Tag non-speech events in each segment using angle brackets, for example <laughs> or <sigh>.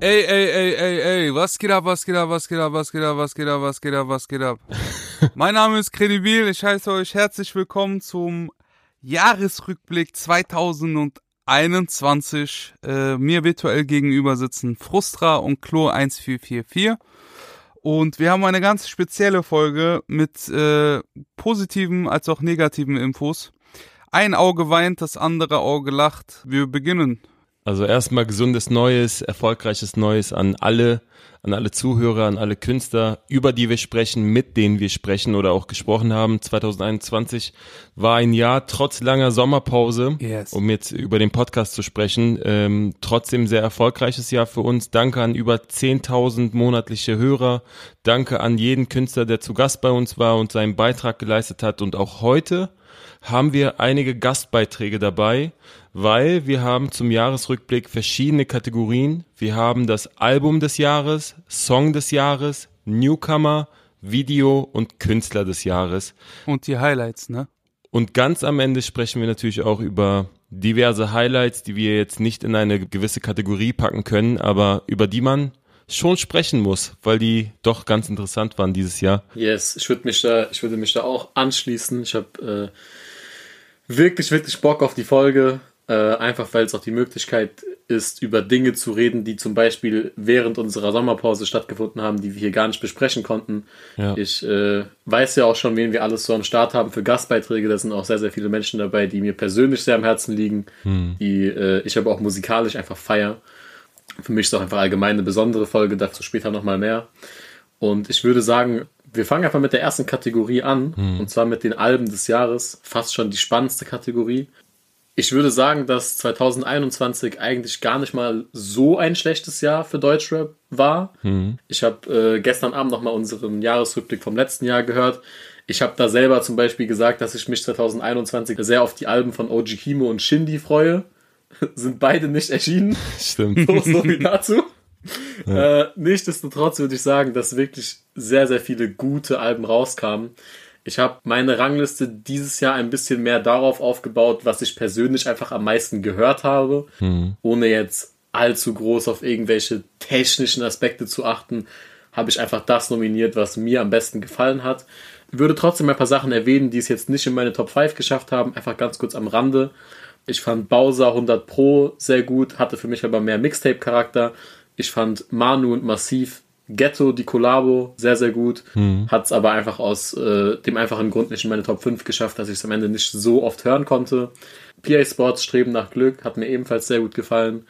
Ey, ey, ey, ey, ey, was geht ab, was geht ab, was geht ab, was geht ab, was geht ab, was geht ab, was geht ab? <laughs> mein Name ist Credibil, ich heiße euch herzlich willkommen zum Jahresrückblick 2021. Äh, mir virtuell gegenüber sitzen Frustra und Klo 1444. Und wir haben eine ganz spezielle Folge mit äh, positiven als auch negativen Infos. Ein Auge weint, das andere Auge lacht. Wir beginnen. Also erstmal gesundes Neues, erfolgreiches Neues an alle, an alle Zuhörer, an alle Künstler, über die wir sprechen, mit denen wir sprechen oder auch gesprochen haben. 2021 war ein Jahr trotz langer Sommerpause, yes. um jetzt über den Podcast zu sprechen. Ähm, trotzdem sehr erfolgreiches Jahr für uns. Danke an über 10.000 monatliche Hörer. Danke an jeden Künstler, der zu Gast bei uns war und seinen Beitrag geleistet hat. Und auch heute haben wir einige Gastbeiträge dabei weil wir haben zum Jahresrückblick verschiedene Kategorien. Wir haben das Album des Jahres, Song des Jahres, Newcomer, Video und Künstler des Jahres. Und die Highlights, ne? Und ganz am Ende sprechen wir natürlich auch über diverse Highlights, die wir jetzt nicht in eine gewisse Kategorie packen können, aber über die man schon sprechen muss, weil die doch ganz interessant waren dieses Jahr. Yes, ich würde mich da, ich würde mich da auch anschließen. Ich habe äh, wirklich, wirklich Bock auf die Folge. Äh, einfach weil es auch die Möglichkeit ist, über Dinge zu reden, die zum Beispiel während unserer Sommerpause stattgefunden haben, die wir hier gar nicht besprechen konnten. Ja. Ich äh, weiß ja auch schon, wen wir alles so am Start haben für Gastbeiträge. Da sind auch sehr, sehr viele Menschen dabei, die mir persönlich sehr am Herzen liegen, hm. die äh, ich aber auch musikalisch einfach feier. Für mich ist es auch einfach allgemein eine besondere Folge, dazu später nochmal mehr. Und ich würde sagen, wir fangen einfach mit der ersten Kategorie an, hm. und zwar mit den Alben des Jahres. Fast schon die spannendste Kategorie. Ich würde sagen, dass 2021 eigentlich gar nicht mal so ein schlechtes Jahr für Deutschrap war. Mhm. Ich habe äh, gestern Abend nochmal unseren Jahresrückblick vom letzten Jahr gehört. Ich habe da selber zum Beispiel gesagt, dass ich mich 2021 sehr auf die Alben von OG Kimo und Shindy freue. <laughs> Sind beide nicht erschienen. <laughs> Stimmt. So, so wie dazu. <laughs> Ja. Äh, nichtsdestotrotz würde ich sagen, dass wirklich sehr, sehr viele gute Alben rauskamen. Ich habe meine Rangliste dieses Jahr ein bisschen mehr darauf aufgebaut, was ich persönlich einfach am meisten gehört habe, mhm. ohne jetzt allzu groß auf irgendwelche technischen Aspekte zu achten, habe ich einfach das nominiert, was mir am besten gefallen hat. Ich würde trotzdem ein paar Sachen erwähnen, die es jetzt nicht in meine Top 5 geschafft haben, einfach ganz kurz am Rande. Ich fand Bowser 100 Pro sehr gut, hatte für mich aber mehr Mixtape-Charakter. Ich fand Manu und Massiv Ghetto, die Collabo, sehr, sehr gut. Mhm. Hat es aber einfach aus äh, dem einfachen Grund nicht in meine Top 5 geschafft, dass ich es am Ende nicht so oft hören konnte. PA Sports Streben nach Glück hat mir ebenfalls sehr gut gefallen.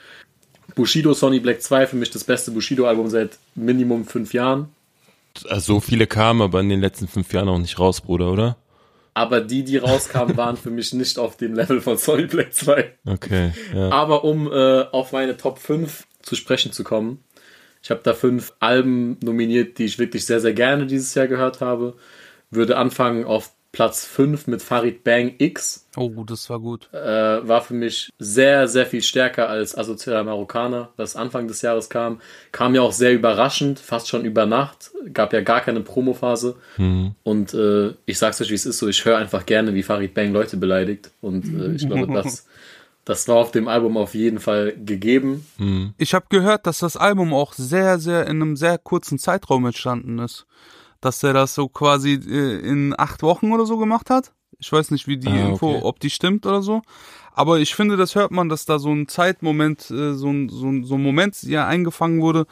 Bushido Sonny Black 2, für mich das beste Bushido-Album seit Minimum fünf Jahren. Also so viele kamen aber in den letzten fünf Jahren auch nicht raus, Bruder, oder? Aber die, die rauskamen, waren für mich nicht auf dem Level von Sonny Black 2. Okay. Ja. Aber um äh, auf meine Top 5 zu sprechen zu kommen, ich habe da fünf Alben nominiert, die ich wirklich sehr, sehr gerne dieses Jahr gehört habe. Würde anfangen auf Platz 5 mit Farid Bang X. Oh, das war gut. Äh, war für mich sehr, sehr viel stärker als Asozialer Marokkaner, das Anfang des Jahres kam. Kam ja auch sehr überraschend, fast schon über Nacht. Gab ja gar keine Promophase. Mhm. Und äh, ich sag's euch, wie es ist so, ich höre einfach gerne, wie Farid Bang Leute beleidigt. Und äh, ich glaube, <laughs> das das war auf dem Album auf jeden Fall gegeben. Mhm. Ich habe gehört, dass das Album auch sehr, sehr in einem sehr kurzen Zeitraum entstanden ist. Dass er das so quasi äh, in acht Wochen oder so gemacht hat. Ich weiß nicht, wie die ah, Info, okay. ob die stimmt oder so. Aber ich finde, das hört man, dass da so ein Zeitmoment, äh, so ein, so ein, so ein Moment ja eingefangen wurde.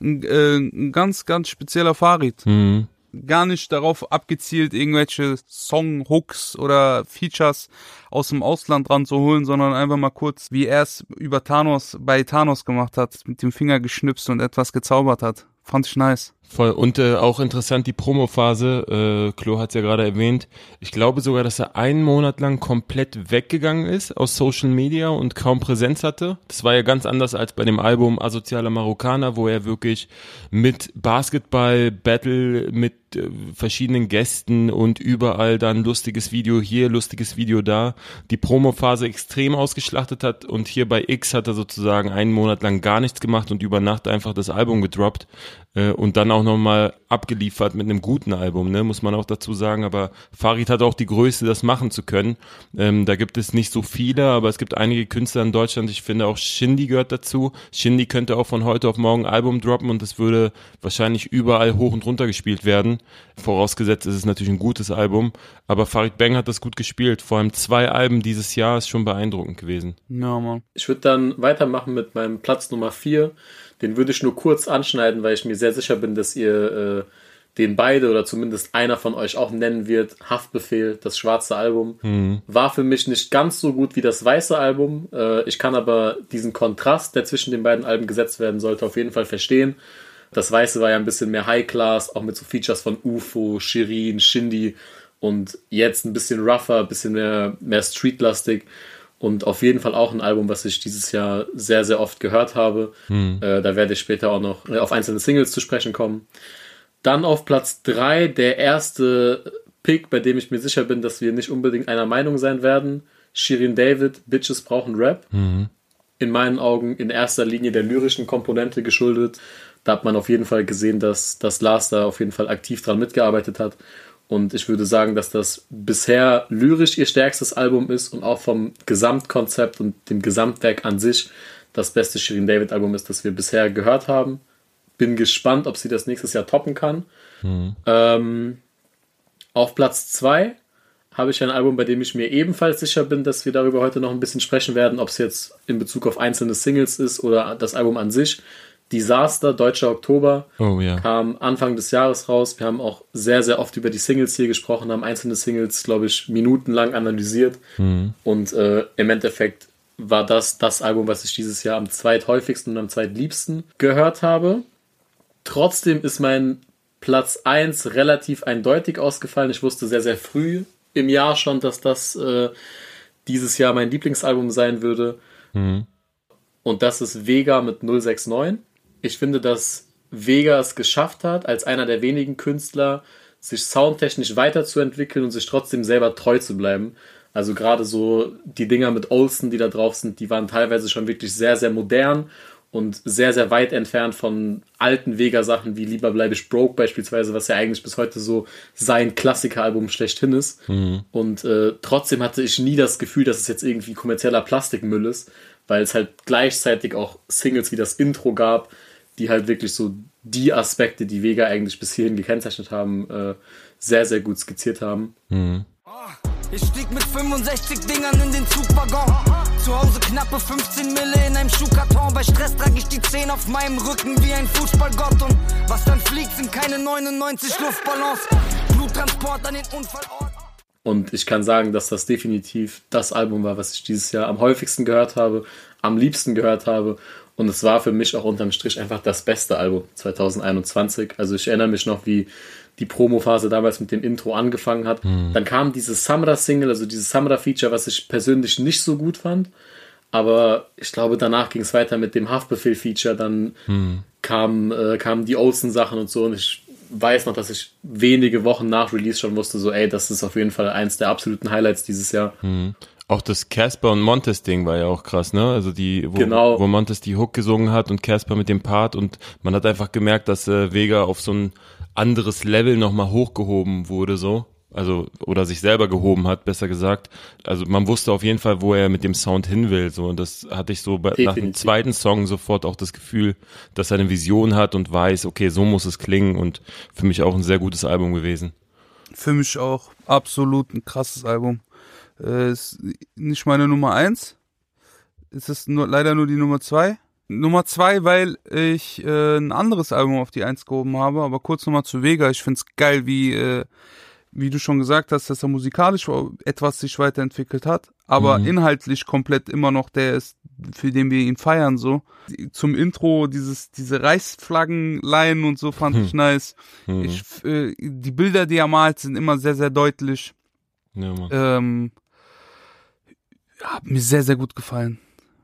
Ein, äh, ein ganz, ganz spezieller Farid. Mhm gar nicht darauf abgezielt, irgendwelche Song-Hooks oder Features aus dem Ausland ranzuholen, sondern einfach mal kurz, wie er es über Thanos bei Thanos gemacht hat, mit dem Finger geschnipst und etwas gezaubert hat. Fand ich nice. Voll. Und äh, auch interessant die Promophase. Äh, Klo hat es ja gerade erwähnt. Ich glaube sogar, dass er einen Monat lang komplett weggegangen ist aus Social Media und kaum Präsenz hatte. Das war ja ganz anders als bei dem Album Asozialer Marokkaner, wo er wirklich mit Basketball, Battle, mit äh, verschiedenen Gästen und überall dann lustiges Video hier, lustiges Video da, die Promophase extrem ausgeschlachtet hat und hier bei X hat er sozusagen einen Monat lang gar nichts gemacht und über Nacht einfach das Album gedroppt und dann auch nochmal abgeliefert mit einem guten Album, ne, muss man auch dazu sagen. Aber Farid hat auch die Größe, das machen zu können. Ähm, da gibt es nicht so viele, aber es gibt einige Künstler in Deutschland. Ich finde auch Shindy gehört dazu. Shindy könnte auch von heute auf morgen ein Album droppen und es würde wahrscheinlich überall hoch und runter gespielt werden. Vorausgesetzt ist es natürlich ein gutes Album. Aber Farid Bang hat das gut gespielt. Vor allem zwei Alben dieses Jahr ist schon beeindruckend gewesen. Ja, Mann. Ich würde dann weitermachen mit meinem Platz Nummer vier. Den würde ich nur kurz anschneiden, weil ich mir sehr sicher bin, dass ihr äh, den beide oder zumindest einer von euch auch nennen wird. Haftbefehl, das schwarze Album, mhm. war für mich nicht ganz so gut wie das weiße Album. Äh, ich kann aber diesen Kontrast, der zwischen den beiden Alben gesetzt werden sollte, auf jeden Fall verstehen. Das weiße war ja ein bisschen mehr High Class, auch mit so Features von UFO, Shirin, Shindy und jetzt ein bisschen rougher, ein bisschen mehr, mehr streetlastig. Und auf jeden Fall auch ein Album, was ich dieses Jahr sehr, sehr oft gehört habe. Hm. Äh, da werde ich später auch noch auf einzelne Singles zu sprechen kommen. Dann auf Platz 3 der erste Pick, bei dem ich mir sicher bin, dass wir nicht unbedingt einer Meinung sein werden. Shirin David, Bitches brauchen Rap. Mhm. In meinen Augen in erster Linie der lyrischen Komponente geschuldet. Da hat man auf jeden Fall gesehen, dass, dass Lars da auf jeden Fall aktiv dran mitgearbeitet hat. Und ich würde sagen, dass das bisher lyrisch ihr stärkstes Album ist und auch vom Gesamtkonzept und dem Gesamtwerk an sich das beste Shirin David Album ist, das wir bisher gehört haben. Bin gespannt, ob sie das nächstes Jahr toppen kann. Mhm. Ähm, auf Platz 2 habe ich ein Album, bei dem ich mir ebenfalls sicher bin, dass wir darüber heute noch ein bisschen sprechen werden, ob es jetzt in Bezug auf einzelne Singles ist oder das Album an sich. Disaster, Deutscher Oktober, oh, ja. kam Anfang des Jahres raus. Wir haben auch sehr, sehr oft über die Singles hier gesprochen, haben einzelne Singles, glaube ich, minutenlang analysiert. Mhm. Und äh, im Endeffekt war das das Album, was ich dieses Jahr am zweithäufigsten und am zweitliebsten gehört habe. Trotzdem ist mein Platz 1 relativ eindeutig ausgefallen. Ich wusste sehr, sehr früh im Jahr schon, dass das äh, dieses Jahr mein Lieblingsalbum sein würde. Mhm. Und das ist Vega mit 069 ich finde, dass Vega es geschafft hat, als einer der wenigen Künstler, sich soundtechnisch weiterzuentwickeln und sich trotzdem selber treu zu bleiben. Also gerade so die Dinger mit Olsen, die da drauf sind, die waren teilweise schon wirklich sehr, sehr modern und sehr, sehr weit entfernt von alten Vega-Sachen wie Lieber bleibe ich broke beispielsweise, was ja eigentlich bis heute so sein Klassikeralbum schlechthin ist. Mhm. Und äh, trotzdem hatte ich nie das Gefühl, dass es jetzt irgendwie kommerzieller Plastikmüll ist, weil es halt gleichzeitig auch Singles wie das Intro gab, die halt wirklich so die Aspekte, die Vega eigentlich bis hierhin gekennzeichnet haben, äh, sehr, sehr gut skizziert haben. Mhm. Ich stieg mit 65 Dingern in den Zugwaggon. Zu Hause knappe 15 Mille in einem Schuhkarton. Bei Stress trage ich die 10 auf meinem Rücken wie ein Fußballgott. Und was dann fliegt, sind keine 99 Luftballons. Bluttransport an den Unfallort. Und ich kann sagen, dass das definitiv das Album war, was ich dieses Jahr am häufigsten gehört habe, am liebsten gehört habe und es war für mich auch unterm Strich einfach das beste Album 2021. Also ich erinnere mich noch, wie die Promo-Phase damals mit dem Intro angefangen hat. Mhm. Dann kam dieses Samra-Single, also dieses Samra-Feature, was ich persönlich nicht so gut fand. Aber ich glaube, danach ging es weiter mit dem Haftbefehl-Feature. Dann mhm. kamen, äh, kamen die Olsen-Sachen und so. Und ich weiß noch, dass ich wenige Wochen nach Release schon wusste, so, ey, das ist auf jeden Fall eins der absoluten Highlights dieses Jahr. Mhm. Auch das Casper und Montes Ding war ja auch krass, ne? Also die, wo, genau. wo Montes die Hook gesungen hat und Casper mit dem Part und man hat einfach gemerkt, dass äh, Vega auf so ein anderes Level nochmal hochgehoben wurde, so. Also, oder sich selber gehoben hat, besser gesagt. Also man wusste auf jeden Fall, wo er mit dem Sound hin will. So, und das hatte ich so bei, nach dem zweiten Song sofort auch das Gefühl, dass er eine Vision hat und weiß, okay, so muss es klingen und für mich auch ein sehr gutes Album gewesen. Für mich auch absolut ein krasses Album. Äh, ist nicht meine Nummer eins. Es ist nur, leider nur die Nummer zwei. Nummer zwei, weil ich äh, ein anderes Album auf die Eins gehoben habe, aber kurz nochmal zu Vega. Ich find's geil, wie, äh, wie du schon gesagt hast, dass er musikalisch etwas sich weiterentwickelt hat, aber mhm. inhaltlich komplett immer noch der ist, für den wir ihn feiern, so. Zum Intro, dieses, diese Reichsflaggenleien und so fand mhm. ich nice. Mhm. Ich, äh, die Bilder, die er malt, sind immer sehr, sehr deutlich. Ja, ähm, hat mir sehr, sehr gut gefallen.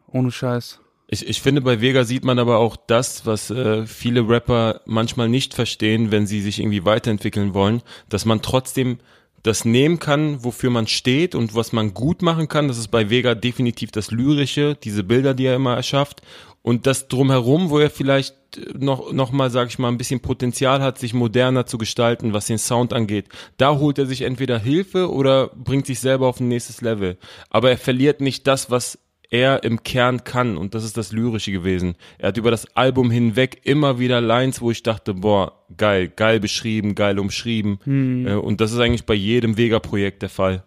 Ohne Scheiß. Ich, ich finde, bei Vega sieht man aber auch das, was äh, viele Rapper manchmal nicht verstehen, wenn sie sich irgendwie weiterentwickeln wollen, dass man trotzdem das nehmen kann, wofür man steht und was man gut machen kann. Das ist bei Vega definitiv das Lyrische, diese Bilder, die er immer erschafft. Und das drumherum, wo er vielleicht noch, noch mal, sag ich mal, ein bisschen Potenzial hat, sich moderner zu gestalten, was den Sound angeht. Da holt er sich entweder Hilfe oder bringt sich selber auf ein nächstes Level. Aber er verliert nicht das, was er im Kern kann und das ist das Lyrische gewesen. Er hat über das Album hinweg immer wieder Lines, wo ich dachte, boah, geil, geil beschrieben, geil umschrieben hm. Äh, und das ist eigentlich bei jedem Vega-Projekt der Fall.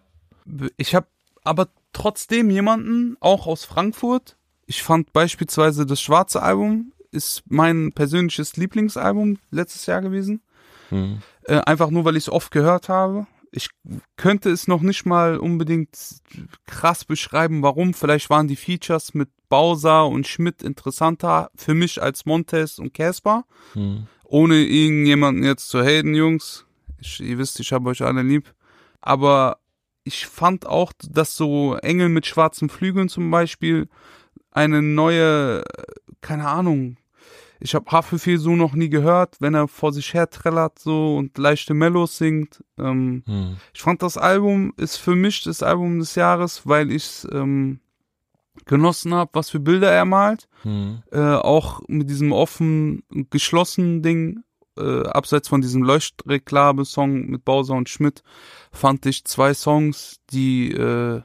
Ich habe aber trotzdem jemanden, auch aus Frankfurt, ich fand beispielsweise das schwarze Album ist mein persönliches Lieblingsalbum letztes Jahr gewesen. Hm. Äh, einfach nur, weil ich es oft gehört habe ich könnte es noch nicht mal unbedingt krass beschreiben, warum. Vielleicht waren die Features mit Bowser und Schmidt interessanter für mich als Montes und Casper. Hm. Ohne irgendjemanden jetzt zu haten, Jungs. Ich, ihr wisst, ich habe euch alle lieb. Aber ich fand auch, dass so Engel mit schwarzen Flügeln zum Beispiel eine neue, keine Ahnung, ich habe Haferfehl so noch nie gehört, wenn er vor sich her trällert so und leichte Mellows singt. Ähm, hm. Ich fand das Album ist für mich das Album des Jahres, weil ich ähm, genossen habe, was für Bilder er malt. Hm. Äh, auch mit diesem offen, geschlossenen Ding, äh, abseits von diesem Leuchtreklame-Song mit Bowser und Schmidt, fand ich zwei Songs, die äh,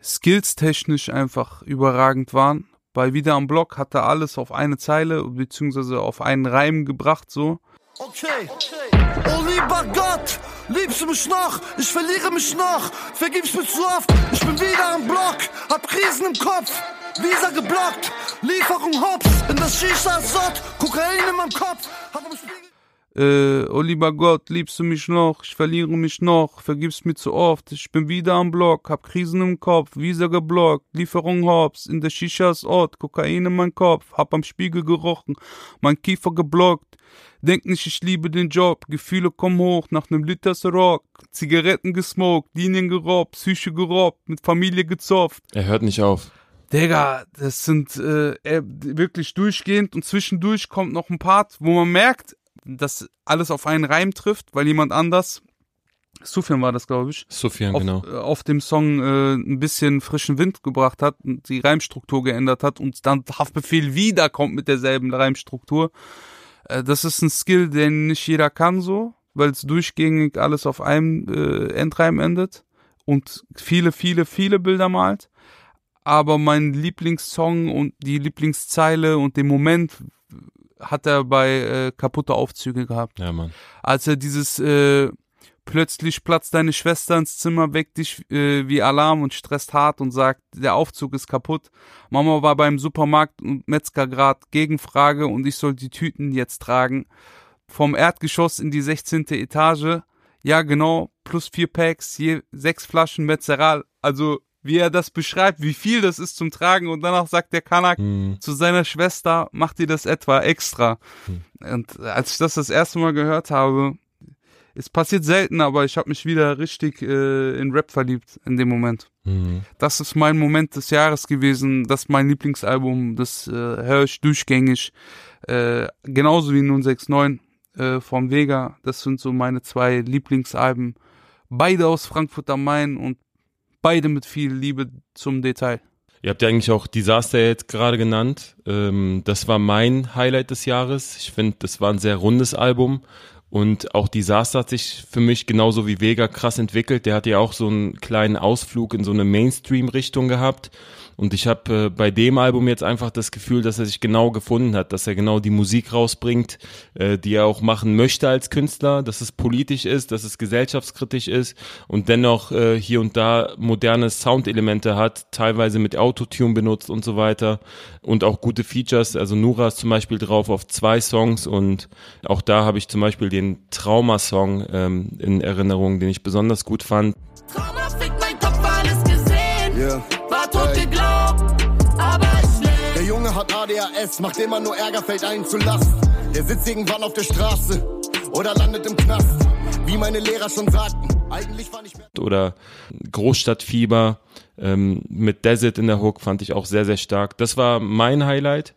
skillstechnisch einfach überragend waren bei Wieder am Block hat er alles auf eine Zeile beziehungsweise auf einen Reim gebracht so. Okay. Oh lieber Gott, liebst du mich noch? Ich verliere mich noch. Vergib's mir zu oft. Ich bin wieder am Block, hab Krisen im Kopf. Visa geblockt, Lieferung Hops in das Shisha-Sott, Kokain in meinem Kopf. Hab am Spiegel äh, oh lieber Gott, liebst du mich noch? Ich verliere mich noch, vergib's mir zu oft. Ich bin wieder am Block, hab Krisen im Kopf, Visa geblockt, Lieferung Hops, in der Shishas Ort, Kokain in mein Kopf, hab am Spiegel gerochen, mein Kiefer geblockt. Denk nicht, ich liebe den Job, Gefühle kommen hoch, nach nem Liters Rock, Zigaretten gesmoked, Linien gerobbt, Psyche gerobbt, mit Familie gezopft. Er hört nicht auf. Digga, das sind äh, wirklich durchgehend und zwischendurch kommt noch ein Part, wo man merkt, dass alles auf einen Reim trifft, weil jemand anders, Sufjan war das, glaube ich, Sufjan, auf, genau. Äh, auf dem Song äh, ein bisschen frischen Wind gebracht hat und die Reimstruktur geändert hat und dann Haftbefehl wieder kommt mit derselben Reimstruktur. Äh, das ist ein Skill, den nicht jeder kann so, weil es durchgängig alles auf einem äh, Endreim endet und viele, viele, viele Bilder malt. Aber mein Lieblingssong und die Lieblingszeile und den Moment, hat er bei äh, kaputte Aufzüge gehabt. Ja, Mann. Als er dieses äh, plötzlich platzt deine Schwester ins Zimmer, weckt dich äh, wie Alarm und stresst hart und sagt, der Aufzug ist kaputt. Mama war beim Supermarkt und Metzger grad Gegenfrage und ich soll die Tüten jetzt tragen. Vom Erdgeschoss in die 16. Etage. Ja, genau, plus vier Packs, je sechs Flaschen Metzeral. Also wie er das beschreibt, wie viel das ist zum Tragen und danach sagt der Kanak hm. zu seiner Schwester, macht ihr das etwa extra. Hm. Und als ich das das erste Mal gehört habe, es passiert selten, aber ich habe mich wieder richtig äh, in Rap verliebt in dem Moment. Hm. Das ist mein Moment des Jahres gewesen, das ist mein Lieblingsalbum, das äh, höre ich durchgängig, äh, genauso wie 069 äh, vom Vega, das sind so meine zwei Lieblingsalben, beide aus Frankfurt am Main und beide mit viel Liebe zum Detail. Ihr habt ja eigentlich auch Disaster jetzt gerade genannt. Ähm, das war mein Highlight des Jahres. Ich finde, das war ein sehr rundes Album. Und auch Disaster hat sich für mich genauso wie Vega krass entwickelt. Der hat ja auch so einen kleinen Ausflug in so eine Mainstream-Richtung gehabt. Und ich habe äh, bei dem Album jetzt einfach das Gefühl, dass er sich genau gefunden hat, dass er genau die Musik rausbringt, äh, die er auch machen möchte als Künstler, dass es politisch ist, dass es gesellschaftskritisch ist und dennoch äh, hier und da moderne Soundelemente hat, teilweise mit Autotune benutzt und so weiter und auch gute Features. Also Nura ist zum Beispiel drauf auf zwei Songs und auch da habe ich zum Beispiel den Trauma-Song ähm, in Erinnerung, den ich besonders gut fand. Trauma fickt mein Kopf alles gesehen. Yeah tot geglaubt, hat ADHS, macht immer nur Ärger, fällt einen zu Last. Der sitzt irgendwann auf der Straße oder landet im Knast. Wie meine Lehrer schon sagten, eigentlich war nicht mehr. Oder Großstadtfieber ähm, mit Desert in der Hook fand ich auch sehr, sehr stark. Das war mein Highlight.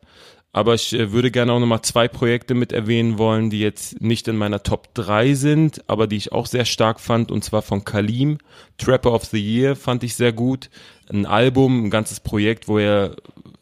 Aber ich äh, würde gerne auch nochmal zwei Projekte mit erwähnen wollen, die jetzt nicht in meiner Top 3 sind, aber die ich auch sehr stark fand, und zwar von Kalim. Trapper of the Year fand ich sehr gut. Ein Album, ein ganzes Projekt, wo er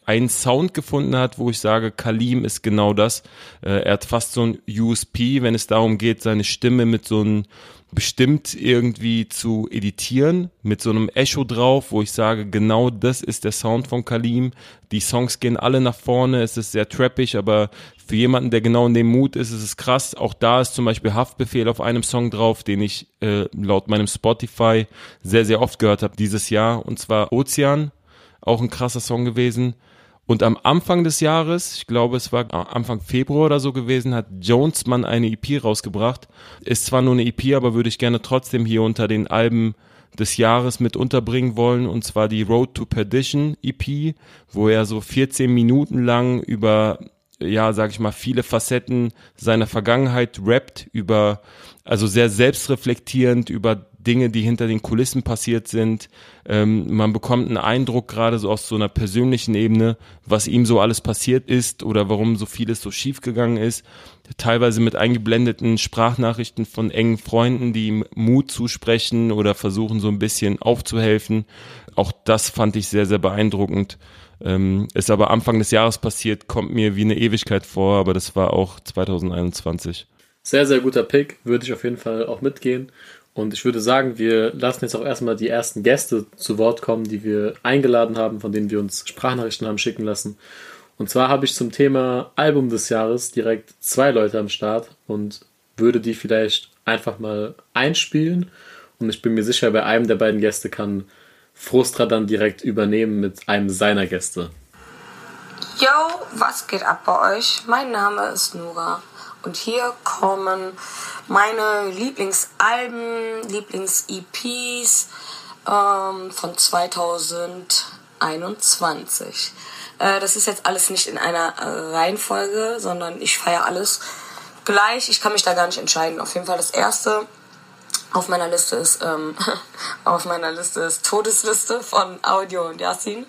einen Sound gefunden hat, wo ich sage, Kalim ist genau das. Äh, er hat fast so ein USP, wenn es darum geht, seine Stimme mit so einem bestimmt irgendwie zu editieren mit so einem Echo drauf, wo ich sage, genau das ist der Sound von Kalim. Die Songs gehen alle nach vorne, es ist sehr trappig, aber für jemanden, der genau in dem Mut ist, ist es krass. Auch da ist zum Beispiel Haftbefehl auf einem Song drauf, den ich äh, laut meinem Spotify sehr, sehr oft gehört habe dieses Jahr, und zwar Ozean, auch ein krasser Song gewesen. Und am Anfang des Jahres, ich glaube, es war Anfang Februar oder so gewesen, hat Jonesman eine EP rausgebracht. Ist zwar nur eine EP, aber würde ich gerne trotzdem hier unter den Alben des Jahres mit unterbringen wollen, und zwar die Road to Perdition EP, wo er so 14 Minuten lang über, ja, sag ich mal, viele Facetten seiner Vergangenheit rappt, über, also sehr selbstreflektierend über Dinge, die hinter den Kulissen passiert sind. Ähm, man bekommt einen Eindruck gerade so aus so einer persönlichen Ebene, was ihm so alles passiert ist oder warum so vieles so schief gegangen ist. Teilweise mit eingeblendeten Sprachnachrichten von engen Freunden, die ihm Mut zusprechen oder versuchen so ein bisschen aufzuhelfen. Auch das fand ich sehr, sehr beeindruckend. Ähm, ist aber Anfang des Jahres passiert, kommt mir wie eine Ewigkeit vor, aber das war auch 2021. Sehr, sehr guter Pick, würde ich auf jeden Fall auch mitgehen. Und ich würde sagen, wir lassen jetzt auch erstmal die ersten Gäste zu Wort kommen, die wir eingeladen haben, von denen wir uns Sprachnachrichten haben schicken lassen. Und zwar habe ich zum Thema Album des Jahres direkt zwei Leute am Start und würde die vielleicht einfach mal einspielen. Und ich bin mir sicher, bei einem der beiden Gäste kann Frustra dann direkt übernehmen mit einem seiner Gäste. Yo, was geht ab bei euch? Mein Name ist Nura und hier kommen meine Lieblingsalben, Lieblings-EPs ähm, von 2021. Äh, das ist jetzt alles nicht in einer Reihenfolge, sondern ich feiere alles gleich. Ich kann mich da gar nicht entscheiden. Auf jeden Fall das erste auf meiner Liste ist ähm, <laughs> auf meiner Liste ist Todesliste von Audio und Yasin.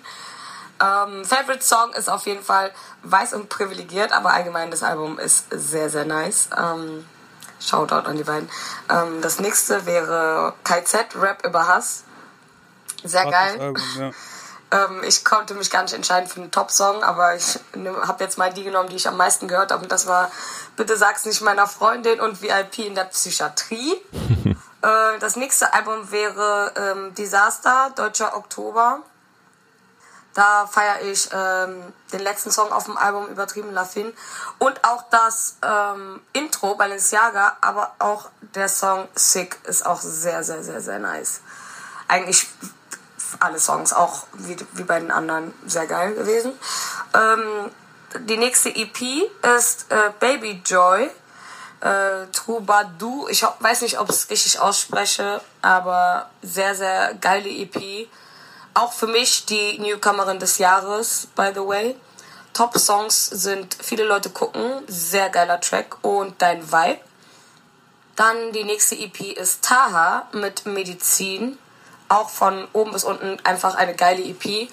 Ähm, Favorite Song ist auf jeden Fall Weiß und Privilegiert, aber allgemein das Album ist sehr, sehr nice. Ähm, Shoutout an die beiden. Ähm, das nächste wäre KZ, Rap über Hass. Sehr geil. Album, ja. <laughs> ähm, ich konnte mich gar nicht entscheiden für einen Top-Song, aber ich habe jetzt mal die genommen, die ich am meisten gehört habe. Und das war Bitte sag's nicht meiner Freundin und VIP in der Psychiatrie. <laughs> äh, das nächste Album wäre ähm, Disaster, Deutscher Oktober. Da feiere ich ähm, den letzten Song auf dem Album Übertrieben Lafin und auch das ähm, Intro Balenciaga, aber auch der Song Sick ist auch sehr, sehr, sehr, sehr nice. Eigentlich alle Songs auch wie, wie bei den anderen sehr geil gewesen. Ähm, die nächste EP ist äh, Baby Joy. Äh, Troubadou. Ich weiß nicht, ob ich es richtig ausspreche, aber sehr, sehr geile EP auch für mich die Newcomerin des Jahres, by the way. Top-Songs sind Viele Leute gucken, sehr geiler Track und Dein Vibe. Dann die nächste EP ist Taha mit Medizin. Auch von oben bis unten einfach eine geile EP.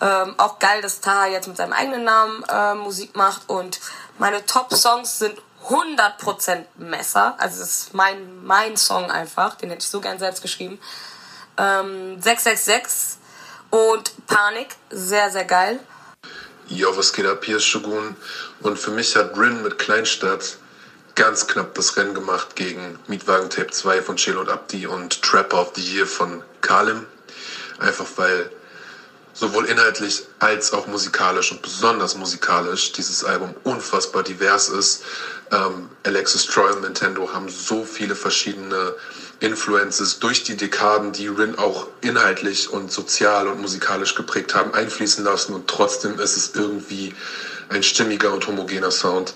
Ähm, auch geil, dass Taha jetzt mit seinem eigenen Namen äh, Musik macht. Und meine Top-Songs sind 100% Messer. Also das ist mein, mein Song einfach. Den hätte ich so gern selbst geschrieben. Ähm, 666 und Panik, sehr, sehr geil. Jo, was geht ab? Hier Shogun. Und für mich hat Rin mit Kleinstadt ganz knapp das Rennen gemacht gegen Mietwagen Tape 2 von Chill und Abdi und Trapper of the Year von Kalim. Einfach weil sowohl inhaltlich als auch musikalisch und besonders musikalisch dieses Album unfassbar divers ist. Ähm, Alexis Troy und Nintendo haben so viele verschiedene Influences durch die Dekaden, die Rin auch inhaltlich und sozial und musikalisch geprägt haben, einfließen lassen und trotzdem ist es irgendwie ein stimmiger und homogener Sound.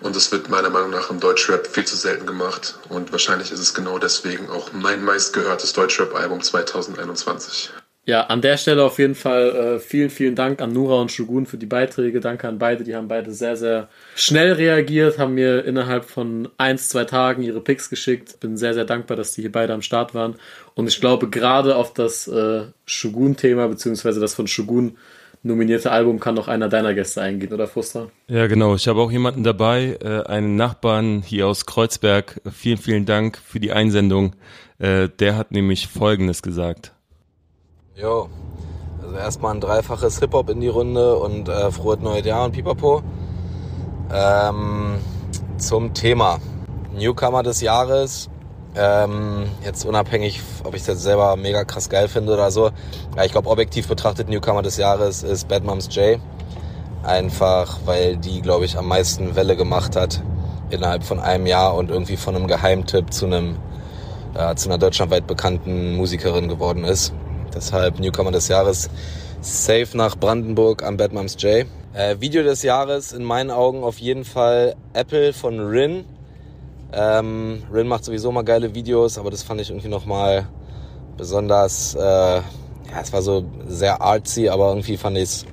Und das wird meiner Meinung nach im Deutschrap viel zu selten gemacht. Und wahrscheinlich ist es genau deswegen auch mein meistgehörtes Deutschrap-Album 2021. Ja, an der Stelle auf jeden Fall äh, vielen, vielen Dank an Nura und Shugun für die Beiträge. Danke an beide. Die haben beide sehr, sehr schnell reagiert, haben mir innerhalb von eins, zwei Tagen ihre Picks geschickt. Bin sehr, sehr dankbar, dass die hier beide am Start waren. Und ich glaube, gerade auf das äh, Shogun-Thema, beziehungsweise das von Shugun nominierte Album kann noch einer deiner Gäste eingehen, oder Frustra? Ja, genau. Ich habe auch jemanden dabei, äh, einen Nachbarn hier aus Kreuzberg. Vielen, vielen Dank für die Einsendung. Äh, der hat nämlich Folgendes gesagt. Jo, also erstmal ein dreifaches Hip-Hop in die Runde und äh, frohes neues Jahr und Pipapo. Ähm, zum Thema. Newcomer des Jahres. Ähm, jetzt unabhängig, ob ich jetzt selber mega krass geil finde oder so. Ja, ich glaube, objektiv betrachtet Newcomer des Jahres ist Bad Moms J. Einfach, weil die, glaube ich, am meisten Welle gemacht hat innerhalb von einem Jahr und irgendwie von einem Geheimtipp zu einem äh, zu einer deutschlandweit bekannten Musikerin geworden ist. Deshalb Newcomer des Jahres safe nach Brandenburg am Bad Moms J. Äh, Video des Jahres in meinen Augen auf jeden Fall Apple von Rin. Ähm, Rin macht sowieso mal geile Videos, aber das fand ich irgendwie nochmal besonders, äh, ja, es war so sehr artsy, aber irgendwie fand ich es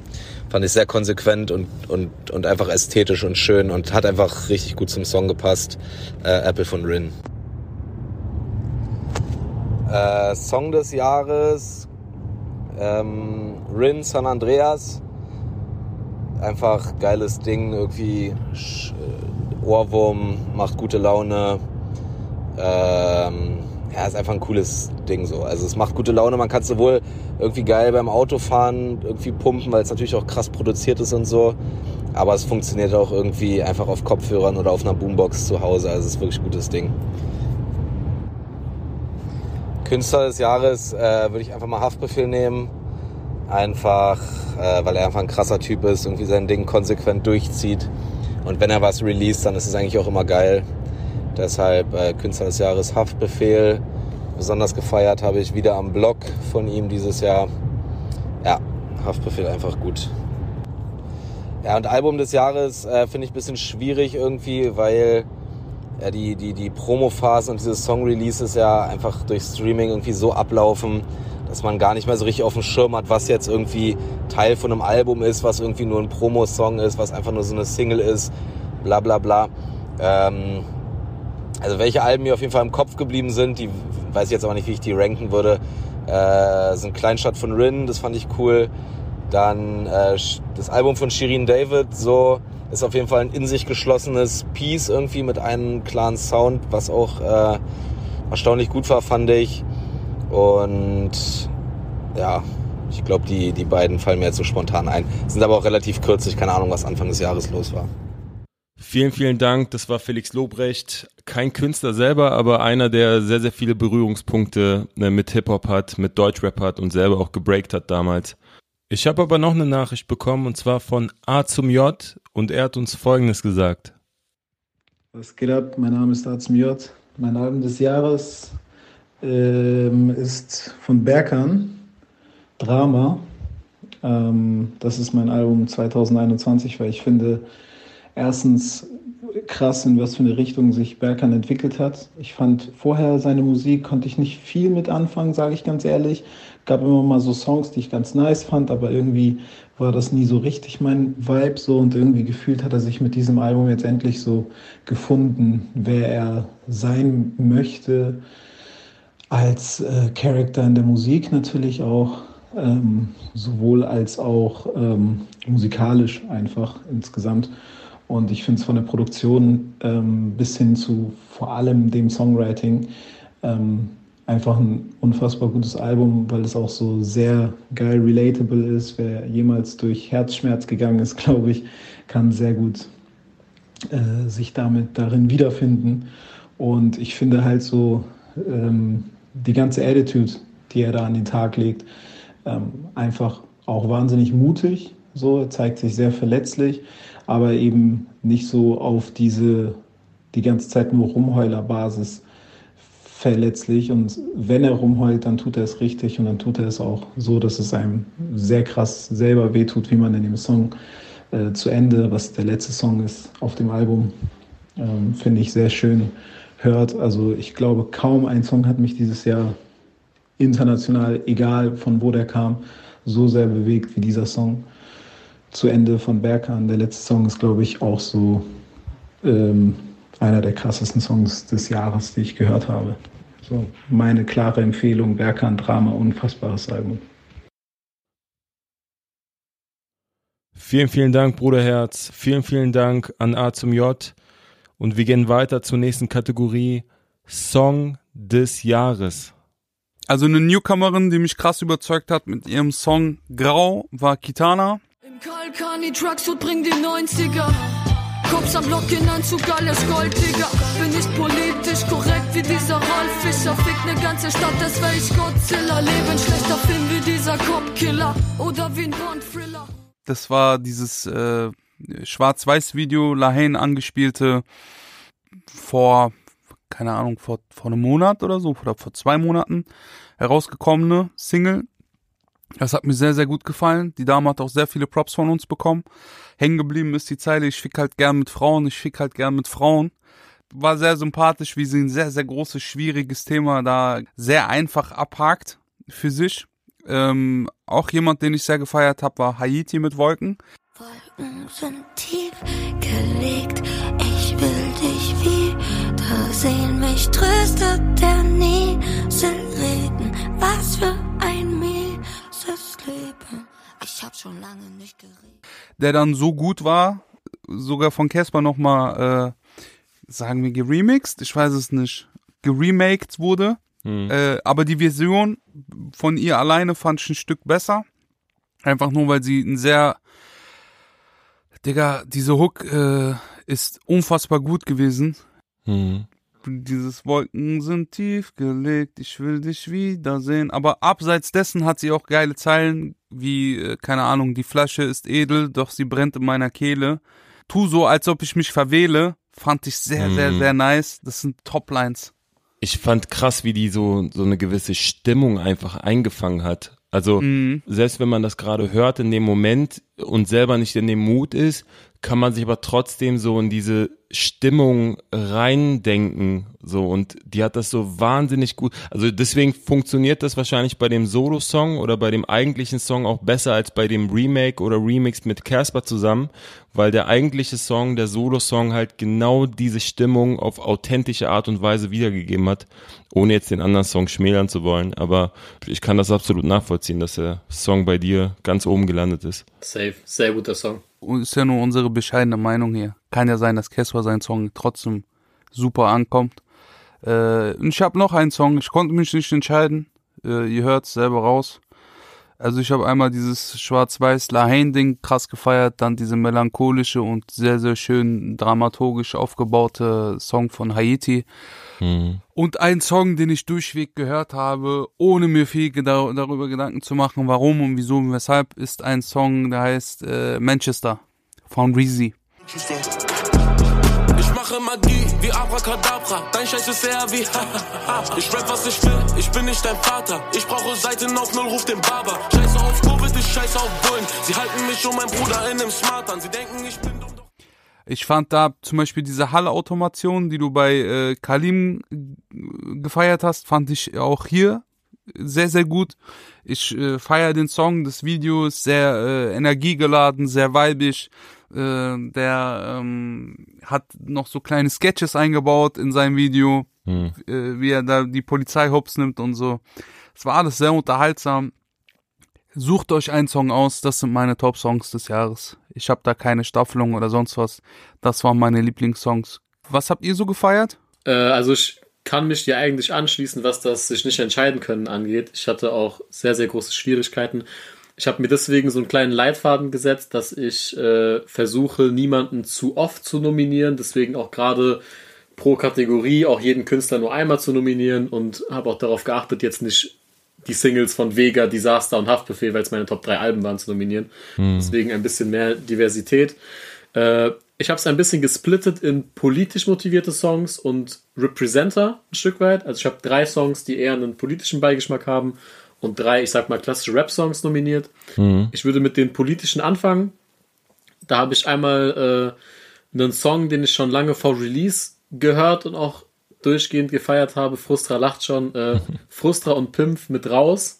fand ich sehr konsequent und, und, und einfach ästhetisch und schön und hat einfach richtig gut zum Song gepasst. Äh, Apple von Rin. Äh, Song des Jahres, ähm, Rin San Andreas einfach geiles Ding, irgendwie äh, Ohrwurm, macht gute Laune. Ähm, ja, ist einfach ein cooles Ding so. Also es macht gute Laune, man kann es sowohl irgendwie geil beim Autofahren irgendwie pumpen, weil es natürlich auch krass produziert ist und so. Aber es funktioniert auch irgendwie einfach auf Kopfhörern oder auf einer Boombox zu Hause. Also es ist wirklich ein gutes Ding. Künstler des Jahres äh, würde ich einfach mal Haftbefehl nehmen. Einfach, äh, weil er einfach ein krasser Typ ist, irgendwie sein Ding konsequent durchzieht. Und wenn er was released, dann ist es eigentlich auch immer geil. Deshalb äh, Künstler des Jahres Haftbefehl. Besonders gefeiert habe ich wieder am Blog von ihm dieses Jahr. Ja, Haftbefehl einfach gut. Ja, und Album des Jahres äh, finde ich ein bisschen schwierig irgendwie, weil ja, die, die, die Promo-Phasen und diese Song-Releases ja einfach durch Streaming irgendwie so ablaufen, dass man gar nicht mehr so richtig auf dem Schirm hat, was jetzt irgendwie Teil von einem Album ist, was irgendwie nur ein Promo-Song ist, was einfach nur so eine Single ist, bla bla bla. Ähm, also welche Alben mir auf jeden Fall im Kopf geblieben sind, die weiß ich jetzt aber nicht, wie ich die ranken würde, äh, sind Kleinstadt von Rin, das fand ich cool. Dann äh, das Album von Shirin David, so ist auf jeden Fall ein in sich geschlossenes Piece irgendwie mit einem klaren Sound, was auch äh, erstaunlich gut war, fand ich. Und ja, ich glaube, die, die beiden fallen mir jetzt so spontan ein. Sind aber auch relativ kürzlich, keine Ahnung, was Anfang des Jahres los war. Vielen, vielen Dank. Das war Felix Lobrecht. Kein Künstler selber, aber einer, der sehr, sehr viele Berührungspunkte ne, mit Hip-Hop hat, mit Deutschrap hat und selber auch gebreakt hat damals. Ich habe aber noch eine Nachricht bekommen und zwar von A zum J und er hat uns Folgendes gesagt. Was geht ab? Mein Name ist A zum J. Mein Album des Jahres ähm, ist von Berkan, Drama. Ähm, das ist mein Album 2021, weil ich finde, erstens krass, in was für eine Richtung sich Berkan entwickelt hat. Ich fand vorher seine Musik, konnte ich nicht viel mit anfangen, sage ich ganz ehrlich. Gab immer mal so Songs, die ich ganz nice fand, aber irgendwie war das nie so richtig mein Vibe so und irgendwie gefühlt hat er sich mit diesem Album jetzt endlich so gefunden, wer er sein möchte als äh, Charakter in der Musik natürlich auch, ähm, sowohl als auch ähm, musikalisch einfach insgesamt. Und ich finde es von der Produktion ähm, bis hin zu vor allem dem Songwriting ähm, einfach ein unfassbar gutes Album, weil es auch so sehr geil relatable ist. Wer jemals durch Herzschmerz gegangen ist, <laughs> glaube ich, kann sehr gut äh, sich damit darin wiederfinden. Und ich finde halt so, ähm, die ganze Attitude, die er da an den Tag legt, ähm, einfach auch wahnsinnig mutig. So, er zeigt sich sehr verletzlich, aber eben nicht so auf diese die ganze Zeit nur Rumheuler-Basis verletzlich. Und wenn er rumheult, dann tut er es richtig und dann tut er es auch so, dass es einem sehr krass selber wehtut, wie man in dem Song äh, zu Ende, was der letzte Song ist auf dem Album, ähm, finde ich sehr schön hört. Also ich glaube, kaum ein Song hat mich dieses Jahr international, egal von wo der kam, so sehr bewegt wie dieser Song. Zu Ende von Berkan. Der letzte Song ist, glaube ich, auch so ähm, einer der krassesten Songs des Jahres, die ich gehört habe. So, meine klare Empfehlung, Berkan Drama, unfassbares Album. Vielen, vielen Dank, Bruderherz. Vielen, vielen Dank an A zum J. Und wir gehen weiter zur nächsten Kategorie. Song des Jahres. Also eine Newcomerin, die mich krass überzeugt hat mit ihrem Song Grau, war Kitana. Kalkani Trucksuit bring die 90er. Kommst am Block in Anzug, alles Gold. Bin nicht politisch korrekt wie dieser Rolf Fischer. Fick ne ganze Stadt, das wär ich Godzilla. Leben schlechter Film wie dieser Cop-Killer. Oder wie ein Bond-Thriller. Das war dieses äh, Schwarz-Weiß-Video, Lahane angespielte vor keine Ahnung, vor, vor einem Monat oder so, oder vor zwei Monaten herausgekommene Single. Das hat mir sehr, sehr gut gefallen. Die Dame hat auch sehr viele Props von uns bekommen. Hängen geblieben ist die Zeile, ich fick halt gern mit Frauen, ich fick halt gern mit Frauen. War sehr sympathisch, wie sie ein sehr, sehr großes, schwieriges Thema da sehr einfach abhakt für sich. Ähm, auch jemand, den ich sehr gefeiert habe, war Haiti mit Wolken. Wolken sind tief gelegt, ich will dich sehen mich tröstet der Nieselregen. Was für ein Leben. Ich hab schon lange nicht geredet. Der dann so gut war, sogar von Casper nochmal, äh, sagen wir geremixed, ich weiß es nicht, geremaked wurde. Mhm. Äh, aber die Version von ihr alleine fand ich ein Stück besser. Einfach nur, weil sie ein sehr, Digga, diese Hook äh, ist unfassbar gut gewesen. Mhm. Dieses Wolken sind tief gelegt, ich will dich wiedersehen. Aber abseits dessen hat sie auch geile Zeilen, wie, äh, keine Ahnung, die Flasche ist edel, doch sie brennt in meiner Kehle. Tu so, als ob ich mich verwähle. Fand ich sehr, mhm. sehr, sehr nice. Das sind Toplines. Ich fand krass, wie die so, so eine gewisse Stimmung einfach eingefangen hat. Also, mhm. selbst wenn man das gerade hört in dem Moment und selber nicht in dem Mut ist, kann man sich aber trotzdem so in diese Stimmung reindenken, so und die hat das so wahnsinnig gut. Also deswegen funktioniert das wahrscheinlich bei dem Solo-Song oder bei dem eigentlichen Song auch besser als bei dem Remake oder Remix mit Casper zusammen, weil der eigentliche Song, der Solo-Song halt genau diese Stimmung auf authentische Art und Weise wiedergegeben hat, ohne jetzt den anderen Song schmälern zu wollen. Aber ich kann das absolut nachvollziehen, dass der Song bei dir ganz oben gelandet ist. Safe, sehr guter Song ist ja nur unsere bescheidene Meinung hier. Kann ja sein, dass Casper sein Song trotzdem super ankommt. Äh, ich habe noch einen Song, ich konnte mich nicht entscheiden. Äh, ihr hört selber raus. Also ich habe einmal dieses schwarz-weiß Lahane-Ding krass gefeiert, dann diese melancholische und sehr, sehr schön dramaturgisch aufgebaute Song von Haiti. Mhm. Und ein Song, den ich durchweg gehört habe, ohne mir viel darüber Gedanken zu machen, warum und wieso und weshalb, ist ein Song, der heißt äh, Manchester von Reezy. Ich mache Magie wie Abracadabra, dein Scheiß ist eher wie <laughs> Ich rap was ich will, ich bin nicht dein Vater. Ich brauche Seiten auf Null, ruf den Barber. Scheiße auf Covid, ich scheiße auf Bullen. Sie halten mich und mein Bruder in einem Smart an. Sie denken, ich bin dumm. Ich fand da zum Beispiel diese Hall-Automation, die du bei äh, Kalim gefeiert hast, fand ich auch hier sehr, sehr gut. Ich äh, feiere den Song, das Video ist sehr äh, energiegeladen, sehr weibig. Äh, der ähm, hat noch so kleine Sketches eingebaut in sein Video, hm. äh, wie er da die Polizei hops nimmt und so. Es war alles sehr unterhaltsam. Sucht euch einen Song aus, das sind meine Top-Songs des Jahres. Ich habe da keine Staffelung oder sonst was. Das waren meine Lieblingssongs. Was habt ihr so gefeiert? Äh, also ich kann mich dir eigentlich anschließen, was das sich nicht entscheiden können angeht. Ich hatte auch sehr, sehr große Schwierigkeiten. Ich habe mir deswegen so einen kleinen Leitfaden gesetzt, dass ich äh, versuche, niemanden zu oft zu nominieren. Deswegen auch gerade pro Kategorie auch jeden Künstler nur einmal zu nominieren und habe auch darauf geachtet, jetzt nicht die Singles von Vega, Disaster und Haftbefehl, weil es meine Top 3 Alben waren, zu nominieren. Hm. Deswegen ein bisschen mehr Diversität. Äh, ich habe es ein bisschen gesplittet in politisch motivierte Songs und Representer ein Stück weit. Also ich habe drei Songs, die eher einen politischen Beigeschmack haben und drei, ich sag mal, klassische Rap-Songs nominiert. Mhm. Ich würde mit den politischen anfangen. Da habe ich einmal äh, einen Song, den ich schon lange vor Release gehört und auch durchgehend gefeiert habe. Frustra lacht schon. Äh, <laughs> Frustra und Pimpf mit raus.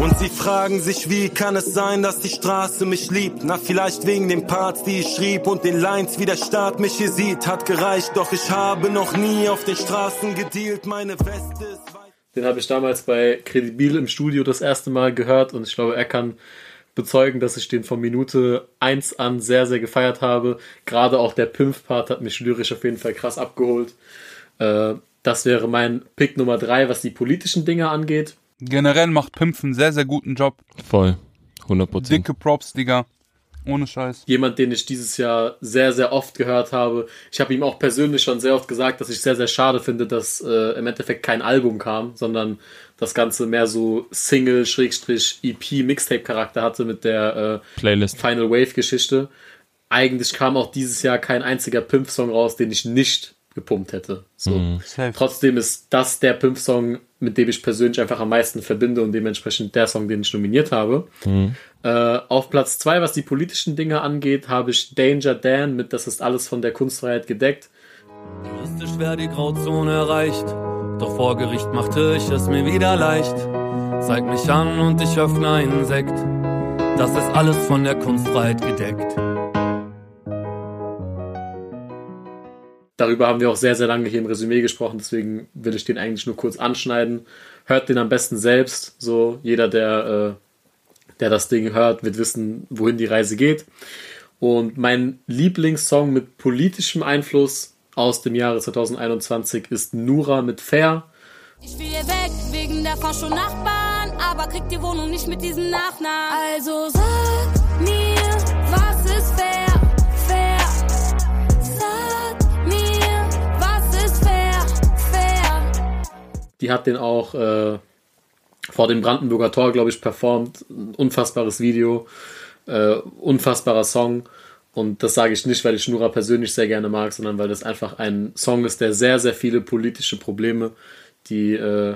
Und sie fragen sich, wie kann es sein, dass die Straße mich liebt? Na, vielleicht wegen den Parts, die ich schrieb und den Lines, wie der Staat mich hier sieht. Hat gereicht, doch ich habe noch nie auf den Straßen gedealt. Meine Weste ist Den habe ich damals bei Credibil im Studio das erste Mal gehört und ich glaube, er kann bezeugen, dass ich den von Minute 1 an sehr, sehr gefeiert habe. Gerade auch der Pimpf-Part hat mich lyrisch auf jeden Fall krass abgeholt. Äh, das wäre mein Pick Nummer 3, was die politischen Dinge angeht. Generell macht Pimpf einen sehr, sehr guten Job. Voll. 100%. Dicke Props, Digga. Ohne Scheiß. Jemand, den ich dieses Jahr sehr, sehr oft gehört habe. Ich habe ihm auch persönlich schon sehr oft gesagt, dass ich sehr, sehr schade finde, dass äh, im Endeffekt kein Album kam, sondern das Ganze mehr so Single-EP-Mixtape-Charakter hatte mit der äh, Playlist. Final Wave-Geschichte. Eigentlich kam auch dieses Jahr kein einziger Pimp-Song raus, den ich nicht gepumpt hätte. So. Mhm. Trotzdem ist das der Pimp-Song, mit dem ich persönlich einfach am meisten verbinde und dementsprechend der Song, den ich nominiert habe. Mhm. Äh, auf Platz zwei, was die politischen Dinge angeht, habe ich Danger Dan mit Das ist alles von der Kunstfreiheit gedeckt. Juristisch wäre die Grauzone erreicht, doch vor Gericht machte ich es mir wieder leicht. Zeig mich an und ich öffne einen Sekt. Das ist alles von der Kunstfreiheit gedeckt. Darüber haben wir auch sehr, sehr lange hier im Resümee gesprochen, deswegen will ich den eigentlich nur kurz anschneiden. Hört den am besten selbst. So, jeder, der, äh, der das Ding hört, wird wissen, wohin die Reise geht. Und mein Lieblingssong mit politischem Einfluss aus dem Jahre 2021 ist Nura mit Fair. Ich will hier weg wegen der Fascho-Nachbarn, aber krieg die Wohnung nicht mit diesem Nachnamen. Also sag mir, was ist fair? Fair. Sag mir, was ist fair? Fair. Die hat den auch äh, vor dem Brandenburger Tor, glaube ich, performt. Ein unfassbares Video, äh, unfassbarer Song. Und das sage ich nicht, weil ich Nura persönlich sehr gerne mag, sondern weil das einfach ein Song ist, der sehr, sehr viele politische Probleme, die äh,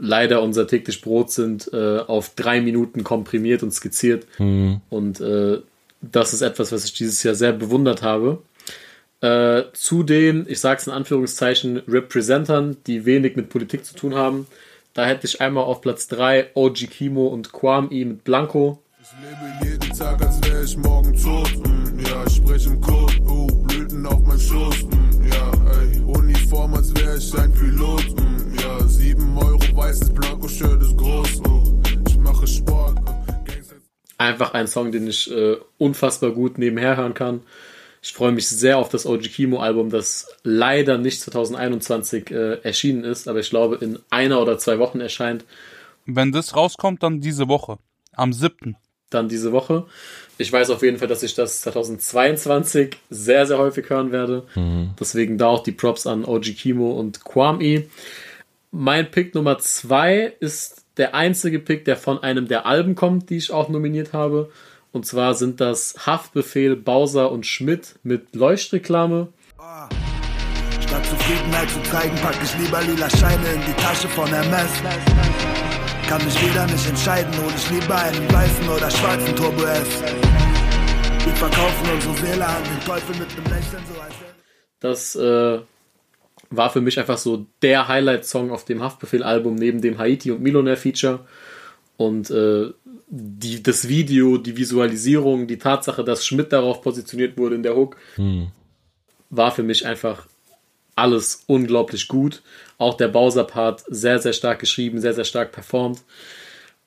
leider unser täglich Brot sind, äh, auf drei Minuten komprimiert und skizziert. Mhm. Und äh, das ist etwas, was ich dieses Jahr sehr bewundert habe. Äh, zu den, ich sage es in Anführungszeichen, Representern, die wenig mit Politik zu tun haben. Da hätte ich einmal auf Platz 3 OG Kimo und Kwame mit Blanco. Ich lebe jeden Tag, als wäre ich morgen tot. Mm, ja, ich spreche im Code. Oh, Blüten auf mein Schoß. Mm, ja, ey, Uniform, als wäre ich ein Pilot. Mm, ja, 7 Euro weißes Blanko-Shirt ist groß. Oh, ich mache Sport. Gangster- Einfach ein Song, den ich äh, unfassbar gut nebenher hören kann. Ich freue mich sehr auf das OG Kimo Album, das leider nicht 2021 äh, erschienen ist, aber ich glaube in einer oder zwei Wochen erscheint. Wenn das rauskommt, dann diese Woche. Am 7. dann diese Woche. Ich weiß auf jeden Fall, dass ich das 2022 sehr, sehr häufig hören werde. Deswegen da auch die Props an OG Kimo und Kwame. Mein Pick Nummer zwei ist der einzige Pick, der von einem der Alben kommt, die ich auch nominiert habe. Und zwar sind das Haftbefehl, Bowser und Schmidt mit Leuchtreklame. Statt Zufriedenheit zu zeigen, pack ich lieber lila Scheine in die Tasche von Hermes. Kann mich wieder nicht entscheiden, hol ich lieber einen weißen oder schwarzen Turbo S. Wir verkaufen unsere Seele an den Teufel mit nem Lächeln, so als Das äh, war für mich einfach so der Highlight-Song auf dem Haftbefehl-Album neben dem Haiti und Millionaire-Feature. Und äh, die, das Video, die Visualisierung, die Tatsache, dass Schmidt darauf positioniert wurde in der Hook, war für mich einfach alles unglaublich gut. Auch der Bowser-Part sehr, sehr stark geschrieben, sehr, sehr stark performt.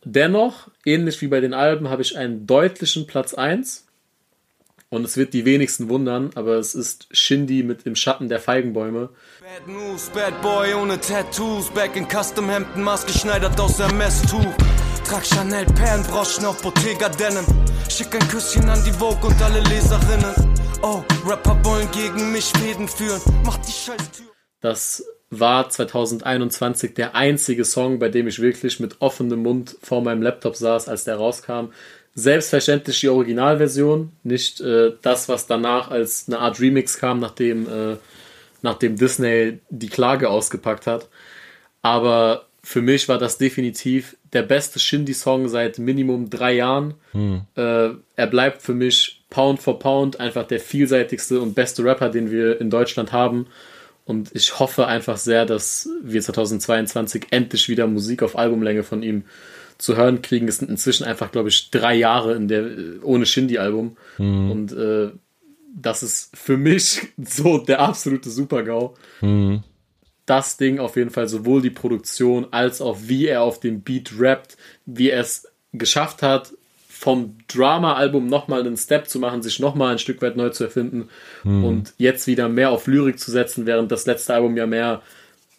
Dennoch, ähnlich wie bei den Alben, habe ich einen deutlichen Platz 1. Und es wird die wenigsten wundern, aber es ist Shindy mit Im Schatten der Feigenbäume. Bad News, Bad Boy ohne Tattoos, Back in Custom Hemden, maßgeschneidert aus MS-Tuch. Trag Chanel Perlenbroschen auf Bottega Denim. Schick ein Küsschen an die Vogue und alle Leserinnen. Oh, Rapper wollen gegen mich Fäden führen. Mach die Scheißtür. Das war 2021 der einzige Song, bei dem ich wirklich mit offenem Mund vor meinem Laptop saß, als der rauskam. Selbstverständlich die Originalversion, nicht äh, das, was danach als eine Art Remix kam, nachdem, äh, nachdem Disney die Klage ausgepackt hat. Aber für mich war das definitiv der beste Shindy-Song seit Minimum drei Jahren. Äh, er bleibt für mich Pound for Pound einfach der vielseitigste und beste Rapper, den wir in Deutschland haben. Und ich hoffe einfach sehr, dass wir 2022 endlich wieder Musik auf Albumlänge von ihm zu hören kriegen. Es sind inzwischen einfach, glaube ich, drei Jahre in der, ohne Shindy-Album. Und äh, das ist für mich <laughs> so der absolute Super-GAU. Das Ding auf jeden Fall, sowohl die Produktion als auch wie er auf dem Beat rappt, wie er es geschafft hat, vom Drama-Album nochmal einen Step zu machen, sich nochmal ein Stück weit neu zu erfinden mhm. und jetzt wieder mehr auf Lyrik zu setzen, während das letzte Album ja mehr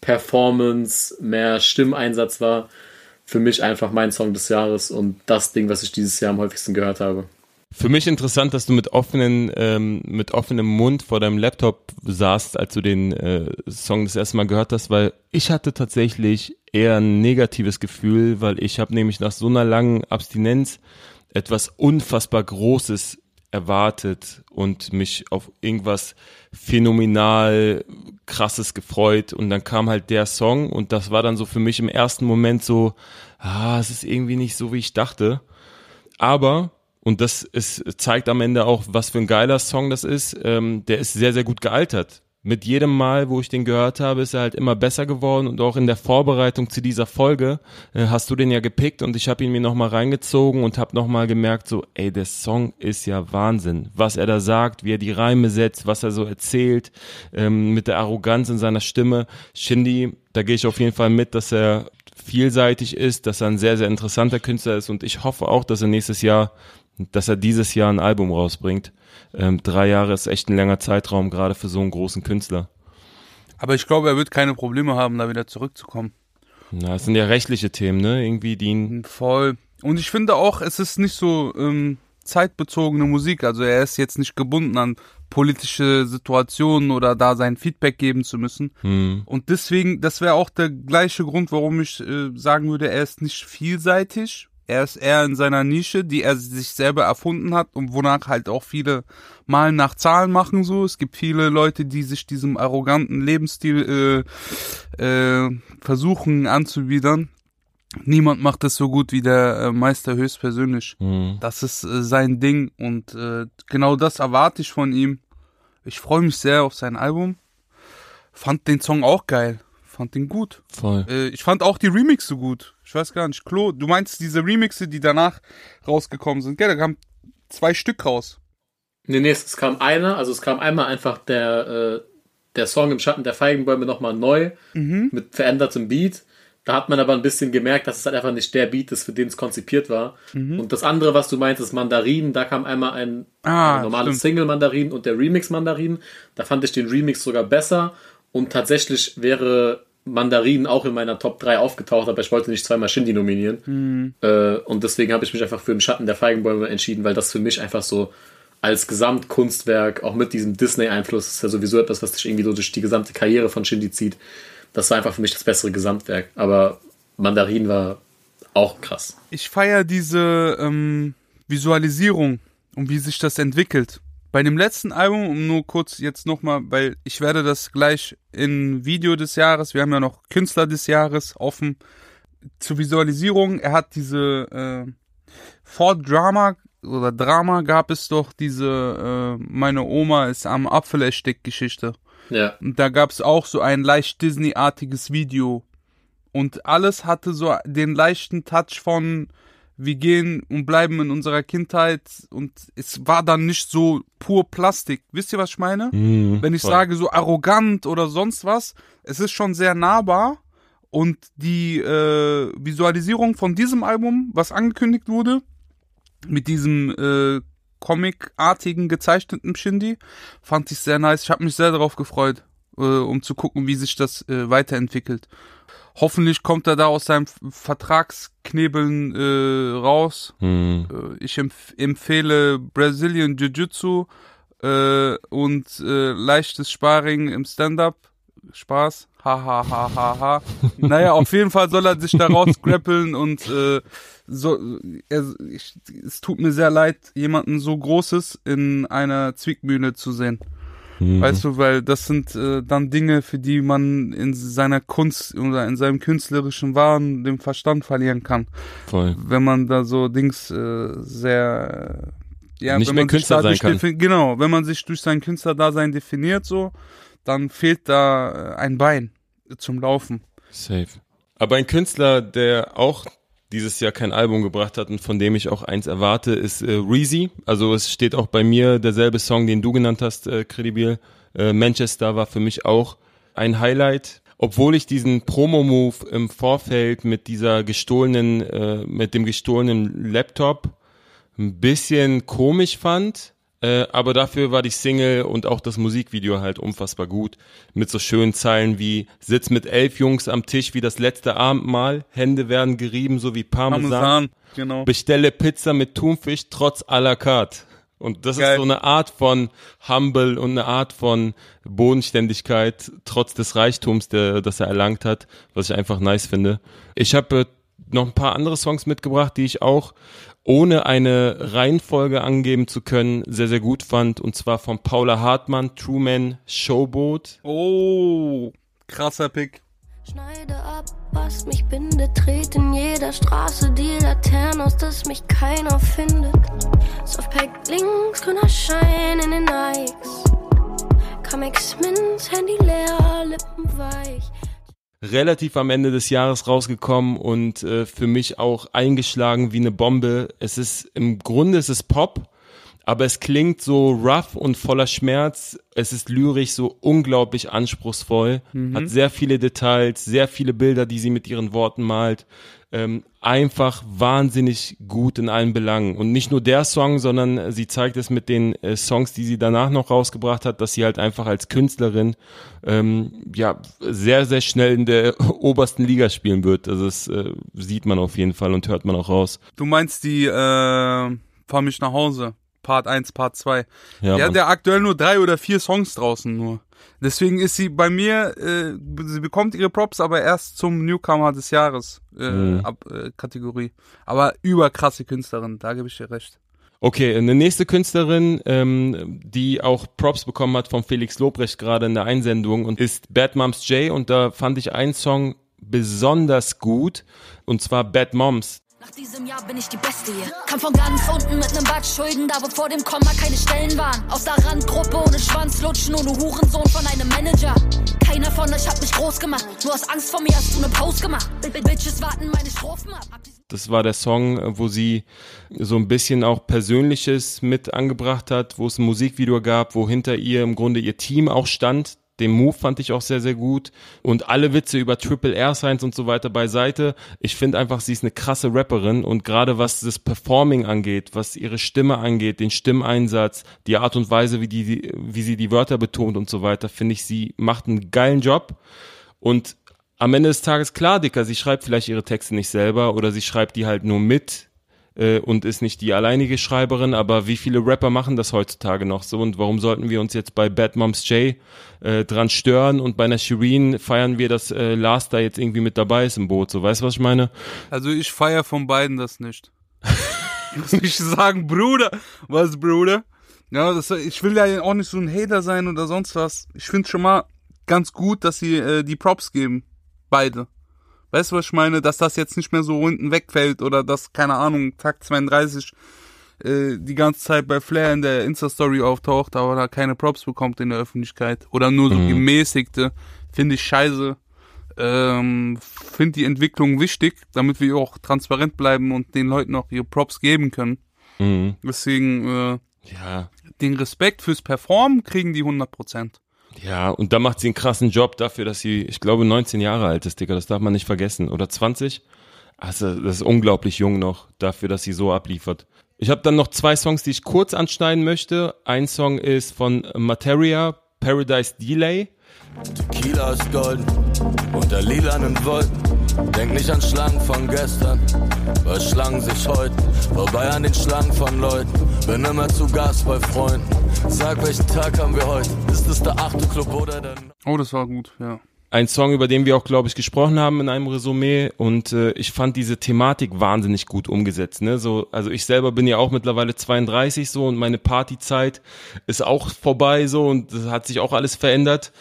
Performance, mehr Stimmeinsatz war. Für mich einfach mein Song des Jahres und das Ding, was ich dieses Jahr am häufigsten gehört habe. Für mich interessant, dass du mit offenen, ähm, mit offenem Mund vor deinem Laptop saßt, als du den äh, Song das erste Mal gehört hast, weil ich hatte tatsächlich eher ein negatives Gefühl, weil ich habe nämlich nach so einer langen Abstinenz etwas unfassbar Großes erwartet und mich auf irgendwas phänomenal krasses gefreut und dann kam halt der Song und das war dann so für mich im ersten Moment so, ah, es ist irgendwie nicht so, wie ich dachte. Aber, und das ist, zeigt am Ende auch, was für ein geiler Song das ist, ähm, der ist sehr, sehr gut gealtert. Mit jedem Mal, wo ich den gehört habe, ist er halt immer besser geworden. Und auch in der Vorbereitung zu dieser Folge äh, hast du den ja gepickt und ich habe ihn mir nochmal reingezogen und habe nochmal gemerkt, so, ey, der Song ist ja Wahnsinn, was er da sagt, wie er die Reime setzt, was er so erzählt, ähm, mit der Arroganz in seiner Stimme. Shindy, da gehe ich auf jeden Fall mit, dass er vielseitig ist, dass er ein sehr, sehr interessanter Künstler ist. Und ich hoffe auch, dass er nächstes Jahr, dass er dieses Jahr ein Album rausbringt ähm, drei Jahre ist echt ein langer Zeitraum, gerade für so einen großen Künstler. Aber ich glaube, er wird keine Probleme haben, da wieder zurückzukommen. Na, es sind ja rechtliche Themen, ne? Irgendwie die ihn. Voll. Und ich finde auch, es ist nicht so ähm, zeitbezogene Musik. Also er ist jetzt nicht gebunden an politische Situationen oder da sein Feedback geben zu müssen. Hm. Und deswegen, das wäre auch der gleiche Grund, warum ich äh, sagen würde, er ist nicht vielseitig, er ist eher in seiner Nische, die er sich selber erfunden hat und wonach halt auch viele mal nach Zahlen machen so. Es gibt viele Leute, die sich diesem arroganten Lebensstil äh, äh, versuchen anzuwidern. Niemand macht das so gut wie der äh, Meister höchstpersönlich. Mhm. Das ist äh, sein Ding und äh, genau das erwarte ich von ihm. Ich freue mich sehr auf sein Album. Fand den Song auch geil. Fand den gut. Voll. Äh, ich fand auch die Remixe gut. Ich weiß gar nicht, Klo, du meinst diese Remixe, die danach rausgekommen sind, gell? Da kamen zwei Stück raus. Nee, nee, es kam einer, also es kam einmal einfach der, äh, der Song im Schatten der Feigenbäume nochmal neu, mhm. mit verändertem Beat. Da hat man aber ein bisschen gemerkt, dass es halt einfach nicht der Beat ist, für den es konzipiert war. Mhm. Und das andere, was du meintest, Mandarin, da kam einmal ein, ah, ein normales Single Mandarin und der Remix Mandarin. Da fand ich den Remix sogar besser. Und tatsächlich wäre Mandarinen auch in meiner Top 3 aufgetaucht, aber ich wollte nicht zweimal Shindy nominieren. Mhm. Äh, und deswegen habe ich mich einfach für den Schatten der Feigenbäume entschieden, weil das für mich einfach so als Gesamtkunstwerk, auch mit diesem Disney-Einfluss, ist ja sowieso etwas, was sich irgendwie so durch die gesamte Karriere von Shindy zieht. Das war einfach für mich das bessere Gesamtwerk. Aber Mandarin war auch krass. Ich feiere diese ähm, Visualisierung und wie sich das entwickelt. Bei dem letzten Album, um nur kurz jetzt nochmal, weil ich werde das gleich in Video des Jahres, wir haben ja noch Künstler des Jahres offen, zur Visualisierung, er hat diese äh, vor Drama oder Drama gab es doch diese äh, meine Oma ist am Apfelerstick Geschichte. Ja. Und da gab es auch so ein leicht Disney-artiges Video. Und alles hatte so den leichten Touch von wir gehen und bleiben in unserer Kindheit und es war dann nicht so pur Plastik. Wisst ihr, was ich meine? Mhm, Wenn ich voll. sage so arrogant oder sonst was, es ist schon sehr nahbar und die äh, Visualisierung von diesem Album, was angekündigt wurde, mit diesem äh, Comic-artigen gezeichneten Shindy, fand ich sehr nice. Ich habe mich sehr darauf gefreut, äh, um zu gucken, wie sich das äh, weiterentwickelt. Hoffentlich kommt er da aus seinem Vertragsknebeln äh, raus. Mhm. Äh, ich empf empfehle Brazilian Jiu-Jitsu äh, und äh, leichtes Sparring im Stand-up. Spaß. Ha, ha, ha, ha, ha. <laughs> naja, auf jeden Fall soll er sich da rausgrappeln und äh, so, er, ich, es tut mir sehr leid, jemanden so Großes in einer Zwickmühle zu sehen. Mhm. Weißt du, weil das sind äh, dann Dinge, für die man in seiner Kunst oder in seinem künstlerischen Wahn den Verstand verlieren kann. Voll. Wenn man da so Dings äh, sehr ja, nicht mehr Künstler sein kann. Genau, wenn man sich durch sein Künstlerdasein definiert so, dann fehlt da äh, ein Bein zum Laufen. Safe. Aber ein Künstler, der auch dieses Jahr kein Album gebracht hat und von dem ich auch eins erwarte, ist äh, Reezy. Also es steht auch bei mir derselbe Song, den du genannt hast, äh, Credibil. Äh, Manchester war für mich auch ein Highlight. Obwohl ich diesen Promo-Move im Vorfeld mit dieser gestohlenen, äh, mit dem gestohlenen Laptop ein bisschen komisch fand. Äh, aber dafür war die Single und auch das Musikvideo halt unfassbar gut. Mit so schönen Zeilen wie Sitz mit elf Jungs am Tisch wie das letzte Abendmahl, Hände werden gerieben, so wie Parmesan. Parmesan genau. Bestelle Pizza mit Thunfisch trotz à la carte. Und das Geil. ist so eine Art von Humble und eine Art von Bodenständigkeit, trotz des Reichtums, der, das er erlangt hat, was ich einfach nice finde. Ich habe äh, noch ein paar andere Songs mitgebracht, die ich auch ohne eine Reihenfolge angeben zu können, sehr, sehr gut fand. Und zwar von Paula Hartmann, Truman Showboat. Oh, krasser Pick. Schneide ab, was mich bindet, trete in jeder Straße die Laternen aus, dass mich keiner findet. Softpack links, grüner Schein in den Nikes. Comics Minz, Handy leer, Lippen weich relativ am Ende des Jahres rausgekommen und äh, für mich auch eingeschlagen wie eine Bombe. Es ist im Grunde es ist Pop, aber es klingt so rough und voller Schmerz. Es ist lyrisch so unglaublich anspruchsvoll, mhm. hat sehr viele Details, sehr viele Bilder, die sie mit ihren Worten malt. Ähm, einfach wahnsinnig gut in allen Belangen. Und nicht nur der Song, sondern sie zeigt es mit den äh, Songs, die sie danach noch rausgebracht hat, dass sie halt einfach als Künstlerin ähm, ja sehr, sehr schnell in der <laughs> obersten Liga spielen wird. Also das äh, sieht man auf jeden Fall und hört man auch raus. Du meinst die äh, Fahr mich nach Hause? Part 1, Part 2. Ja, die hat ja aktuell nur drei oder vier Songs draußen nur. Deswegen ist sie bei mir, äh, sie bekommt ihre Props, aber erst zum Newcomer des Jahres äh, mhm. ab, äh, Kategorie. Aber überkrasse Künstlerin, da gebe ich dir recht. Okay, eine nächste Künstlerin, ähm, die auch Props bekommen hat von Felix Lobrecht gerade in der Einsendung und ist Bad Moms J und da fand ich einen Song besonders gut und zwar Bad Moms. Nach diesem Jahr bin ich die Beste hier. Kam von ganz unten mit nem Bad Schulden, da wo vor dem Komma keine Stellen waren. Aus der Randgruppe ohne Schwanzlutschen, ohne Hurensohn von einem Manager. Keiner von euch hat mich groß gemacht. Nur aus Angst vor mir hast du ne Pause gemacht. Bitches warten meine Strophen ab. Das war der Song, wo sie so ein bisschen auch Persönliches mit angebracht hat, wo es ein Musikvideo gab, wo hinter ihr im Grunde ihr Team auch stand, den Move fand ich auch sehr, sehr gut. Und alle Witze über Triple Air Signs und so weiter beiseite. Ich finde einfach, sie ist eine krasse Rapperin und gerade was das Performing angeht, was ihre Stimme angeht, den Stimmeinsatz, die Art und Weise, wie, die, wie sie die Wörter betont und so weiter, finde ich, sie macht einen geilen Job. Und am Ende des Tages, klar, Dicker, sie schreibt vielleicht ihre Texte nicht selber oder sie schreibt die halt nur mit äh, und ist nicht die alleinige Schreiberin, aber wie viele Rapper machen das heutzutage noch so und warum sollten wir uns jetzt bei Bad Moms J äh, dran stören und bei einer Shireen feiern wir, dass äh, Lars da jetzt irgendwie mit dabei ist im Boot, so weißt du, was ich meine? Also ich feier von beiden das nicht. <laughs> ich muss nicht sagen, Bruder, was Bruder? Ja, das, ich will ja auch nicht so ein Hater sein oder sonst was. Ich finde schon mal ganz gut, dass sie äh, die Props geben. Beide. Weißt du, was ich meine? Dass das jetzt nicht mehr so unten wegfällt oder dass, keine Ahnung, Takt 32 äh, die ganze Zeit bei Flair in der Insta-Story auftaucht, aber da keine Props bekommt in der Öffentlichkeit. Oder nur so mhm. gemäßigte. Finde ich scheiße. Ähm, Finde die Entwicklung wichtig, damit wir auch transparent bleiben und den Leuten auch ihre Props geben können. Mhm. Deswegen, äh, ja. den Respekt fürs Performen kriegen die 100 Prozent. Ja, und da macht sie einen krassen Job dafür, dass sie, ich glaube, 19 Jahre alt ist, Digga. Das darf man nicht vergessen. Oder 20? Also, das ist unglaublich jung noch, dafür, dass sie so abliefert. Ich habe dann noch zwei Songs, die ich kurz anschneiden möchte. Ein Song ist von Materia, Paradise Delay. Tequila ist golden, unter lilanen Wolken. Denk nicht an Schlangen von gestern, weil Schlangen sich heute vorbei an den Schlangen von Leuten. Bin immer zu Gast bei Freunden. Sag, welchen Tag haben wir heute? Ist es der achte Club oder denn? Oh, das war gut, ja. Ein Song, über den wir auch, glaube ich, gesprochen haben in einem Resümee und äh, ich fand diese Thematik wahnsinnig gut umgesetzt. Ne? So, also ich selber bin ja auch mittlerweile 32 so und meine Partyzeit ist auch vorbei so und das hat sich auch alles verändert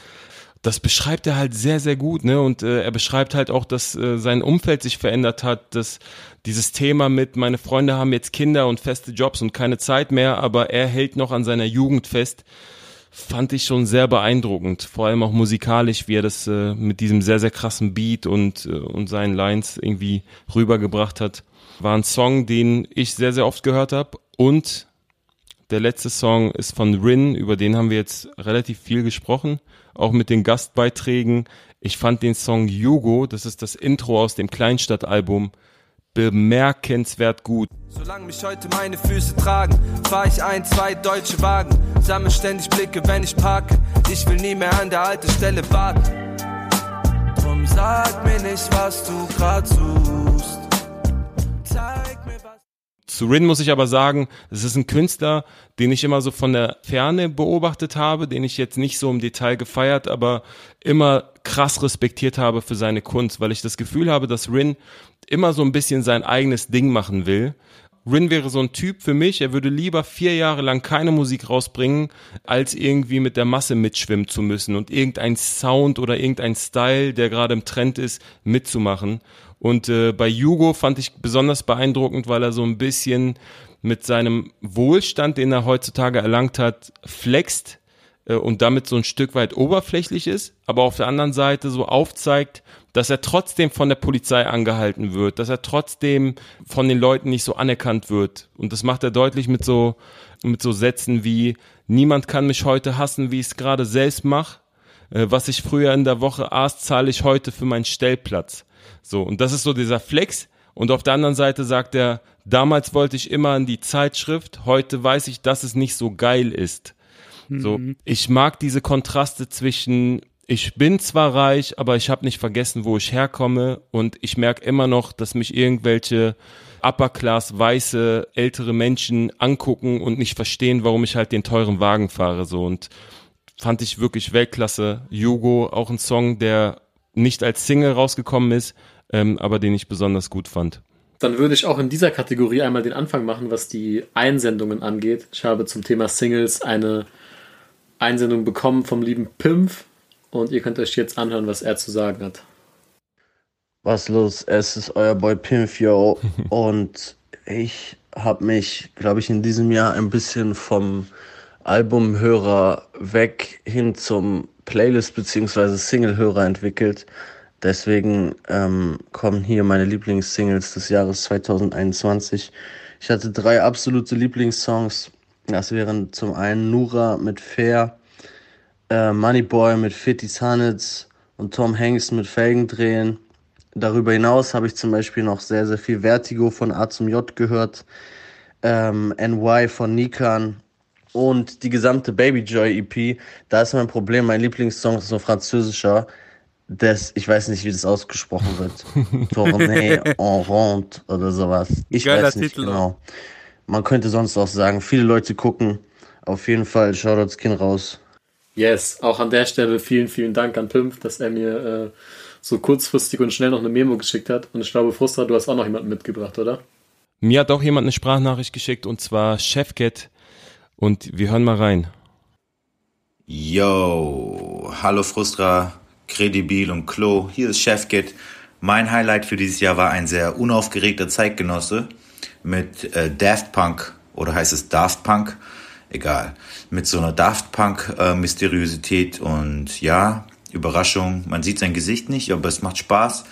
das beschreibt er halt sehr, sehr gut, ne? Und äh, er beschreibt halt auch, dass äh, sein Umfeld sich verändert hat, dass dieses Thema mit, meine Freunde haben jetzt Kinder und feste Jobs und keine Zeit mehr, aber er hält noch an seiner Jugend fest, fand ich schon sehr beeindruckend. Vor allem auch musikalisch, wie er das äh, mit diesem sehr, sehr krassen Beat und, äh, und seinen Lines irgendwie rübergebracht hat. War ein Song, den ich sehr, sehr oft gehört habe und der letzte Song ist von Rin, über den haben wir jetzt relativ viel gesprochen auch mit den Gastbeiträgen. Ich fand den Song Jugo, das ist das Intro aus dem Kleinstadtalbum, bemerkenswert gut. Solange mich heute meine Füße tragen, fahr ich ein, zwei deutsche Wagen, sammle ständig Blicke, wenn ich parke. Ich will nie mehr an der alten Stelle warten. Drum sag mir nicht, was du grad suchst. Zu Rin muss ich aber sagen, es ist ein Künstler, den ich immer so von der Ferne beobachtet habe, den ich jetzt nicht so im Detail gefeiert, aber immer krass respektiert habe für seine Kunst, weil ich das Gefühl habe, dass Rin immer so ein bisschen sein eigenes Ding machen will Rin wäre so ein Typ für mich, er würde lieber vier Jahre lang keine Musik rausbringen, als irgendwie mit der Masse mitschwimmen zu müssen und irgendein Sound oder irgendein Style, der gerade im Trend ist, mitzumachen. Und äh, bei Hugo fand ich besonders beeindruckend, weil er so ein bisschen mit seinem Wohlstand, den er heutzutage erlangt hat, flext äh, und damit so ein Stück weit oberflächlich ist, aber auf der anderen Seite so aufzeigt, dass er trotzdem von der Polizei angehalten wird, dass er trotzdem von den Leuten nicht so anerkannt wird. Und das macht er deutlich mit so, mit so Sätzen wie, niemand kann mich heute hassen, wie ich es gerade selbst mache. Äh, was ich früher in der Woche aß, zahle ich heute für meinen Stellplatz. So. Und das ist so dieser Flex. Und auf der anderen Seite sagt er, damals wollte ich immer in die Zeitschrift, heute weiß ich, dass es nicht so geil ist. So, mhm. ich mag diese Kontraste zwischen ich bin zwar reich, aber ich habe nicht vergessen, wo ich herkomme und ich merke immer noch, dass mich irgendwelche Upper Class weiße ältere Menschen angucken und nicht verstehen, warum ich halt den teuren Wagen fahre so und fand ich wirklich Weltklasse. Jugo auch ein Song, der nicht als Single rausgekommen ist, ähm, aber den ich besonders gut fand. Dann würde ich auch in dieser Kategorie einmal den Anfang machen, was die Einsendungen angeht. Ich habe zum Thema Singles eine Einsendung bekommen vom lieben Pimpf und ihr könnt euch jetzt anhören, was er zu sagen hat. Was los? Es ist euer Boy Pinfio <laughs> und ich habe mich, glaube ich, in diesem Jahr ein bisschen vom Albumhörer weg hin zum Playlist- bzw. Singlehörer entwickelt. Deswegen ähm, kommen hier meine Lieblingssingles des Jahres 2021. Ich hatte drei absolute Lieblingssongs. Das wären zum einen Nura mit Fair, äh, Moneyboy mit 50 Hundreds und Tom Hanks mit Felgen drehen. Darüber hinaus habe ich zum Beispiel noch sehr, sehr viel Vertigo von A zum J gehört, ähm, NY von Nikan und die gesamte Baby Joy EP. Da ist mein Problem, mein Lieblingssong ist so französischer. Das, ich weiß nicht, wie das ausgesprochen wird. <laughs> Tournee en rond oder sowas. Ich Geiler weiß nicht Titel genau. Man könnte sonst auch sagen, viele Leute gucken. Auf jeden Fall, Shoutouts Kind raus. Yes, auch an der Stelle vielen, vielen Dank an Pimp, dass er mir äh, so kurzfristig und schnell noch eine Memo geschickt hat. Und ich glaube, Frustra, du hast auch noch jemanden mitgebracht, oder? Mir hat auch jemand eine Sprachnachricht geschickt und zwar Chefcat. Und wir hören mal rein. Yo, hallo Frustra, Credibil und Klo, hier ist Chefcat. Mein Highlight für dieses Jahr war ein sehr unaufgeregter Zeitgenosse mit äh, Daft Punk oder heißt es Daft Punk? egal. Mit so einer Daft Punk-Mysteriosität äh, und ja, Überraschung. Man sieht sein Gesicht nicht, aber es macht Spaß,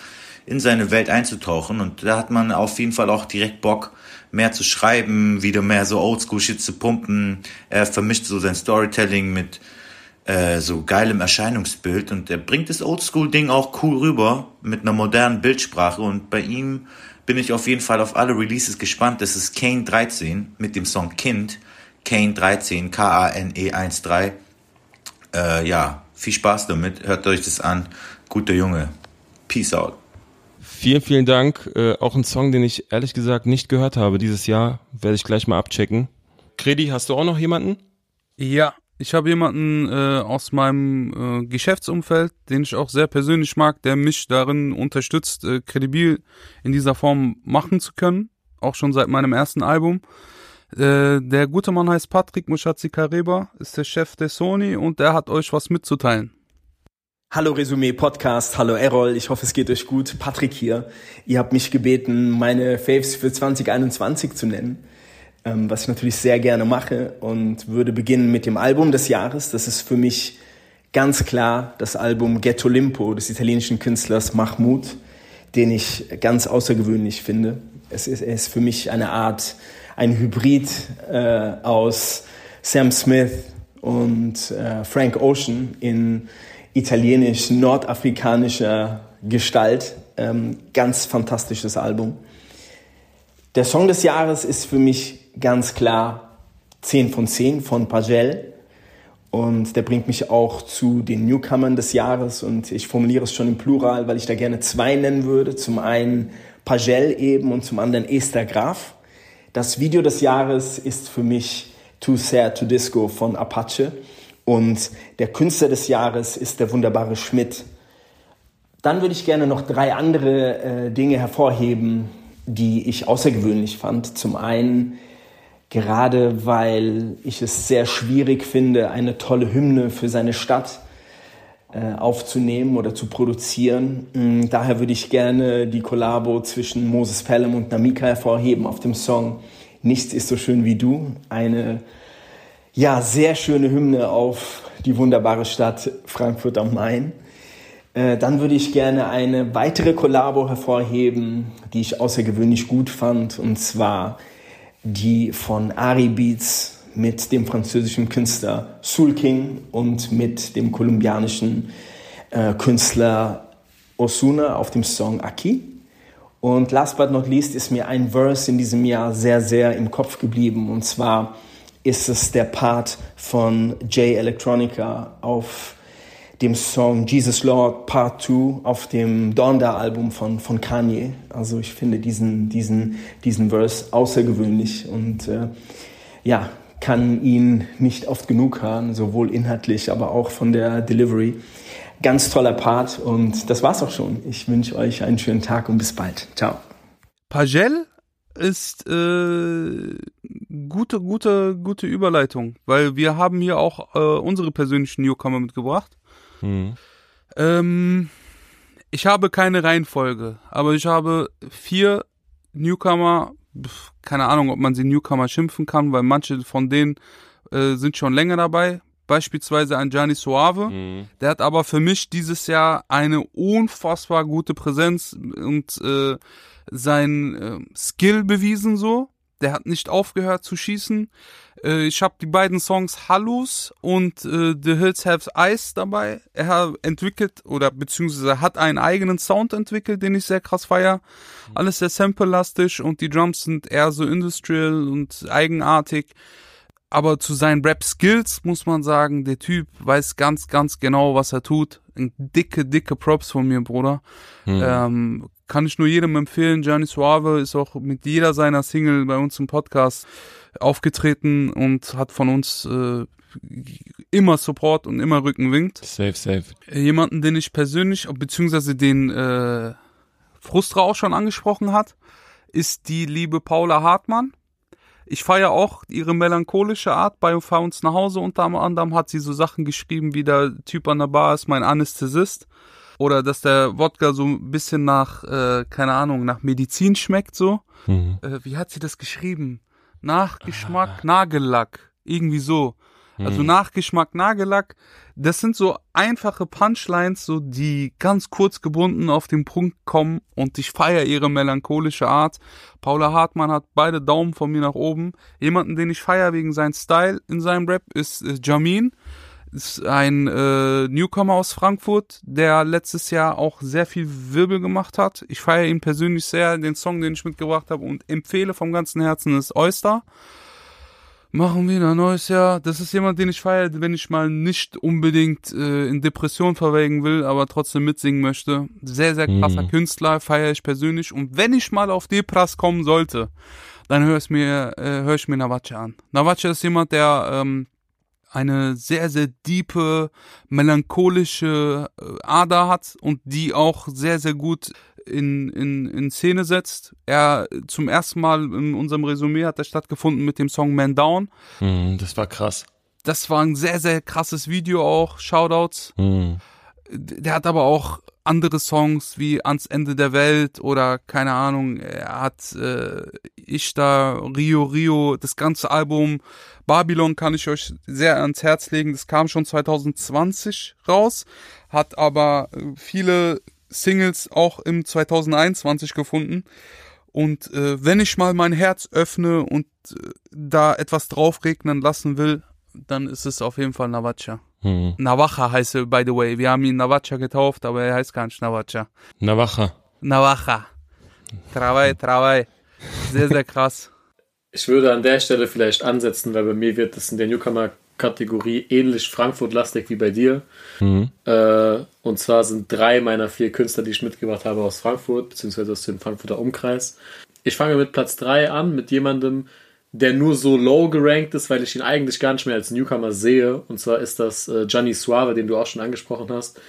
in seine Welt einzutauchen und da hat man auf jeden Fall auch direkt Bock, mehr zu schreiben, wieder mehr so Oldschool-Shit zu pumpen. Er vermischt so sein Storytelling mit äh, so geilem Erscheinungsbild und er bringt das Oldschool-Ding auch cool rüber mit einer modernen Bildsprache und bei ihm bin ich auf jeden Fall auf alle Releases gespannt. Das ist Kane 13 mit dem Song Kind. Kane 13, K-A-N-E 13. Äh, ja, viel Spaß damit. Hört euch das an. Guter Junge. Peace out. Vielen, vielen Dank. Äh, auch ein Song, den ich ehrlich gesagt nicht gehört habe dieses Jahr. Werde ich gleich mal abchecken. Kredi, hast du auch noch jemanden? Ja, ich habe jemanden äh, aus meinem äh, Geschäftsumfeld, den ich auch sehr persönlich mag, der mich darin unterstützt, äh, kredibil in dieser Form machen zu können. Auch schon seit meinem ersten Album. Äh, der gute Mann heißt Patrick Mushatzi Kareba, ist der Chef der Sony und der hat euch was mitzuteilen. Hallo Resümee Podcast, hallo Errol, ich hoffe es geht euch gut. Patrick hier. Ihr habt mich gebeten, meine Faves für 2021 zu nennen, ähm, was ich natürlich sehr gerne mache und würde beginnen mit dem Album des Jahres. Das ist für mich ganz klar das Album Ghetto Limpo des italienischen Künstlers Mahmoud, den ich ganz außergewöhnlich finde. Es ist, es ist für mich eine Art ein Hybrid äh, aus Sam Smith und äh, Frank Ocean in italienisch-nordafrikanischer Gestalt. Ähm, ganz fantastisches Album. Der Song des Jahres ist für mich ganz klar 10 von 10 von Pagel. Und der bringt mich auch zu den Newcomern des Jahres. Und ich formuliere es schon im Plural, weil ich da gerne zwei nennen würde. Zum einen Pagel eben und zum anderen Esther Graf. Das Video des Jahres ist für mich Too Sad to Disco von Apache. Und der Künstler des Jahres ist der wunderbare Schmidt. Dann würde ich gerne noch drei andere äh, Dinge hervorheben, die ich außergewöhnlich fand. Zum einen, gerade weil ich es sehr schwierig finde, eine tolle Hymne für seine Stadt äh, aufzunehmen oder zu produzieren. Mm, daher würde ich gerne die Kollabo zwischen Moses Pelham und Namika hervorheben auf dem Song Nichts ist so schön wie du. Eine ja, sehr schöne Hymne auf die wunderbare Stadt Frankfurt am Main. Äh, dann würde ich gerne eine weitere Kollabo hervorheben, die ich außergewöhnlich gut fand, und zwar die von Ari Beats mit dem französischen Künstler Soul King und mit dem kolumbianischen äh, Künstler Osuna auf dem Song Aki. Und last but not least ist mir ein Verse in diesem Jahr sehr, sehr im Kopf geblieben. Und zwar ist es der Part von Jay Electronica auf dem Song Jesus Lord Part 2 auf dem Donda-Album von, von Kanye. Also ich finde diesen, diesen, diesen Verse außergewöhnlich und äh, ja, kann ihn nicht oft genug hören, sowohl inhaltlich, aber auch von der Delivery. Ganz toller Part und das war's auch schon. Ich wünsche euch einen schönen Tag und bis bald. Ciao. Pagel ist äh, gute, gute, gute Überleitung, weil wir haben hier auch äh, unsere persönlichen Newcomer mitgebracht. Mhm. Ähm, ich habe keine Reihenfolge, aber ich habe vier Newcomer, keine Ahnung, ob man sie Newcomer schimpfen kann, weil manche von denen äh, sind schon länger dabei. Beispielsweise ein Gianni Suave. Mhm. Der hat aber für mich dieses Jahr eine unfassbar gute Präsenz und äh, sein äh, Skill bewiesen so. Der hat nicht aufgehört zu schießen. Äh, ich habe die beiden Songs Hallus und äh, The Hills Have Ice dabei. Er hat entwickelt oder beziehungsweise hat einen eigenen Sound entwickelt, den ich sehr krass feier. Mhm. Alles sehr sample-lastig und die Drums sind eher so industrial und eigenartig. Aber zu seinen Rap-Skills muss man sagen, der Typ weiß ganz, ganz genau, was er tut. Dicke, dicke Props von mir, Bruder. Mhm. Ähm, kann ich nur jedem empfehlen. Gianni Suave ist auch mit jeder seiner Single bei uns im Podcast aufgetreten und hat von uns äh, immer Support und immer Rückenwinkt. Safe, safe. Jemanden, den ich persönlich, beziehungsweise den äh, Frustra auch schon angesprochen hat, ist die liebe Paula Hartmann. Ich feiere auch ihre melancholische Art. Bei Fahr uns nach Hause unter anderem hat sie so Sachen geschrieben, wie der Typ an der Bar ist mein Anästhesist. Oder dass der Wodka so ein bisschen nach, äh, keine Ahnung, nach Medizin schmeckt so. Mhm. Äh, wie hat sie das geschrieben? Nachgeschmack, ah. Nagellack. Irgendwie so. Also mhm. Nachgeschmack, Nagellack. Das sind so einfache Punchlines, so die ganz kurz gebunden auf den Punkt kommen und ich feiere ihre melancholische Art. Paula Hartmann hat beide Daumen von mir nach oben. Jemanden, den ich feiere wegen seinem Style in seinem Rap, ist äh, Jamin. Ist ein äh, Newcomer aus Frankfurt, der letztes Jahr auch sehr viel Wirbel gemacht hat. Ich feiere ihn persönlich sehr. Den Song, den ich mitgebracht habe und empfehle vom ganzen Herzen ist Oyster machen wieder ein neues Jahr. Das ist jemand, den ich feiere, wenn ich mal nicht unbedingt äh, in Depression verwelken will, aber trotzdem mitsingen möchte. Sehr, sehr krasser mhm. Künstler, feiere ich persönlich. Und wenn ich mal auf Depras kommen sollte, dann höre ich mir, äh, hör ich mir Navace an. Navace ist jemand, der ähm, eine sehr, sehr diepe, melancholische äh, Ader hat und die auch sehr, sehr gut in, in, in Szene setzt. Er zum ersten Mal in unserem Resümee hat er stattgefunden mit dem Song Man Down. Mm, das war krass. Das war ein sehr, sehr krasses Video auch. Shoutouts. Mm. Der hat aber auch andere Songs wie Ans Ende der Welt oder keine Ahnung, er hat äh, Ich da, Rio Rio, das ganze Album Babylon kann ich euch sehr ans Herz legen. Das kam schon 2020 raus, hat aber viele Singles auch im 2021 gefunden. Und äh, wenn ich mal mein Herz öffne und äh, da etwas draufregnen lassen will, dann ist es auf jeden Fall Navacha. Hm. Navacha heißt er, by the way. Wir haben ihn Navacha getauft, aber er heißt gar nicht Navacha. Navacha. Navacha. Travay, travay. Sehr, sehr krass. Ich würde an der Stelle vielleicht ansetzen, weil bei mir wird es in der Newcomer-Kategorie ähnlich Frankfurt-lastig wie bei dir. Mhm. Äh, und zwar sind drei meiner vier Künstler, die ich mitgebracht habe, aus Frankfurt, beziehungsweise aus dem Frankfurter Umkreis. Ich fange mit Platz drei an, mit jemandem, der nur so low gerankt ist, weil ich ihn eigentlich gar nicht mehr als Newcomer sehe. Und zwar ist das äh, Gianni Suave, den du auch schon angesprochen hast.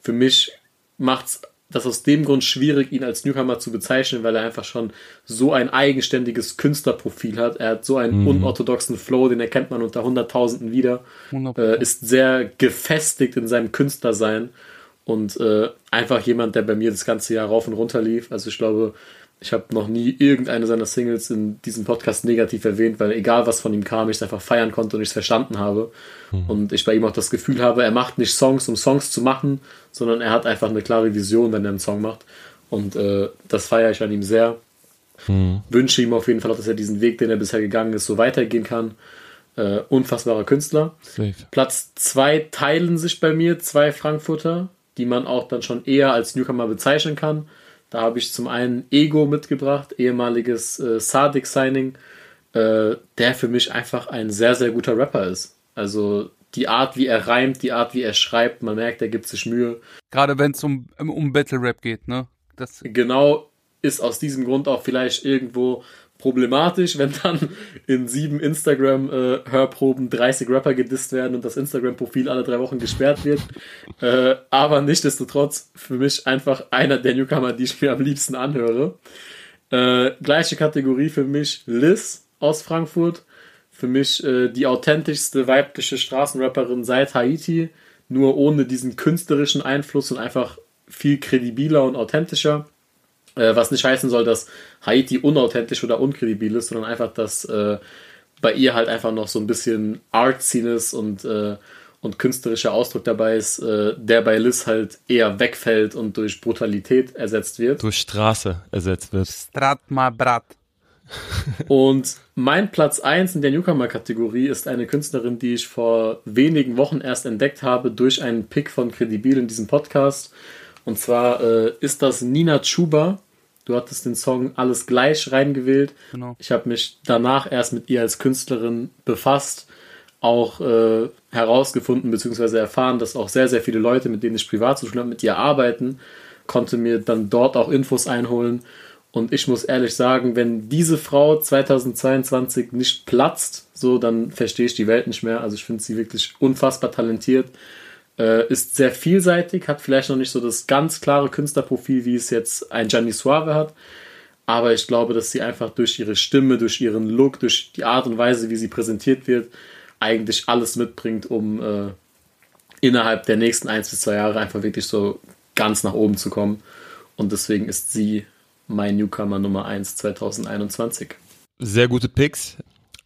Für mich macht es das aus dem Grund schwierig, ihn als Newcomer zu bezeichnen, weil er einfach schon so ein eigenständiges Künstlerprofil hat. Er hat so einen mhm. unorthodoxen Flow, den erkennt man unter Hunderttausenden wieder. Äh, ist sehr gefestigt in seinem Künstlersein und äh, einfach jemand, der bei mir das ganze Jahr rauf und runter lief. Also ich glaube, ich habe noch nie irgendeine seiner Singles in diesem Podcast negativ erwähnt, weil egal was von ihm kam, ich es einfach feiern konnte und ich es verstanden habe. Mhm. Und ich bei ihm auch das Gefühl habe, er macht nicht Songs, um Songs zu machen, sondern er hat einfach eine klare Vision, wenn er einen Song macht. Und äh, das feiere ich an ihm sehr. Mhm. Wünsche ihm auf jeden Fall auch, dass er diesen Weg, den er bisher gegangen ist, so weitergehen kann. Äh, unfassbarer Künstler. Safe. Platz zwei teilen sich bei mir zwei Frankfurter, die man auch dann schon eher als Newcomer bezeichnen kann. Da habe ich zum einen Ego mitgebracht, ehemaliges äh, Sadik-Signing, äh, der für mich einfach ein sehr, sehr guter Rapper ist. Also die Art, wie er reimt, die Art, wie er schreibt, man merkt, er gibt sich Mühe. Gerade wenn es um, um Battle Rap geht, ne? Das genau ist aus diesem Grund auch vielleicht irgendwo problematisch, wenn dann in sieben Instagram-Hörproben äh, 30 Rapper gedisst werden und das Instagram-Profil alle drei Wochen gesperrt wird. Äh, aber nichtsdestotrotz für mich einfach einer der Newcomer, die ich mir am liebsten anhöre. Äh, gleiche Kategorie für mich Liz aus Frankfurt. Für mich äh, die authentischste weibliche Straßenrapperin seit Haiti, nur ohne diesen künstlerischen Einfluss und einfach viel kredibiler und authentischer. Äh, was nicht heißen soll, dass Haiti unauthentisch oder unkredibil ist, sondern einfach, dass äh, bei ihr halt einfach noch so ein bisschen Artsiness und, äh, und künstlerischer Ausdruck dabei ist, äh, der bei Liz halt eher wegfällt und durch Brutalität ersetzt wird. Durch Straße ersetzt wird. Strat ma brat. <laughs> und mein Platz 1 in der Newcomer-Kategorie ist eine Künstlerin, die ich vor wenigen Wochen erst entdeckt habe durch einen Pick von Credibil in diesem Podcast. Und zwar äh, ist das Nina Chuba. Du hattest den Song Alles gleich reingewählt. Genau. Ich habe mich danach erst mit ihr als Künstlerin befasst, auch äh, herausgefunden bzw. erfahren, dass auch sehr, sehr viele Leute, mit denen ich privat zu tun habe, mit ihr arbeiten, konnte mir dann dort auch Infos einholen. Und ich muss ehrlich sagen, wenn diese Frau 2022 nicht platzt, so, dann verstehe ich die Welt nicht mehr. Also ich finde sie wirklich unfassbar talentiert. Äh, ist sehr vielseitig, hat vielleicht noch nicht so das ganz klare Künstlerprofil, wie es jetzt ein Gianni Suave hat. Aber ich glaube, dass sie einfach durch ihre Stimme, durch ihren Look, durch die Art und Weise, wie sie präsentiert wird, eigentlich alles mitbringt, um äh, innerhalb der nächsten ein bis zwei Jahre einfach wirklich so ganz nach oben zu kommen. Und deswegen ist sie mein Newcomer Nummer 1 2021. Sehr gute Picks.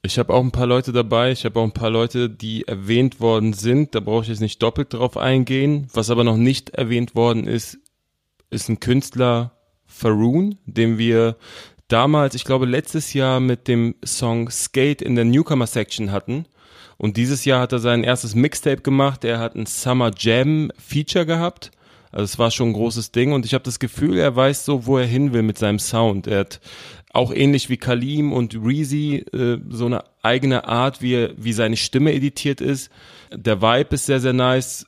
Ich habe auch ein paar Leute dabei. Ich habe auch ein paar Leute, die erwähnt worden sind. Da brauche ich jetzt nicht doppelt drauf eingehen. Was aber noch nicht erwähnt worden ist, ist ein Künstler Faroon, den wir damals, ich glaube letztes Jahr mit dem Song Skate in der Newcomer Section hatten. Und dieses Jahr hat er sein erstes Mixtape gemacht. Er hat ein Summer Jam Feature gehabt. Also es war schon ein großes Ding und ich habe das Gefühl, er weiß so, wo er hin will mit seinem Sound. Er hat auch ähnlich wie Kalim und Reezy äh, so eine eigene Art, wie, wie seine Stimme editiert ist. Der Vibe ist sehr, sehr nice.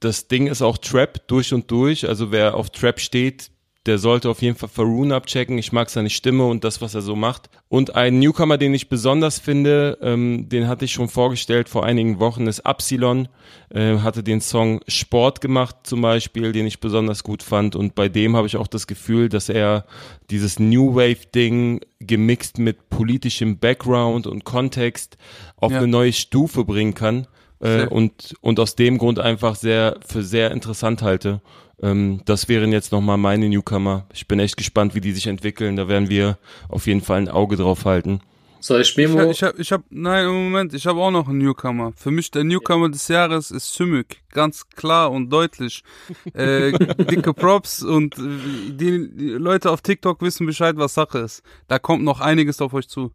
Das Ding ist auch Trap durch und durch. Also wer auf Trap steht, der sollte auf jeden Fall Faroon abchecken. Ich mag seine Stimme und das, was er so macht. Und ein Newcomer, den ich besonders finde, ähm, den hatte ich schon vorgestellt vor einigen Wochen, ist Absilon. Äh, hatte den Song Sport gemacht zum Beispiel, den ich besonders gut fand. Und bei dem habe ich auch das Gefühl, dass er dieses New Wave-Ding gemixt mit politischem Background und Kontext auf ja. eine neue Stufe bringen kann. Äh, und, und aus dem Grund einfach sehr für sehr interessant halte. Ähm, das wären jetzt nochmal meine Newcomer. Ich bin echt gespannt, wie die sich entwickeln. Da werden wir auf jeden Fall ein Auge drauf halten. Soll ich Memo? Ich, ich hab, ich hab, nein, Moment, ich habe auch noch einen Newcomer. Für mich der Newcomer des Jahres ist Sümük. Ganz klar und deutlich. <laughs> Äh, dicke Props und äh, die Leute auf TikTok wissen Bescheid, was Sache ist. Da kommt noch einiges auf euch zu.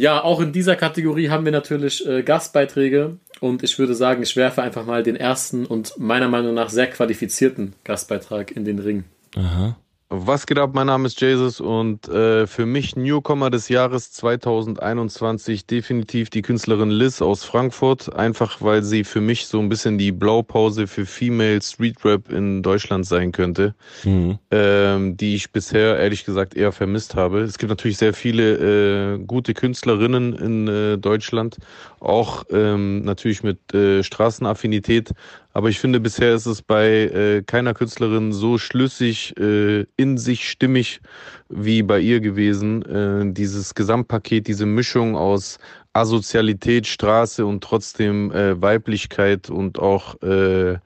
Ja, auch in dieser Kategorie haben wir natürlich äh, Gastbeiträge und ich würde sagen, ich werfe einfach mal den ersten und meiner Meinung nach sehr qualifizierten Gastbeitrag in den Ring. Aha. Was geht ab? Mein Name ist Jesus und äh, für mich Newcomer des Jahres 2021 definitiv die Künstlerin Liz aus Frankfurt. Einfach weil sie für mich so ein bisschen die Blaupause für Female Street Rap in Deutschland sein könnte, mhm. ähm, die ich bisher ehrlich gesagt eher vermisst habe. Es gibt natürlich sehr viele äh, gute Künstlerinnen in äh, Deutschland, auch ähm, natürlich mit äh, Straßenaffinität. Aber ich finde, bisher ist es bei äh, keiner Künstlerin so schlüssig, äh, in sich stimmig wie bei ihr gewesen. Äh, dieses Gesamtpaket, diese Mischung aus Asozialität, Straße und trotzdem äh, Weiblichkeit und auch äh,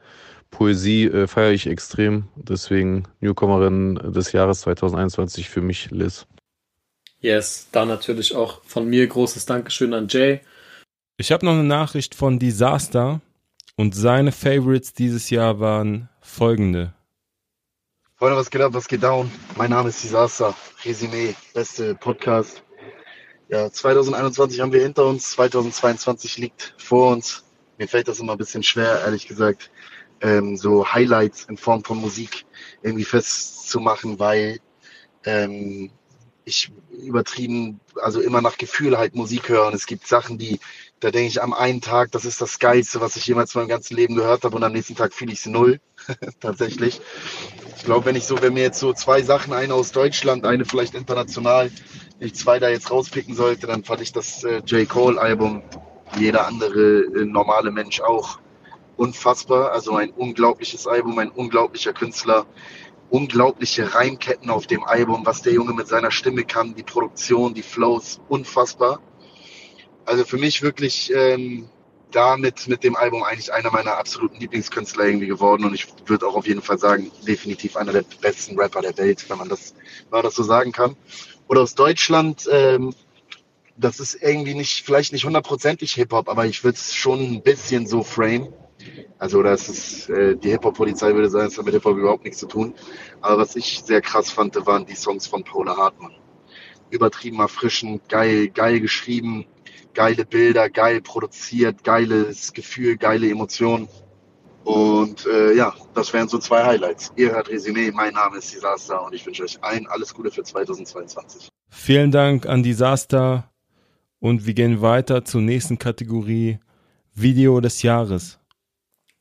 Poesie äh, feiere ich extrem. Deswegen Newcomerin des Jahres 2021 für mich Liz. Yes, da natürlich auch von mir großes Dankeschön an Jay. Ich habe noch eine Nachricht von Disaster. Und seine Favorites dieses Jahr waren folgende. Freunde, was geht ab, was geht down? Mein Name ist Disaster. Resümee, beste Podcast. Ja, 2021 haben wir hinter uns, 2022 liegt vor uns. Mir fällt das immer ein bisschen schwer, ehrlich gesagt, ähm, so Highlights in Form von Musik irgendwie festzumachen, weil ähm, ich übertrieben, also immer nach Gefühl halt Musik höre. Und es gibt Sachen, die da denke ich am einen Tag, das ist das Geilste, was ich jemals in meinem ganzen Leben gehört habe und am nächsten Tag fühle ich es null. <laughs> Tatsächlich. Ich glaube, wenn ich so, wenn mir jetzt so zwei Sachen, eine aus Deutschland, eine vielleicht international, ich zwei da jetzt rauspicken sollte, dann fand ich das äh, J. Cole-Album, jeder andere äh, normale Mensch auch, unfassbar. Also ein unglaubliches Album, ein unglaublicher Künstler, unglaubliche Reimketten auf dem Album, was der Junge mit seiner Stimme kann, die Produktion, die Flows, unfassbar. Also für mich wirklich ähm, damit mit dem Album eigentlich einer meiner absoluten Lieblingskünstler irgendwie geworden und ich würde auch auf jeden Fall sagen, definitiv einer der besten Rapper der Welt, wenn man das, wenn man das so sagen kann. Oder aus Deutschland, ähm, das ist irgendwie nicht, vielleicht nicht hundertprozentig Hip-Hop, aber ich würde es schon ein bisschen so frame. Also das ist, äh, die Hip-Hop-Polizei würde sagen, es hat mit Hip-Hop überhaupt nichts zu tun. Aber was ich sehr krass fand, waren die Songs von Paula Hartmann. Übertrieben erfrischend, geil, geil geschrieben, geile Bilder, geil produziert, geiles Gefühl, geile Emotionen. Und äh, ja, das wären so zwei Highlights. Ihr hört Resümee, mein Name ist Disaster und ich wünsche euch allen alles Gute für 2022. Vielen Dank an Disaster und wir gehen weiter zur nächsten Kategorie Video des Jahres.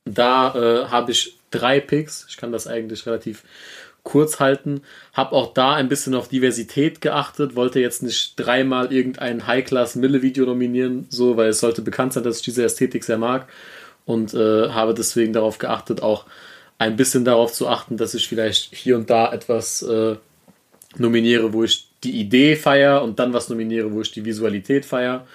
Da äh, habe ich drei Picks. Ich kann das eigentlich relativ kurz halten. Habe auch da ein bisschen auf Diversität geachtet, wollte jetzt nicht dreimal irgendein High-Class-Mille-Video nominieren, so, weil es sollte bekannt sein, dass ich diese Ästhetik sehr mag und äh, habe deswegen darauf geachtet, auch ein bisschen darauf zu achten, dass ich vielleicht hier und da etwas äh, nominiere, wo ich die Idee feiere und dann was nominiere, wo ich die Visualität feiere.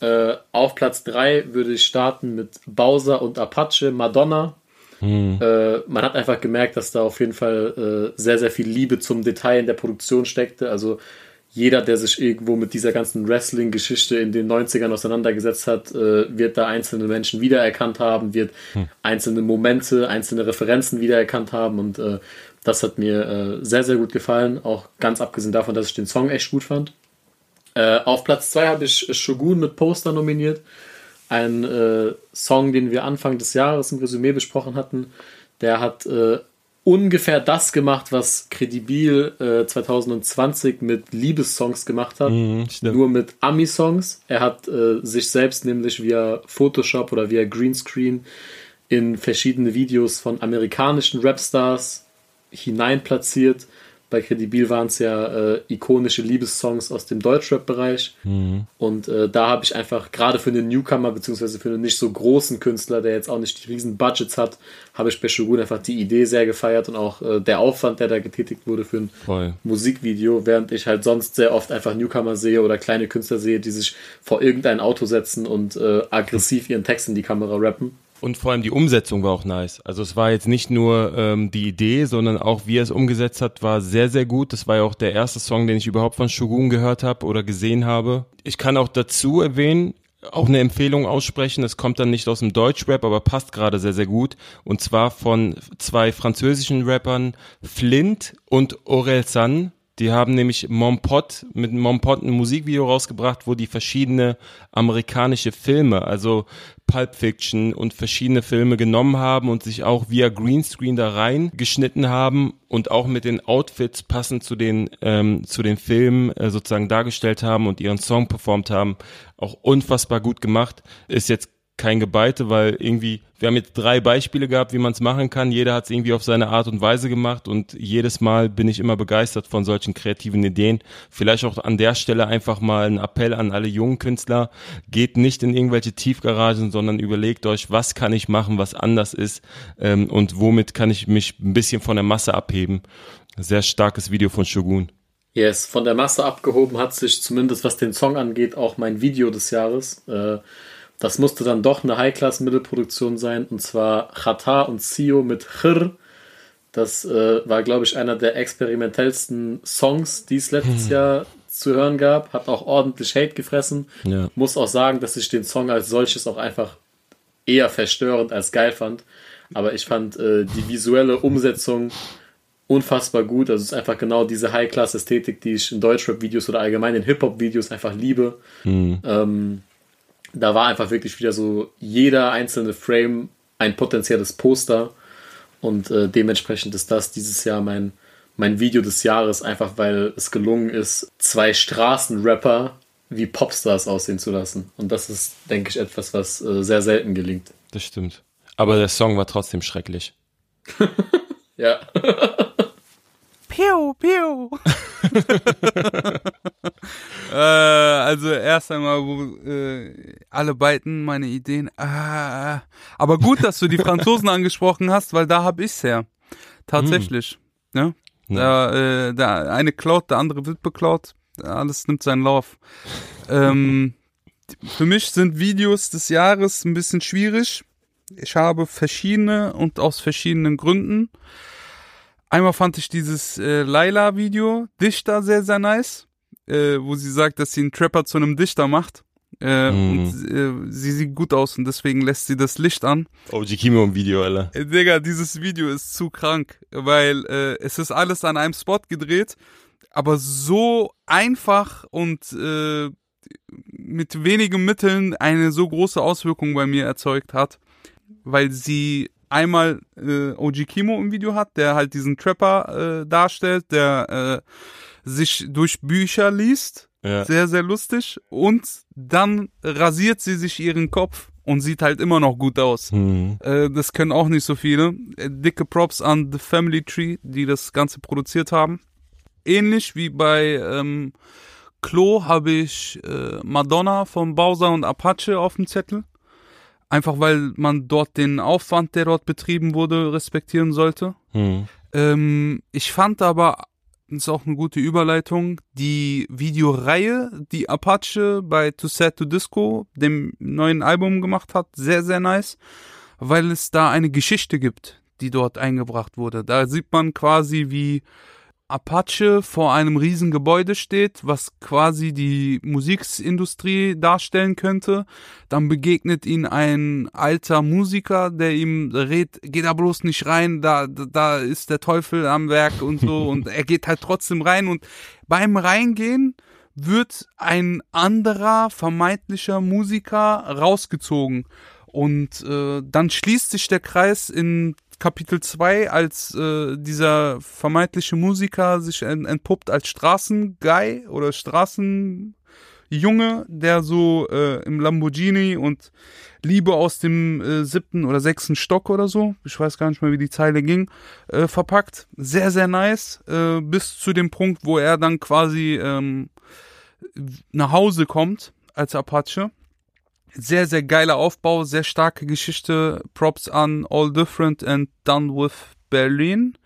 Äh, auf Platz 3 würde ich starten mit Bowser und Apache Madonna. Hm. Äh, man hat einfach gemerkt, dass da auf jeden Fall äh, sehr, sehr viel Liebe zum Detail in der Produktion steckte. Also jeder, der sich irgendwo mit dieser ganzen Wrestling-Geschichte in den 90ern auseinandergesetzt hat, äh, wird da einzelne Menschen wiedererkannt haben, wird hm. einzelne Momente, einzelne Referenzen wiedererkannt haben und äh, das hat mir äh, sehr, sehr gut gefallen. Auch ganz abgesehen davon, dass ich den Song echt gut fand. Äh, auf Platz 2 habe ich Shogun mit Poster nominiert ein äh, Song, den wir Anfang des Jahres im Resümee besprochen hatten. Der hat äh, ungefähr das gemacht, was Credibil äh, 2020 mit Liebessongs gemacht hat, mhm, nur mit Ami-Songs. Er hat äh, sich selbst nämlich via Photoshop oder via Greenscreen in verschiedene Videos von amerikanischen Rapstars hineinplatziert bei Credibil waren es ja äh, ikonische Liebessongs aus dem Deutschrap-Bereich. Mhm. Und äh, da habe ich einfach, gerade für einen Newcomer, beziehungsweise für einen nicht so großen Künstler, der jetzt auch nicht die riesen Budgets hat, habe ich bei Shogun einfach die Idee sehr gefeiert und auch äh, der Aufwand, der da getätigt wurde für ein Voll. Musikvideo, während ich halt sonst sehr oft einfach Newcomer sehe oder kleine Künstler sehe, die sich vor irgendein Auto setzen und äh, aggressiv ihren Text in die Kamera rappen. Und vor allem die Umsetzung war auch nice. Also es war jetzt nicht nur ähm, die Idee, sondern auch wie er es umgesetzt hat, war sehr, sehr gut. Das war ja auch der erste Song, den ich überhaupt von Shogun gehört habe oder gesehen habe. Ich kann auch dazu erwähnen, auch eine Empfehlung aussprechen. Es kommt dann nicht aus dem Deutschrap, aber passt gerade sehr, sehr gut. Und zwar von zwei französischen Rappern, Flint und Aurel San. Die haben nämlich Mompot mit Mompot ein Musikvideo rausgebracht, wo die verschiedene amerikanische Filme, also Pulp Fiction und verschiedene Filme genommen haben und sich auch via Greenscreen da rein geschnitten haben und auch mit den Outfits passend zu den ähm, zu den Filmen äh, sozusagen dargestellt haben und ihren Song performt haben. Auch unfassbar gut gemacht. Ist jetzt kein Gebeite, weil irgendwie, wir haben jetzt drei Beispiele gehabt, wie man es machen kann. Jeder hat es irgendwie auf seine Art und Weise gemacht und jedes Mal bin ich immer begeistert von solchen kreativen Ideen. Vielleicht auch an der Stelle einfach mal ein Appell an alle jungen Künstler. Geht nicht in irgendwelche Tiefgaragen, sondern überlegt euch, was kann ich machen, was anders ist ähm, und womit kann ich mich ein bisschen von der Masse abheben. Sehr starkes Video von Shogun. Yes, von der Masse abgehoben hat sich zumindest was den Song angeht auch mein Video des Jahres. Äh, das musste dann doch eine High-Class-Mittelproduktion sein, und zwar Chata und Sio mit Chir. Das äh, war, glaube ich, einer der experimentellsten Songs, die es letztes hm. Jahr zu hören gab. Hat auch ordentlich Hate gefressen. Ja. Muss auch sagen, dass ich den Song als solches auch einfach eher verstörend als geil fand. Aber ich fand äh, die visuelle Umsetzung unfassbar gut. Also es ist einfach genau diese High-Class-Ästhetik, die ich in Deutschrap-Videos oder allgemein in Hip-Hop-Videos einfach liebe. Mhm. Ähm, da war einfach wirklich wieder so jeder einzelne Frame ein potenzielles Poster und äh, dementsprechend ist das dieses Jahr mein, mein Video des Jahres, einfach weil es gelungen ist, zwei Straßenrapper wie Popstars aussehen zu lassen. Und das ist, denke ich, etwas, was äh, sehr selten gelingt. Das stimmt. Aber der Song war trotzdem schrecklich. <laughs> ja. Piu, piu. <laughs> <laughs> äh, also erst einmal, wo äh, alle beiden meine Ideen. Ah, aber gut, dass du die Franzosen <laughs> angesprochen hast, weil da hab ich's her. Tatsächlich. Mm. Ne? Da, äh, der eine klaut, der andere wird beklaut. Alles nimmt seinen Lauf. ähm, für mich sind Videos des Jahres ein bisschen schwierig. Ich habe verschiedene und aus verschiedenen Gründen. Einmal fand ich dieses äh, Laila-Video, Dichter, sehr, sehr nice, äh, wo sie sagt, dass sie einen Trapper zu einem Dichter macht. Äh, mm. Und äh, sie sieht gut aus und deswegen lässt sie das Licht an. OG Kimo im Video, Alter. Äh, Digga, dieses Video ist zu krank, weil äh, es ist alles an einem Spot gedreht, aber so einfach und äh, mit wenigen Mitteln eine so große Auswirkung bei mir erzeugt hat, weil sie einmal äh, OG Kimo im Video hat, der halt diesen Trapper äh, darstellt, der äh, sich durch Bücher liest. Ja. Sehr, sehr lustig. Und dann rasiert sie sich ihren Kopf und sieht halt immer noch gut aus. Mhm. Äh, das können auch nicht so viele. Äh, dicke Props an The Family Tree, die das Ganze produziert haben. Ähnlich wie bei ähm, Klo habe ich äh, Madonna von Bowser und Apache auf dem Zettel. Einfach weil man dort den Aufwand, der dort betrieben wurde, respektieren sollte. Hm. Ähm, ich fand aber, das ist auch eine gute Überleitung, die Videoreihe, die Apache bei To Set to Disco, dem neuen Album gemacht hat, sehr, sehr nice, weil es da eine Geschichte gibt, die dort eingebracht wurde. Da sieht man quasi, wie Apache vor einem riesen Gebäude steht, was quasi die Musikindustrie darstellen könnte. Dann begegnet ihn ein alter Musiker, der ihm rät, geh da bloß nicht rein, da, da ist der Teufel am Werk und so. <laughs> und er geht halt trotzdem rein und beim Reingehen wird ein anderer vermeintlicher Musiker rausgezogen. Und äh, dann schließt sich der Kreis in Kapitel 2, als äh, dieser vermeintliche Musiker sich entpuppt als Straßenguy oder Straßenjunge, der so äh, im Lamborghini und Liebe aus dem äh, siebten oder sechsten Stock oder so, ich weiß gar nicht mehr, wie die Zeile ging, äh, verpackt. Sehr, sehr nice, äh, bis zu dem Punkt, wo er dann quasi ähm, nach Hause kommt als Apache sehr, sehr geiler Aufbau, sehr starke Geschichte. Props an All Different and Done with Berlin.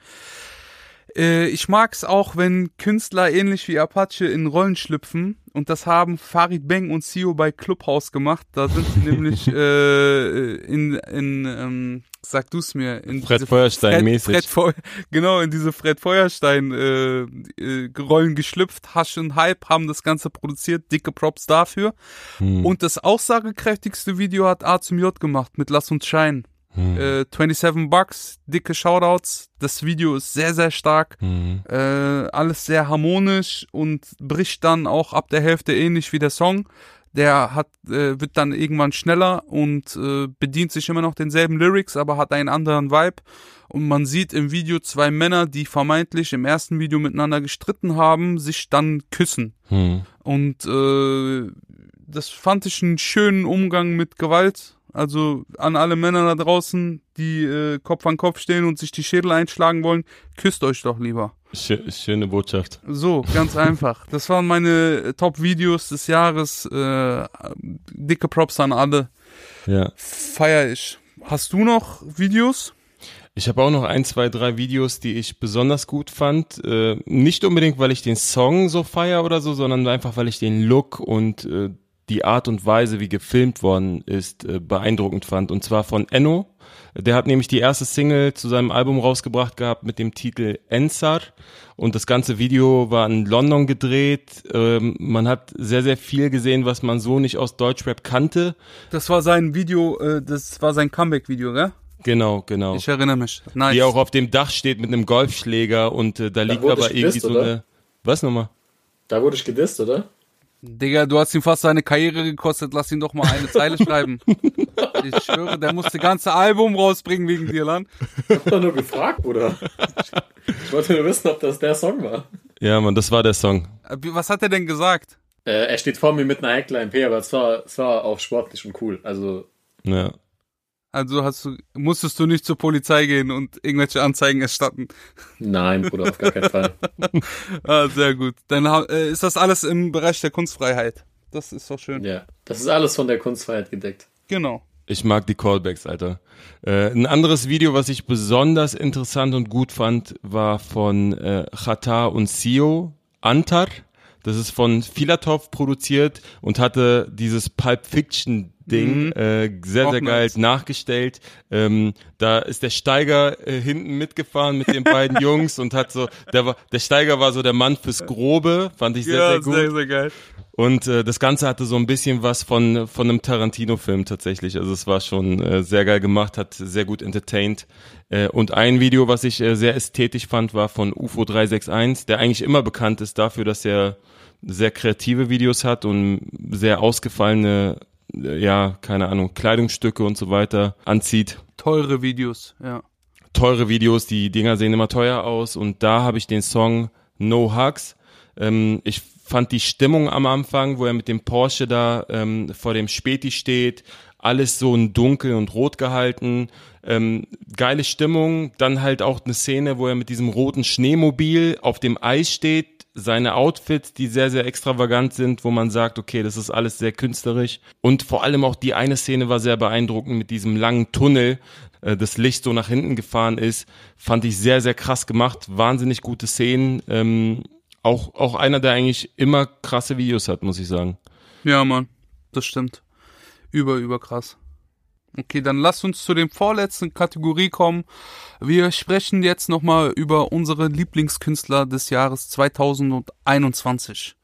Äh, ich mag's auch, wenn Künstler ähnlich wie Apache in Rollen schlüpfen. Und das haben Farid Bang und Sio bei Clubhouse gemacht. Da sind sie <laughs> nämlich äh, in, in ähm, sag du's mir, in Fred Feuerstein mäßig. Fred, genau, in diese Fred Feuerstein äh, äh, Rollen geschlüpft. Hash und Hype haben das Ganze produziert. Dicke Props dafür. Hm. Und das aussagekräftigste Video hat A zum J gemacht mit Lass uns scheinen. Hm. Äh, 27 Bucks, dicke Shoutouts. Das Video ist sehr, sehr stark. Hm. Äh, alles sehr harmonisch und bricht dann auch ab der Hälfte ähnlich wie der Song. Der hat, äh, wird dann irgendwann schneller und äh, bedient sich immer noch denselben Lyrics, aber hat einen anderen Vibe. Und man sieht im Video zwei Männer, die vermeintlich im ersten Video miteinander gestritten haben, sich dann küssen. Hm. Und äh, das fand ich einen schönen Umgang mit Gewalt. Also an alle Männer da draußen, die äh, Kopf an Kopf stehen und sich die Schädel einschlagen wollen, küsst euch doch lieber. Schöne Botschaft. So, ganz <laughs> einfach. Das waren meine Top-Videos des Jahres. Äh, dicke Props an alle. Ja. Feier ich. Hast du noch Videos? Ich habe auch noch ein, zwei, drei Videos, die ich besonders gut fand. Äh, nicht unbedingt, weil ich den Song so feier oder so, sondern einfach, weil ich den Look und äh, die Art und Weise, wie gefilmt worden ist, äh, beeindruckend fand. Und zwar von Enno. Der hat nämlich die erste Single zu seinem Album rausgebracht gehabt mit dem Titel Ensar. Und das ganze Video war in London gedreht. Ähm, man hat sehr, sehr viel gesehen, was man so nicht aus Deutschrap kannte. Das war sein Video, äh, das war sein Comeback-Video, gell? Genau, genau. Ich erinnere mich. Nice. Die auch auf dem Dach steht mit einem Golfschläger und äh, da, liegt aber irgendwie gedisst, so eine. Oder? Was nochmal? Da wurde ich gedisst, oder? Digga, du hast ihm fast seine Karriere gekostet, lass ihn doch mal eine Zeile schreiben. <laughs> Ich schwöre, der muss das ganze Album rausbringen wegen dir, Lan. Ich hab doch nur gefragt, Bruder. Ich wollte nur wissen, ob das der Song war. Ja, Mann, das war der Song. Äh, was hat er denn gesagt? Äh, er steht vor mir mit einer Heckline P, aber es war, es war auch sportlich und cool. Also. Ja. Also hast du, musstest du nicht zur Polizei gehen und irgendwelche Anzeigen erstatten? Nein, Bruder, auf gar keinen Fall. <laughs> ah, sehr gut. Dann äh, ist das alles im Bereich der Kunstfreiheit. Das ist doch schön. Ja, das ist alles von der Kunstfreiheit gedeckt. Genau. Ich mag die Callbacks, Alter. Äh, ein anderes Video, was ich besonders interessant und gut fand, war von äh, Chata und Sio, Antar. Das ist von Filatov produziert und hatte dieses Pulp Fiction Ding, mhm. äh, sehr, sehr geil nachgestellt. Ähm, da ist der Steiger äh, hinten mitgefahren mit den beiden <laughs> Jungs und hat so, der war, der Steiger war so der Mann fürs Grobe, fand ich sehr, ja, sehr gut. Sehr, sehr geil. Und äh, das Ganze hatte so ein bisschen was von, von einem Tarantino-Film tatsächlich. Also es war schon äh, sehr geil gemacht, hat sehr gut entertained. Äh, und ein Video, was ich äh, sehr ästhetisch fand, war von UFO 361, der eigentlich immer bekannt ist dafür, dass er sehr kreative Videos hat und sehr ausgefallene, ja, keine Ahnung, Kleidungsstücke und so weiter anzieht. Teure Videos, ja. Teure Videos, die Dinger sehen immer teuer aus und da habe ich den Song No Hugs. Ähm, ich fand die Stimmung am Anfang, wo er mit dem Porsche da ähm, vor dem Späti steht, alles so in dunkel und rot gehalten. Ähm, geile Stimmung, dann halt auch eine Szene, wo er mit diesem roten Schneemobil auf dem Eis steht, seine Outfits, die sehr, sehr extravagant sind, wo man sagt, okay, das ist alles sehr künstlerisch. Und vor allem auch die eine Szene war sehr beeindruckend mit diesem langen Tunnel, äh, das Licht so nach hinten gefahren ist. Fand ich sehr, sehr krass gemacht. Wahnsinnig gute Szenen. Ähm, auch, auch einer, der eigentlich immer krasse Videos hat, muss ich sagen. Ja, Mann, das stimmt. Über, über krass. Okay, dann lass uns zu dem vorletzten Kategorie kommen. Wir sprechen jetzt nochmal über unsere Lieblingskünstler des Jahres 2021.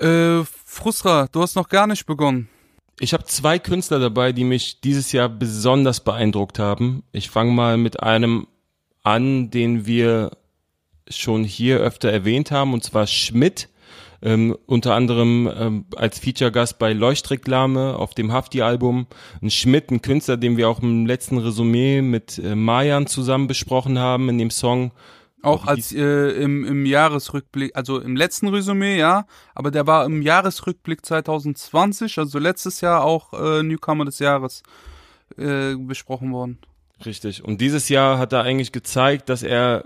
Äh, Frustra, du hast noch gar nicht begonnen. Ich habe zwei Künstler dabei, die mich dieses Jahr besonders beeindruckt haben. Ich fange mal mit einem an, den wir schon hier öfter erwähnt haben, und zwar Schmidt ähm, unter anderem ähm, als Feature-Gast bei Leuchtreklame auf dem Hafti-Album. Ein Schmidt, ein Künstler, den wir auch im letzten Resümee mit äh, Mayan zusammen besprochen haben in dem Song. Auch als äh, im, im Jahresrückblick, also im letzten Resümee, ja, aber der war im Jahresrückblick 2020, also letztes Jahr auch äh, Newcomer des Jahres äh, besprochen worden. Richtig. Und dieses Jahr hat er eigentlich gezeigt, dass er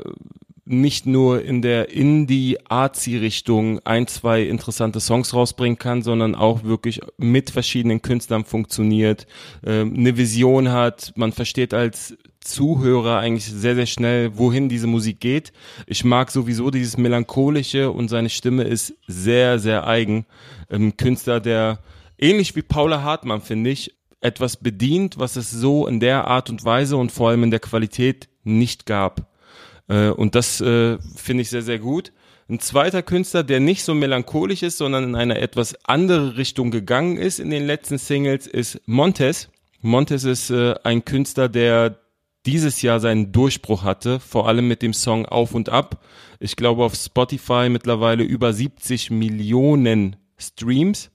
nicht nur in der Indie-Artsy-Richtung ein, zwei interessante Songs rausbringen kann, sondern auch wirklich mit verschiedenen Künstlern funktioniert, äh, eine Vision hat, man versteht als Zuhörer eigentlich sehr, sehr schnell, wohin diese Musik geht. Ich mag sowieso dieses Melancholische und seine Stimme ist sehr, sehr eigen. Ähm, Künstler, der ähnlich wie Paula Hartmann, finde ich, etwas bedient, was es so in der Art und Weise und vor allem in der Qualität nicht gab. Äh, und das äh, finde ich sehr, sehr gut. Ein zweiter Künstler, der nicht so melancholisch ist, sondern in eine etwas andere Richtung gegangen ist in den letzten Singles, ist Montes. Montes ist äh, ein Künstler, der dieses Jahr seinen Durchbruch hatte, vor allem mit dem Song Auf und Ab. Ich glaube auf Spotify mittlerweile über 70 Millionen Streams.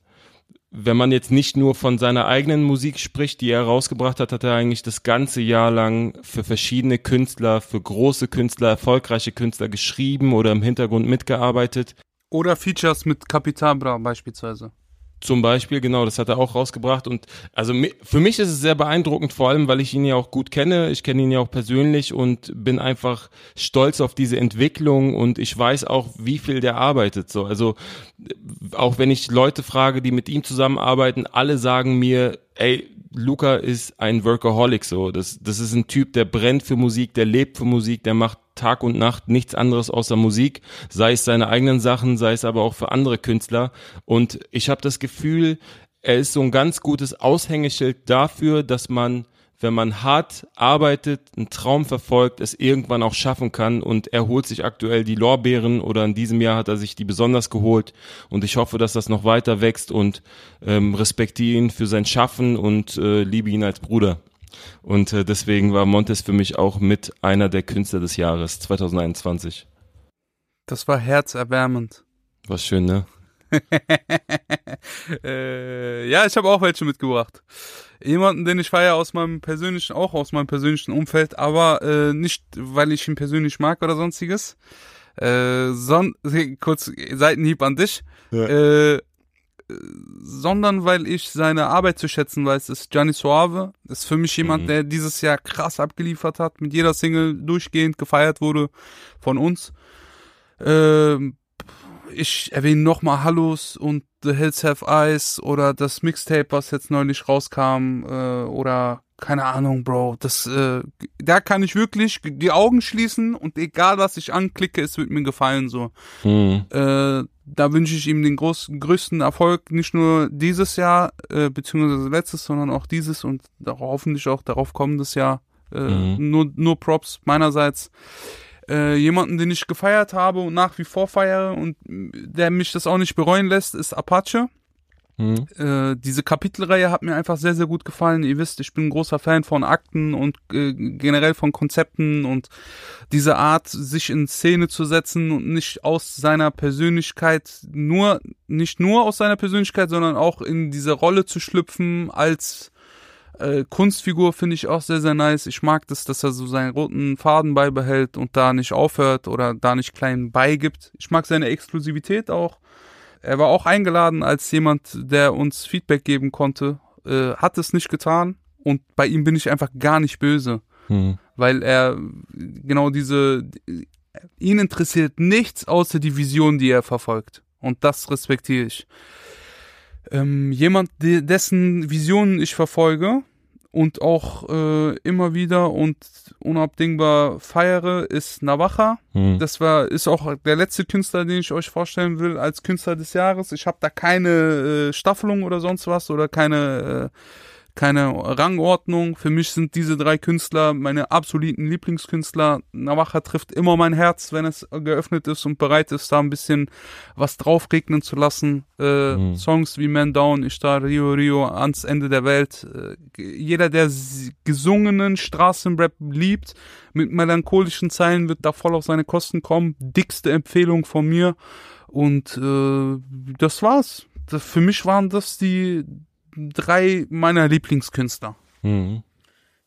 Wenn man jetzt nicht nur von seiner eigenen Musik spricht, die er rausgebracht hat, hat er eigentlich das ganze Jahr lang für verschiedene Künstler, für große Künstler, erfolgreiche Künstler geschrieben oder im Hintergrund mitgearbeitet. Oder Features mit Capital Bra beispielsweise. Zum Beispiel, genau, das hat er auch rausgebracht. Und also für mich ist es sehr beeindruckend, vor allem, weil ich ihn ja auch gut kenne. Ich kenne ihn ja auch persönlich und bin einfach stolz auf diese Entwicklung und ich weiß auch, wie viel der arbeitet. So, also auch wenn ich Leute frage, die mit ihm zusammenarbeiten, alle sagen mir, ey, Luca ist ein Workaholic so. Das, das ist ein Typ, der brennt für Musik, der lebt für Musik, der macht Tag und Nacht nichts anderes außer Musik, sei es seine eigenen Sachen, sei es aber auch für andere Künstler. Und ich habe das Gefühl, er ist so ein ganz gutes Aushängeschild dafür, dass man wenn man hart arbeitet, einen Traum verfolgt, es irgendwann auch schaffen kann und er holt sich aktuell die Lorbeeren oder in diesem Jahr hat er sich die besonders geholt und ich hoffe, dass das noch weiter wächst und ähm, respektiere ihn für sein Schaffen und äh, liebe ihn als Bruder. Und äh, deswegen war Montes für mich auch mit einer der Künstler des Jahres 2021. Das war herzerwärmend. War schön, ne? <laughs> äh, ja, ich habe auch welche mitgebracht. Jemanden, den ich feiere aus meinem persönlichen, auch aus meinem persönlichen Umfeld, aber äh, nicht, weil ich ihn persönlich mag oder sonstiges. Äh, son <laughs> kurz Seitenhieb an dich. Ja. Äh, sondern weil ich seine Arbeit zu schätzen weiß, ist Gianni Suave. Ist für mich jemand, mhm. der dieses Jahr krass abgeliefert hat, mit jeder Single durchgehend gefeiert wurde von uns. Ähm, ich erwähne nochmal Hallos und The Hills Have Eyes oder das Mixtape, was jetzt neulich rauskam, äh, oder keine Ahnung, Bro. Das, äh, da kann ich wirklich die Augen schließen und egal was ich anklicke, es wird mir gefallen so. Mhm. Äh, da wünsche ich ihm den großen, größten Erfolg, nicht nur dieses Jahr, äh, beziehungsweise letztes, sondern auch dieses und hoffentlich auch darauf kommendes Jahr. Äh, mhm. nur, nur Props meinerseits äh, jemanden, den ich gefeiert habe und nach wie vor feiere und der mich das auch nicht bereuen lässt, ist Apache. Mhm. Äh, diese Kapitelreihe hat mir einfach sehr, sehr gut gefallen. Ihr wisst, ich bin ein großer Fan von Akten und äh, generell von Konzepten und diese Art, sich in Szene zu setzen und nicht aus seiner Persönlichkeit nur, nicht nur aus seiner Persönlichkeit, sondern auch in diese Rolle zu schlüpfen als äh, Kunstfigur finde ich auch sehr, sehr nice. Ich mag das, dass er so seinen roten Faden beibehält und da nicht aufhört oder da nicht klein beigibt. Ich mag seine Exklusivität auch. Er war auch eingeladen als jemand, der uns Feedback geben konnte. Äh, hat es nicht getan und bei ihm bin ich einfach gar nicht böse. Mhm. Weil er genau diese, ihn interessiert nichts außer die Vision, die er verfolgt. Und das respektiere ich ähm, jemand, dessen Visionen ich verfolge und auch äh, immer wieder und unabdingbar feiere, ist Navaja. Mhm. Das war ist auch der letzte Künstler, den ich euch vorstellen will als Künstler des Jahres. Ich habe da keine äh, Staffelung oder sonst was oder keine äh, keine Rangordnung. Für mich sind diese drei Künstler meine absoluten Lieblingskünstler. Navaja trifft immer mein Herz, wenn es geöffnet ist und bereit ist, da ein bisschen was drauf regnen zu lassen. Äh, mhm. Songs wie Man Down, Ich da Rio Rio, ans Ende der Welt. Äh, jeder, der gesungenen Straßenrap liebt, mit melancholischen Zeilen wird da voll auf seine Kosten kommen. Dickste Empfehlung von mir. Und äh, das war's. Das, für mich waren das die drei meiner Lieblingskünstler. Mhm.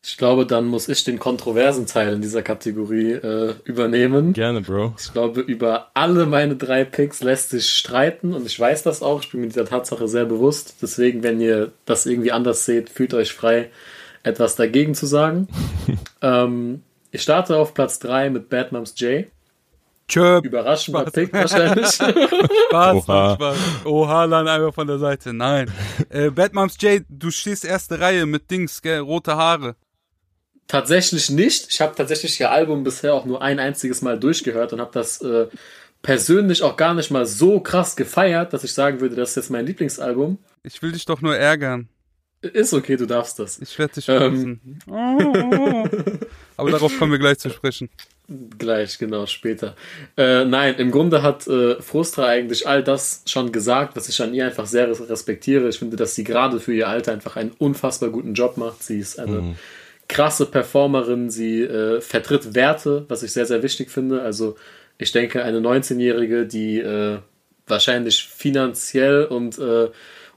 Ich glaube, dann muss ich den kontroversen Teil in dieser Kategorie äh, übernehmen. Gerne, Bro. Ich glaube, über alle meine drei Picks lässt sich streiten und ich weiß das auch. Ich bin mir dieser Tatsache sehr bewusst. Deswegen, wenn ihr das irgendwie anders seht, fühlt euch frei, etwas dagegen zu sagen. <laughs> ähm, ich starte auf Platz 3 mit Bad Moms J. Tschö. Überraschender Pick wahrscheinlich. <laughs> Spaß, Oha. Spaß. Oha, dann einfach von der Seite. Nein. Äh, Batmoms J, du stehst erste Reihe mit Dings, gell, rote Haare. Tatsächlich nicht. Ich habe tatsächlich ihr Album bisher auch nur ein einziges Mal durchgehört und habe das äh, persönlich auch gar nicht mal so krass gefeiert, dass ich sagen würde, das ist jetzt mein Lieblingsalbum. Ich will dich doch nur ärgern. Ist okay, du darfst das. Ich werde dich ähm. Aber darauf kommen wir gleich zu <laughs> sprechen. Gleich, genau, später. Äh, nein, im Grunde hat äh, Frustra eigentlich all das schon gesagt, was ich an ihr einfach sehr respektiere. Ich finde, dass sie gerade für ihr Alter einfach einen unfassbar guten Job macht. Sie ist eine mhm. krasse Performerin, sie äh, vertritt Werte, was ich sehr, sehr wichtig finde. Also ich denke, eine 19-Jährige, die äh, wahrscheinlich finanziell und äh,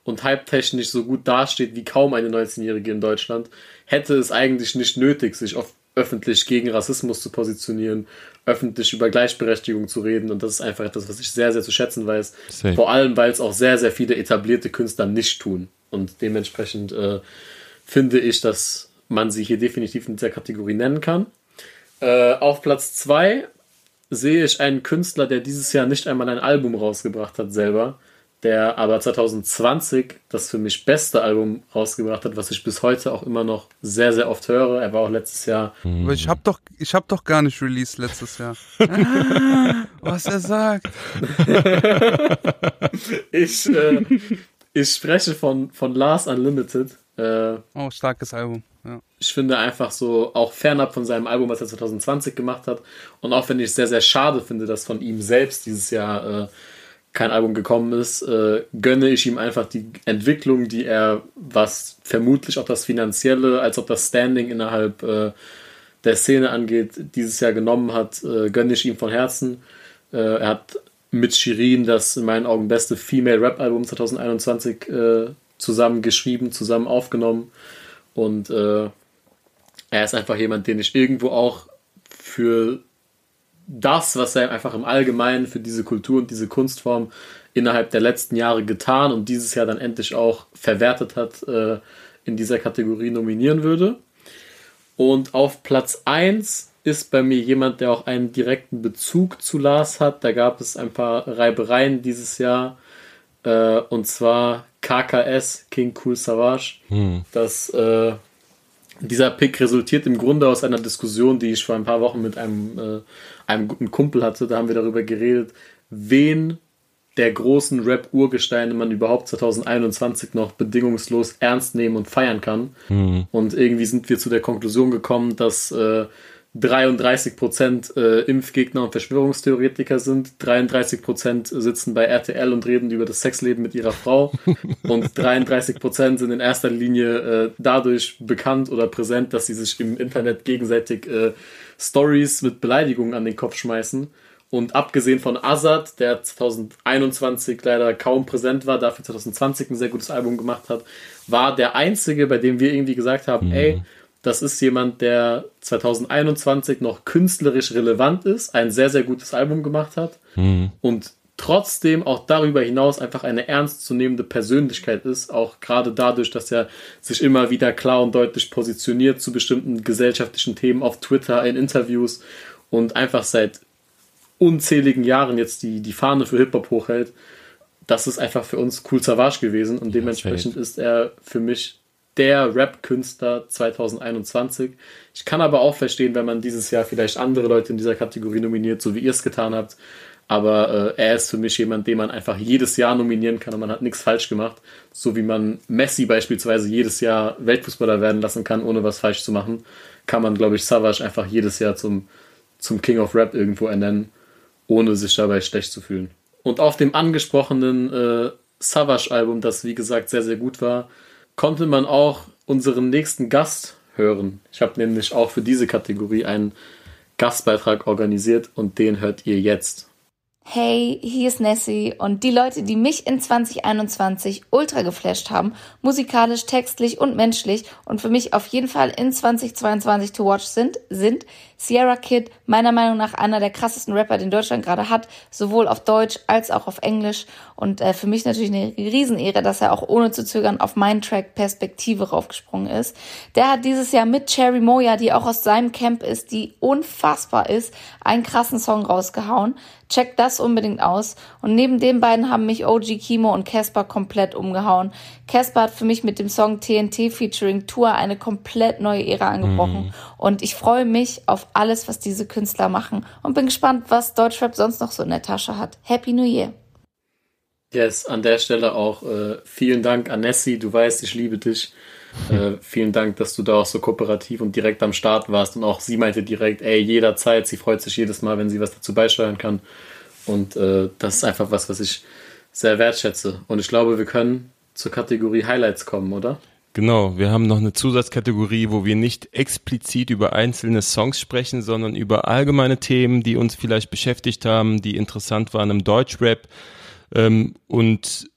und hype-technisch so gut dasteht wie kaum eine 19-Jährige in Deutschland, hätte es eigentlich nicht nötig, sich öffentlich gegen Rassismus zu positionieren, öffentlich über Gleichberechtigung zu reden. Und das ist einfach etwas, was ich sehr, sehr zu schätzen weiß. Same. Vor allem, weil es auch sehr, sehr viele etablierte Künstler nicht tun. Und dementsprechend äh, finde ich, dass man sie hier definitiv in dieser Kategorie nennen kann. Äh, auf Platz 2 sehe ich einen Künstler, der dieses Jahr nicht einmal ein Album rausgebracht hat selber, der aber 2020 das für mich beste Album rausgebracht hat, was ich bis heute auch immer noch sehr, sehr oft höre. Er war auch letztes Jahr. Aber ich habe doch, ich habe doch gar nicht released letztes Jahr. ah, <laughs> was er sagt. <laughs> ich, äh, ich spreche von, von Lars Unlimited. Äh, oh, starkes Album. Ja. Ich finde einfach so, auch fernab von seinem Album, was er 2020 gemacht hat. Und auch wenn ich es sehr, sehr schade finde, dass von ihm selbst dieses Jahr äh, kein Album gekommen ist, äh, gönne ich ihm einfach die Entwicklung, die er, was vermutlich auch das Finanzielle, als auch das Standing innerhalb äh, der Szene angeht, dieses Jahr genommen hat, äh, gönne ich ihm von Herzen. Äh, er hat mit Shirin das in meinen Augen beste Female Rap Album 2021 äh, zusammen geschrieben, zusammen aufgenommen und äh, er ist einfach jemand, den ich irgendwo auch für das, was er einfach im Allgemeinen für diese Kultur und diese Kunstform innerhalb der letzten Jahre getan und dieses Jahr dann endlich auch verwertet hat, äh, in dieser Kategorie nominieren würde. Und auf Platz 1 ist bei mir jemand, der auch einen direkten Bezug zu Lars hat. Da gab es ein paar Reibereien dieses Jahr. Äh, und zwar KKS, King Cool Savage. Hm. Das äh, dieser Pick resultiert im Grunde aus einer Diskussion, die ich vor ein paar Wochen mit einem, äh, einem guten Kumpel hatte. Da haben wir darüber geredet, wen der großen Rap-Urgesteine man überhaupt 2021 noch bedingungslos ernst nehmen und feiern kann. Mhm. Und irgendwie sind wir zu der Konklusion gekommen, dass äh, 33 Prozent äh, Impfgegner und Verschwörungstheoretiker sind, 33 Prozent sitzen bei RTL und reden über das Sexleben mit ihrer Frau <laughs> und 33 Prozent sind in erster Linie äh, dadurch bekannt oder präsent, dass sie sich im Internet gegenseitig äh, Stories mit Beleidigungen an den Kopf schmeißen. Und abgesehen von Azad, der 2021 leider kaum präsent war, dafür 2020 ein sehr gutes Album gemacht hat, war der einzige, bei dem wir irgendwie gesagt haben, mhm. ey, das ist jemand, der 2021 noch künstlerisch relevant ist, ein sehr, sehr gutes Album gemacht hat mhm. und trotzdem auch darüber hinaus einfach eine ernstzunehmende Persönlichkeit ist, auch gerade dadurch, dass er sich immer wieder klar und deutlich positioniert zu bestimmten gesellschaftlichen Themen auf Twitter, in Interviews und einfach seit unzähligen Jahren jetzt die, die Fahne für Hip-Hop hochhält. Das ist einfach für uns cool Savage gewesen und dementsprechend ist er für mich der Rap-Künstler 2021. Ich kann aber auch verstehen, wenn man dieses Jahr vielleicht andere Leute in dieser Kategorie nominiert, so wie ihr es getan habt. Aber äh, er ist für mich jemand, den man einfach jedes Jahr nominieren kann und man hat nichts falsch gemacht. So wie man Messi beispielsweise jedes Jahr Weltfußballer werden lassen kann, ohne was falsch zu machen, kann man, glaube ich, Savage einfach jedes Jahr zum, zum King of Rap irgendwo ernennen, ohne sich dabei schlecht zu fühlen. Und auf dem angesprochenen äh, Savage-Album, das wie gesagt sehr, sehr gut war, konnte man auch unseren nächsten Gast hören. Ich habe nämlich auch für diese Kategorie einen Gastbeitrag organisiert und den hört ihr jetzt. Hey, hier ist Nessie und die Leute, die mich in 2021 ultra geflasht haben, musikalisch, textlich und menschlich und für mich auf jeden Fall in 2022 to watch sind, sind Sierra Kid, meiner Meinung nach einer der krassesten Rapper, den Deutschland gerade hat, sowohl auf Deutsch als auch auf Englisch. Und äh, für mich natürlich eine Riesenehre, dass er auch ohne zu zögern auf meinen Track Perspektive raufgesprungen ist. Der hat dieses Jahr mit Cherry Moya, die auch aus seinem Camp ist, die unfassbar ist, einen krassen Song rausgehauen. Checkt das unbedingt aus. Und neben den beiden haben mich OG Kimo und Casper komplett umgehauen. Casper hat für mich mit dem Song TNT featuring Tour eine komplett neue Ära angebrochen. Mm. Und ich freue mich auf alles, was diese Künstler machen und bin gespannt, was Deutschrap sonst noch so in der Tasche hat. Happy New Year! Yes, an der Stelle auch äh, vielen Dank an Nessie. Du weißt, ich liebe dich. Äh, <laughs> vielen Dank, dass du da auch so kooperativ und direkt am Start warst. Und auch sie meinte direkt, ey, jederzeit, sie freut sich jedes Mal, wenn sie was dazu beisteuern kann. Und äh, das ist einfach was, was ich sehr wertschätze. Und ich glaube, wir können zur Kategorie Highlights kommen, oder? Genau, wir haben noch eine Zusatzkategorie, wo wir nicht explizit über einzelne Songs sprechen, sondern über allgemeine Themen, die uns vielleicht beschäftigt haben, die interessant waren im Deutschrap. Ähm, und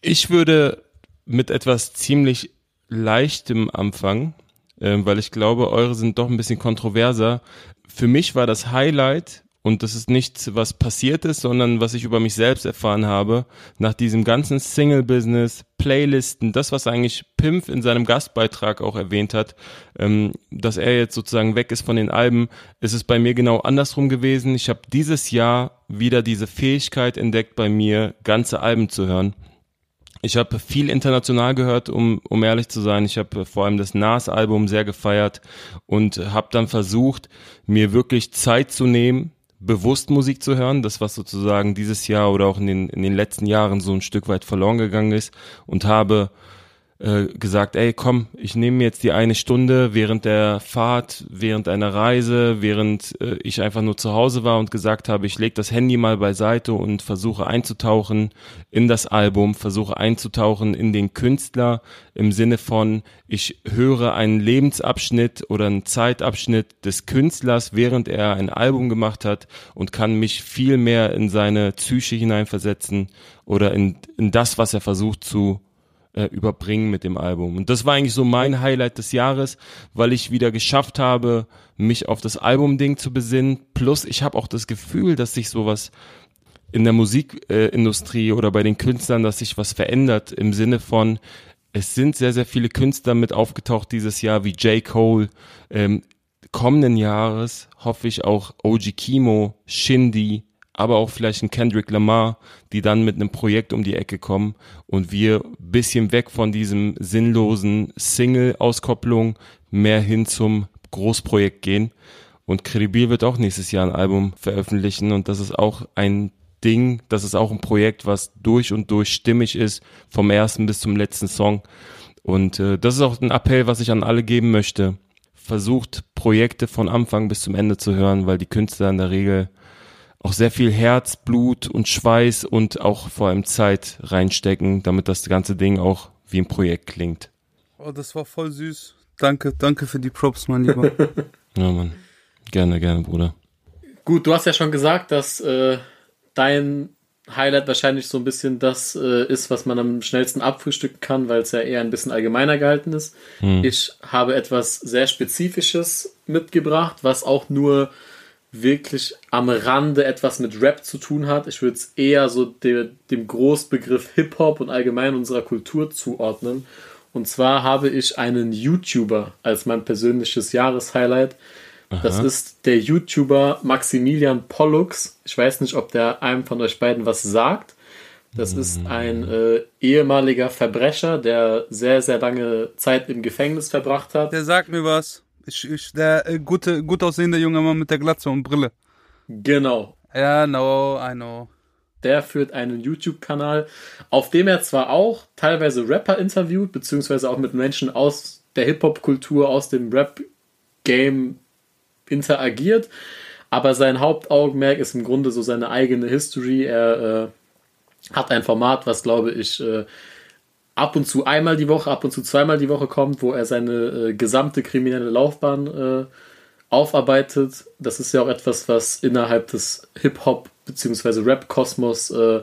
ich würde mit etwas ziemlich leichtem anfangen, äh, weil ich glaube, eure sind doch ein bisschen kontroverser. Für mich war das Highlight und das ist nichts, was passiert ist, sondern was ich über mich selbst erfahren habe. Nach diesem ganzen Single-Business, Playlisten, das, was eigentlich Pimp in seinem Gastbeitrag auch erwähnt hat, ähm, dass er jetzt sozusagen weg ist von den Alben, ist es bei mir genau andersrum gewesen. Ich habe dieses Jahr wieder diese Fähigkeit entdeckt bei mir, ganze Alben zu hören. Ich habe viel international gehört, um, um ehrlich zu sein. Ich habe vor allem das Nas-Album sehr gefeiert und habe dann versucht, mir wirklich Zeit zu nehmen, bewusst Musik zu hören, das was sozusagen dieses Jahr oder auch in den, in den letzten Jahren so ein Stück weit verloren gegangen ist. Und habe äh, gesagt, ey, komm, ich nehme mir jetzt die eine Stunde während der Fahrt, während einer Reise, während äh, ich einfach nur zu Hause war und gesagt habe, ich lege das Handy mal beiseite und versuche einzutauchen in das Album, versuche einzutauchen in den Künstler im Sinne von, ich höre einen Lebensabschnitt oder einen Zeitabschnitt des Künstlers, während er ein Album gemacht hat und kann mich viel mehr in seine Psyche hineinversetzen oder in, in das, was er versucht zu äh, überbringen mit dem Album. Und das war eigentlich so mein Highlight des Jahres, weil ich wieder geschafft habe, mich auf das Album-Ding zu besinnen. Plus ich habe auch das Gefühl, dass sich sowas in der Musikindustrie äh, oder bei den Künstlern, dass sich was verändert im Sinne von, es sind sehr, sehr viele Künstler mit aufgetaucht dieses Jahr, wie J. Cole. Ähm, kommenden Jahres hoffe ich auch OG Kimo, Shindy, aber auch vielleicht ein Kendrick Lamar, die dann mit einem Projekt um die Ecke kommen und wir bisschen weg von diesem sinnlosen Single-Auskopplung mehr hin zum Großprojekt gehen. Und Credibil wird auch nächstes Jahr ein Album veröffentlichen und das ist auch ein Ding, das ist auch ein Projekt, was durch und durch stimmig ist, vom ersten bis zum letzten Song. Und äh, das ist auch ein Appell, was ich an alle geben möchte. Versucht Projekte von Anfang bis zum Ende zu hören, weil die Künstler in der Regel auch sehr viel Herz, Blut und Schweiß und auch vor allem Zeit reinstecken, damit das ganze Ding auch wie ein Projekt klingt. Oh, das war voll süß. Danke, danke für die Props, mein Lieber. <laughs> ja, Mann. Gerne, gerne, Bruder. Gut, du hast ja schon gesagt, dass äh, dein Highlight wahrscheinlich so ein bisschen das äh, ist, was man am schnellsten abfrühstücken kann, weil es ja eher ein bisschen allgemeiner gehalten ist. Hm. Ich habe etwas sehr Spezifisches mitgebracht, was auch nur wirklich am Rande etwas mit Rap zu tun hat. Ich würde es eher so de, dem Großbegriff Hip-Hop und allgemein unserer Kultur zuordnen. Und zwar habe ich einen YouTuber als mein persönliches Jahreshighlight. Das ist der YouTuber Maximilian Pollux. Ich weiß nicht, ob der einem von euch beiden was sagt. Das ist ein äh, ehemaliger Verbrecher, der sehr, sehr lange Zeit im Gefängnis verbracht hat. Der sagt mir was. Ich, ich, der äh, gute, gut aussehende junge Mann mit der Glatze und Brille. Genau. Ja, no, I know. Der führt einen YouTube-Kanal, auf dem er zwar auch teilweise Rapper interviewt, beziehungsweise auch mit Menschen aus der Hip-Hop-Kultur, aus dem Rap-Game interagiert, aber sein Hauptaugenmerk ist im Grunde so seine eigene History. Er äh, hat ein Format, was glaube ich äh, ab und zu einmal die Woche, ab und zu zweimal die Woche kommt, wo er seine äh, gesamte kriminelle Laufbahn äh, aufarbeitet. Das ist ja auch etwas, was innerhalb des Hip-Hop bzw. Rap-Kosmos äh,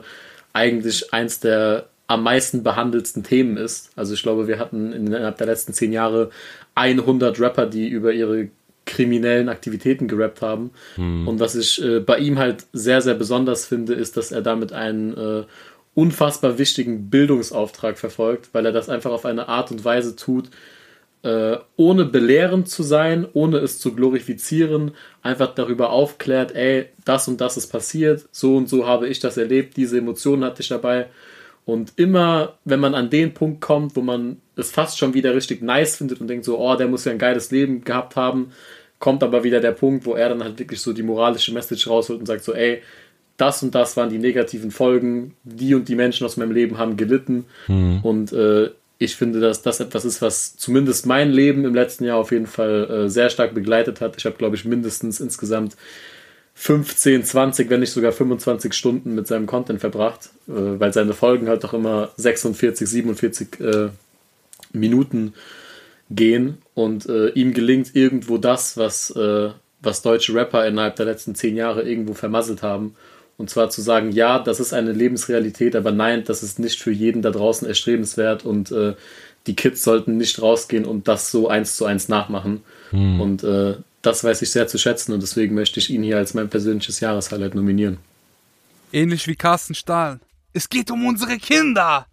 eigentlich eins der am meisten behandelsten Themen ist. Also ich glaube, wir hatten innerhalb der letzten zehn Jahre 100 Rapper, die über ihre kriminellen Aktivitäten gerappt haben. Hm. Und was ich äh, bei ihm halt sehr, sehr besonders finde, ist, dass er damit einen äh, unfassbar wichtigen Bildungsauftrag verfolgt, weil er das einfach auf eine Art und Weise tut, äh, ohne belehrend zu sein, ohne es zu glorifizieren, einfach darüber aufklärt, ey, das und das ist passiert, so und so habe ich das erlebt, diese Emotionen hatte ich dabei. Und immer, wenn man an den Punkt kommt, wo man es fast schon wieder richtig nice findet und denkt so, oh, der muss ja ein geiles Leben gehabt haben, kommt aber wieder der Punkt, wo er dann halt wirklich so die moralische Message rausholt und sagt so, ey, das und das waren die negativen Folgen, die und die Menschen aus meinem Leben haben gelitten. Mhm. Und äh, ich finde, dass das etwas ist, was zumindest mein Leben im letzten Jahr auf jeden Fall äh, sehr stark begleitet hat. Ich habe, glaube ich, mindestens insgesamt 15, 20, wenn nicht sogar 25 Stunden mit seinem Content verbracht, äh, weil seine Folgen halt doch immer 46, 47 äh, Minuten gehen und äh, ihm gelingt irgendwo das, was, äh, was deutsche Rapper innerhalb der letzten zehn Jahre irgendwo vermasselt haben. Und zwar zu sagen, ja, das ist eine Lebensrealität, aber nein, das ist nicht für jeden da draußen erstrebenswert und äh, die Kids sollten nicht rausgehen und das so eins zu eins nachmachen. Hm. Und äh, das weiß ich sehr zu schätzen und deswegen möchte ich ihn hier als mein persönliches Jahreshighlight nominieren. Ähnlich wie Carsten Stahl. Es geht um unsere Kinder!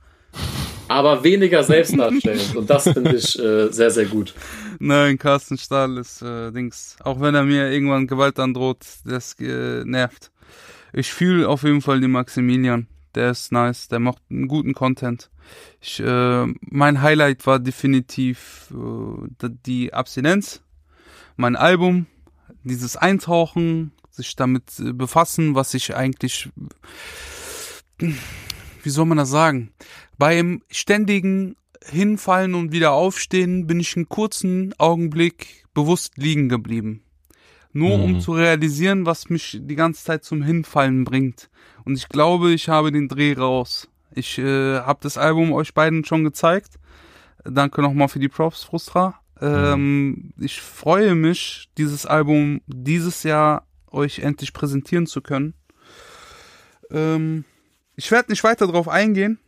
Aber weniger selbstdarstellend und das finde ich äh, sehr, sehr gut. Nein, Carsten Stahl ist äh, Dings. Auch wenn er mir irgendwann Gewalt androht, das äh, nervt ich fühle auf jeden Fall den Maximilian. Der ist nice, der macht einen guten Content. Ich, äh, mein Highlight war definitiv äh, die Abstinenz, mein Album, dieses Eintauchen, sich damit äh, befassen, was ich eigentlich, wie soll man das sagen, beim ständigen Hinfallen und wieder aufstehen bin ich einen kurzen Augenblick bewusst liegen geblieben. Nur mhm. um zu realisieren, was mich die ganze Zeit zum Hinfallen bringt. Und ich glaube, ich habe den Dreh raus. Ich äh, habe das Album euch beiden schon gezeigt. Danke nochmal für die Props, Frustra. Ähm, mhm. Ich freue mich, dieses Album dieses Jahr euch endlich präsentieren zu können. Ähm, ich werde nicht weiter darauf eingehen.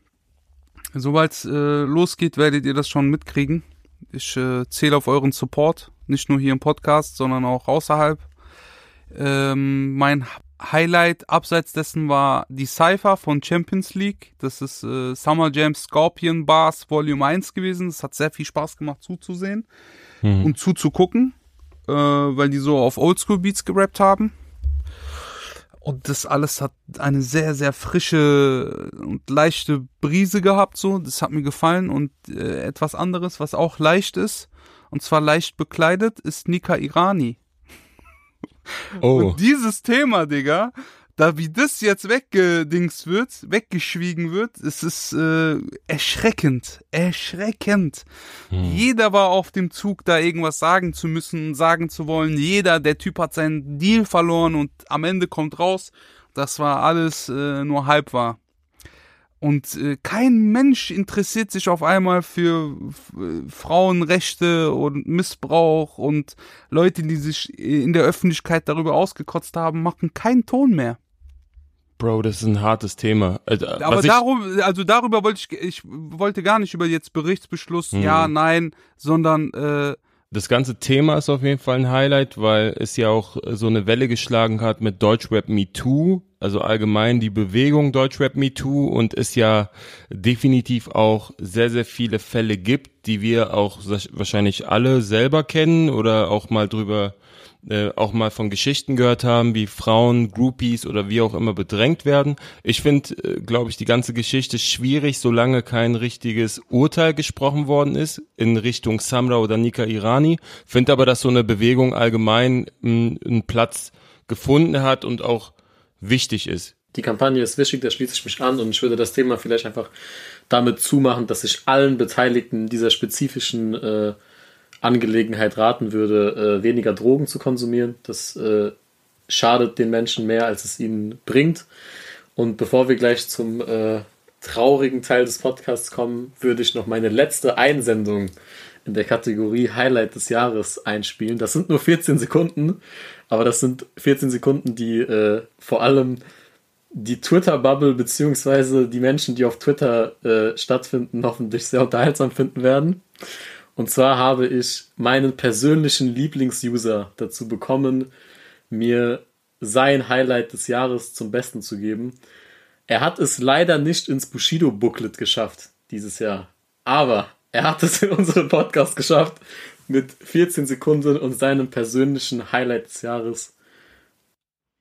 Sobald es äh, losgeht, werdet ihr das schon mitkriegen. Ich äh, zähle auf euren Support. Nicht nur hier im Podcast, sondern auch außerhalb. Ähm, mein Highlight abseits dessen war die Cypher von Champions League. Das ist äh, Summer Jam Scorpion Bars Volume 1 gewesen. Es hat sehr viel Spaß gemacht zuzusehen mhm. und zuzugucken, äh, weil die so auf Oldschool Beats gerappt haben. Und das alles hat eine sehr, sehr frische und leichte Brise gehabt, so. Das hat mir gefallen. Und äh, etwas anderes, was auch leicht ist, und zwar leicht bekleidet, ist Nika Irani. <laughs> Oh. Und dieses Thema, Digga, da wie das jetzt weggedings wird, weggeschwiegen wird, es ist äh, erschreckend, erschreckend. Hm. Jeder war auf dem Zug, da irgendwas sagen zu müssen, sagen zu wollen. Jeder, der Typ hat seinen Deal verloren und am Ende kommt raus, das war alles äh, nur halb wahr. Und äh, kein Mensch interessiert sich auf einmal für Frauenrechte und Missbrauch und Leute, die sich in der Öffentlichkeit darüber ausgekotzt haben, machen keinen Ton mehr. Bro, das ist ein hartes Thema. Also, Aber darum, also darüber wollte ich, ich wollte gar nicht über jetzt Berichtsbeschluss, mhm. ja, nein, sondern äh, das ganze Thema ist auf jeden Fall ein Highlight, weil es ja auch so eine Welle geschlagen hat mit Deutschrap Me Too, also allgemein die Bewegung Deutschrap Me Too und es ja definitiv auch sehr, sehr viele Fälle gibt, die wir auch wahrscheinlich alle selber kennen oder auch mal drüber äh, auch mal von Geschichten gehört haben, wie Frauen, Groupies oder wie auch immer bedrängt werden. Ich finde, äh, glaube ich, die ganze Geschichte schwierig, solange kein richtiges Urteil gesprochen worden ist in Richtung Samra oder Nika Irani. Finde aber, dass so eine Bewegung allgemein einen Platz gefunden hat und auch wichtig ist. Die Kampagne ist wichtig, da schließe ich mich an und ich würde das Thema vielleicht einfach damit zumachen, dass ich allen Beteiligten dieser spezifischen äh, Angelegenheit raten würde, äh, weniger Drogen zu konsumieren. Das äh, schadet den Menschen mehr, als es ihnen bringt. Und bevor wir gleich zum äh, traurigen Teil des Podcasts kommen, würde ich noch meine letzte Einsendung in der Kategorie Highlight des Jahres einspielen. Das sind nur 14 Sekunden, aber das sind 14 Sekunden, die äh, vor allem die Twitter-Bubble beziehungsweise die Menschen, die auf Twitter äh, stattfinden, hoffentlich sehr unterhaltsam finden werden. Und zwar habe ich meinen persönlichen Lieblingsuser dazu bekommen, mir sein Highlight des Jahres zum Besten zu geben. Er hat es leider nicht ins Bushido-Booklet geschafft dieses Jahr. Aber er hat es in unserem Podcast geschafft mit 14 Sekunden und seinem persönlichen Highlight des Jahres.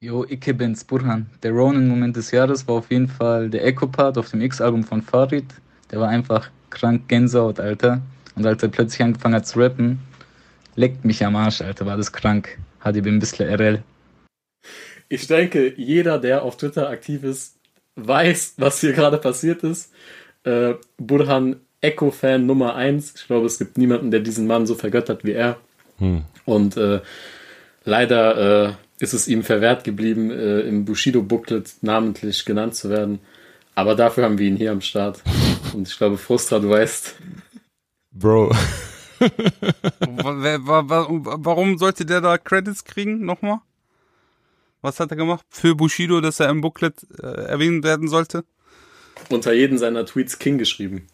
Jo, ich bin's, Burhan. Der Ronin-Moment des Jahres war auf jeden Fall der Echo-Part auf dem X-Album von Farid. Der war einfach krank Gänsehaut, Alter. Und als er plötzlich angefangen hat zu rappen, leckt mich am Arsch, Alter, war das krank. HDB ein bisschen RL. ich denke, jeder, der auf Twitter aktiv ist, weiß, was hier gerade passiert ist. Äh, Burhan Echo-Fan Nummer 1. Ich glaube, es gibt niemanden, der diesen Mann so vergöttert wie er. Hm. Und äh, leider äh, ist es ihm verwehrt geblieben, äh, im Bushido-Booklet namentlich genannt zu werden. Aber dafür haben wir ihn hier am Start. Und ich glaube, Frustra, du weißt. Bro. <laughs> Warum sollte der da Credits kriegen? Nochmal? Was hat er gemacht für Bushido, dass er im Booklet äh, erwähnt werden sollte? Unter jeden seiner Tweets King geschrieben.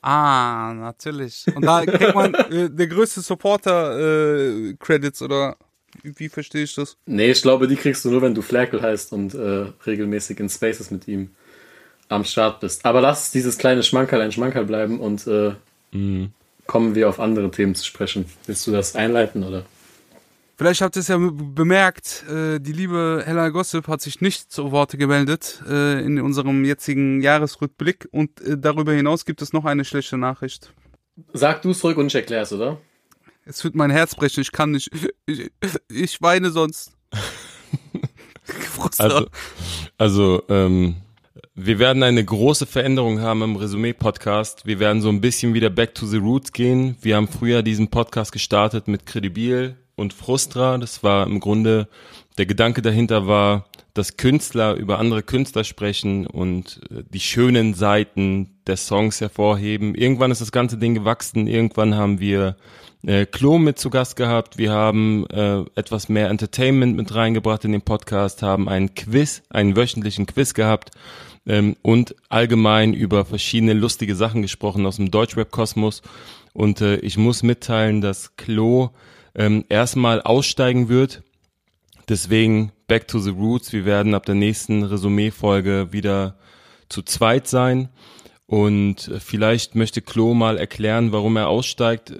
Ah, natürlich. Und da kriegt man <laughs> äh, der größte Supporter äh, Credits oder wie, verstehe ich das? Nee, ich glaube, die kriegst du nur, wenn du Flackle heißt und äh, regelmäßig in Spaces mit ihm am Start bist. Aber lass dieses kleine Schmankerl ein Schmankerl bleiben und äh, mhm. kommen wir auf andere Themen zu sprechen. Willst du das einleiten oder? Vielleicht habt ihr es ja bemerkt, äh, die liebe Hella Gossip hat sich nicht zu Worte gemeldet äh, in unserem jetzigen Jahresrückblick und äh, darüber hinaus gibt es noch eine schlechte Nachricht. Sag du es zurück und ich erkläre es, oder? Es wird mein Herz brechen, ich kann nicht. Ich, ich weine sonst. <laughs> also, also ähm, wir werden eine große Veränderung haben im Resümee-Podcast. Wir werden so ein bisschen wieder back to the roots gehen. Wir haben früher diesen Podcast gestartet mit Credibil und Frustra. Das war im Grunde, der Gedanke dahinter war, dass Künstler über andere Künstler sprechen und äh, die schönen Seiten der Songs hervorheben. Irgendwann ist das ganze Ding gewachsen. Irgendwann haben wir äh, Klo mit zu Gast gehabt. Wir haben äh, etwas mehr Entertainment mit reingebracht in den Podcast, haben einen Quiz, einen wöchentlichen Quiz gehabt ähm, und allgemein über verschiedene lustige Sachen gesprochen aus dem Deutschrap-Kosmos. Und äh, ich muss mitteilen, dass Klo ähm, erstmal aussteigen wird. Deswegen back to the roots. Wir werden ab der nächsten Resümee-Folge wieder zu zweit sein. Und vielleicht möchte Klo mal erklären, warum er aussteigt.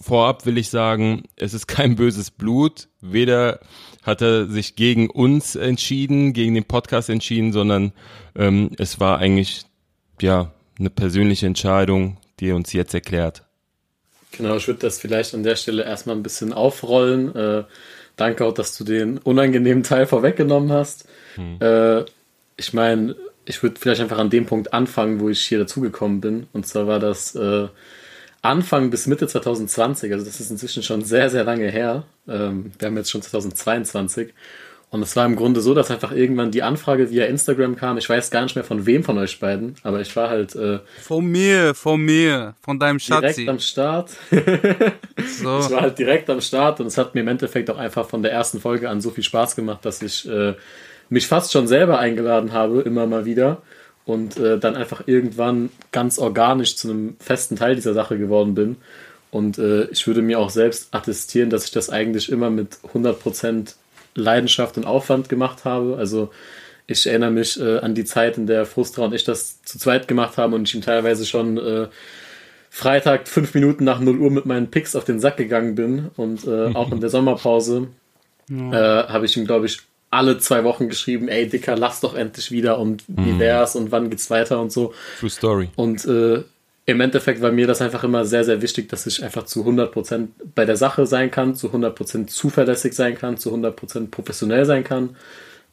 Vorab will ich sagen, es ist kein böses Blut. Weder hat er sich gegen uns entschieden, gegen den Podcast entschieden, sondern ähm, es war eigentlich ja eine persönliche Entscheidung, die er uns jetzt erklärt. Genau, ich würde das vielleicht an der Stelle erstmal ein bisschen aufrollen. Äh, danke auch, dass du den unangenehmen Teil vorweggenommen hast. Hm. Äh, ich meine, ich würde vielleicht einfach an dem Punkt anfangen, wo ich hier dazugekommen bin. Und zwar war das äh, Anfang bis Mitte 2020, also das ist inzwischen schon sehr, sehr lange her. Ähm, wir haben jetzt schon 2022. Und es war im Grunde so, dass einfach irgendwann die Anfrage via Instagram kam. Ich weiß gar nicht mehr von wem von euch beiden, aber ich war halt. Äh, von mir, von mir, von deinem Schatzi. Direkt am Start. <laughs> so. Ich war halt direkt am Start und es hat mir im Endeffekt auch einfach von der ersten Folge an so viel Spaß gemacht, dass ich äh, mich fast schon selber eingeladen habe, immer mal wieder. Und äh, dann einfach irgendwann ganz organisch zu einem festen Teil dieser Sache geworden bin. Und äh, ich würde mir auch selbst attestieren, dass ich das eigentlich immer mit 100% Leidenschaft und Aufwand gemacht habe. Also ich erinnere mich äh, an die Zeit, in der Frustra und ich das zu zweit gemacht haben und ich ihm teilweise schon äh, Freitag fünf Minuten nach 0 Uhr mit meinen Picks auf den Sack gegangen bin. Und äh, auch in der Sommerpause ja. Äh, habe ich ihm, glaube ich, alle zwei Wochen geschrieben, ey Dicker, lass doch endlich wieder und wie mhm. wär's und wann geht's weiter und so. True Story. Und äh, im Endeffekt war mir das einfach immer sehr, sehr wichtig, dass ich einfach zu 100% bei der Sache sein kann, zu 100% zuverlässig sein kann, zu 100% professionell sein kann.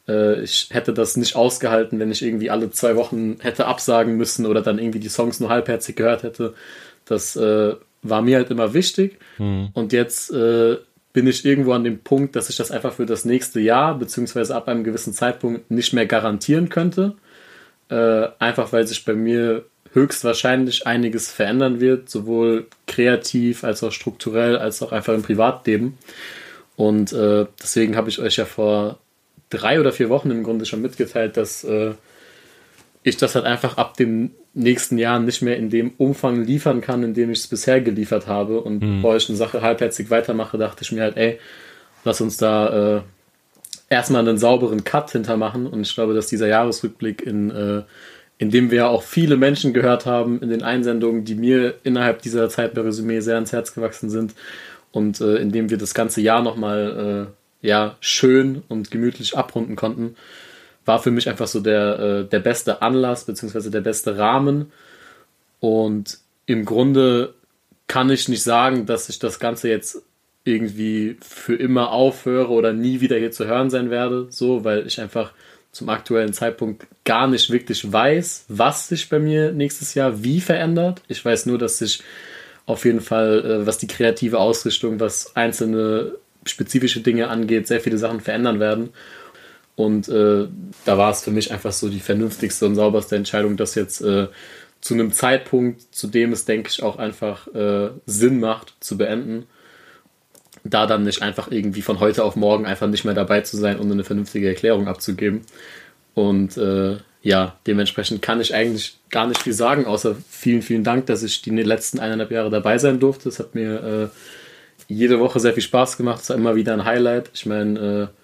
Äh, ich hätte das nicht ausgehalten, wenn ich irgendwie alle zwei Wochen hätte absagen müssen oder dann irgendwie die Songs nur halbherzig gehört hätte. Das äh, war mir halt immer wichtig. Mhm. Und jetzt äh, bin ich irgendwo an dem Punkt, dass ich das einfach für das nächste Jahr, beziehungsweise ab einem gewissen Zeitpunkt nicht mehr garantieren könnte. Äh, einfach weil sich bei mir höchstwahrscheinlich einiges verändern wird, sowohl kreativ als auch strukturell, als auch einfach im Privatleben. Und äh, deswegen habe ich euch ja vor drei oder vier Wochen im Grunde schon mitgeteilt, dass äh, ich das halt einfach ab den nächsten Jahren nicht mehr in dem Umfang liefern kann, in dem ich es bisher geliefert habe. Und mhm. bevor ich eine Sache halbherzig weitermache, dachte ich mir halt, ey, lass uns da äh, erstmal einen sauberen Cut hintermachen. Und ich glaube, dass dieser Jahresrückblick in äh, in dem wir auch viele Menschen gehört haben in den Einsendungen, die mir innerhalb dieser Zeit bei Resümee sehr ans Herz gewachsen sind und äh, in dem wir das ganze Jahr nochmal äh, ja, schön und gemütlich abrunden konnten, war für mich einfach so der, äh, der beste Anlass beziehungsweise der beste Rahmen und im Grunde kann ich nicht sagen, dass ich das Ganze jetzt irgendwie für immer aufhöre oder nie wieder hier zu hören sein werde, so, weil ich einfach zum aktuellen Zeitpunkt gar nicht wirklich weiß, was sich bei mir nächstes Jahr wie verändert. Ich weiß nur, dass sich auf jeden Fall, äh, was die kreative Ausrichtung, was einzelne spezifische Dinge angeht, sehr viele Sachen verändern werden. Und äh, da war es für mich einfach so die vernünftigste und sauberste Entscheidung, das jetzt äh, zu einem Zeitpunkt, zu dem es, denke ich, auch einfach äh, Sinn macht, zu beenden. Da dann nicht einfach irgendwie von heute auf morgen einfach nicht mehr dabei zu sein und eine vernünftige Erklärung abzugeben. Und äh, ja, dementsprechend kann ich eigentlich gar nicht viel sagen, außer vielen, vielen Dank, dass ich die letzten eineinhalb Jahre dabei sein durfte. Es hat mir äh, jede Woche sehr viel Spaß gemacht. Es war immer wieder ein Highlight. Ich meine, äh,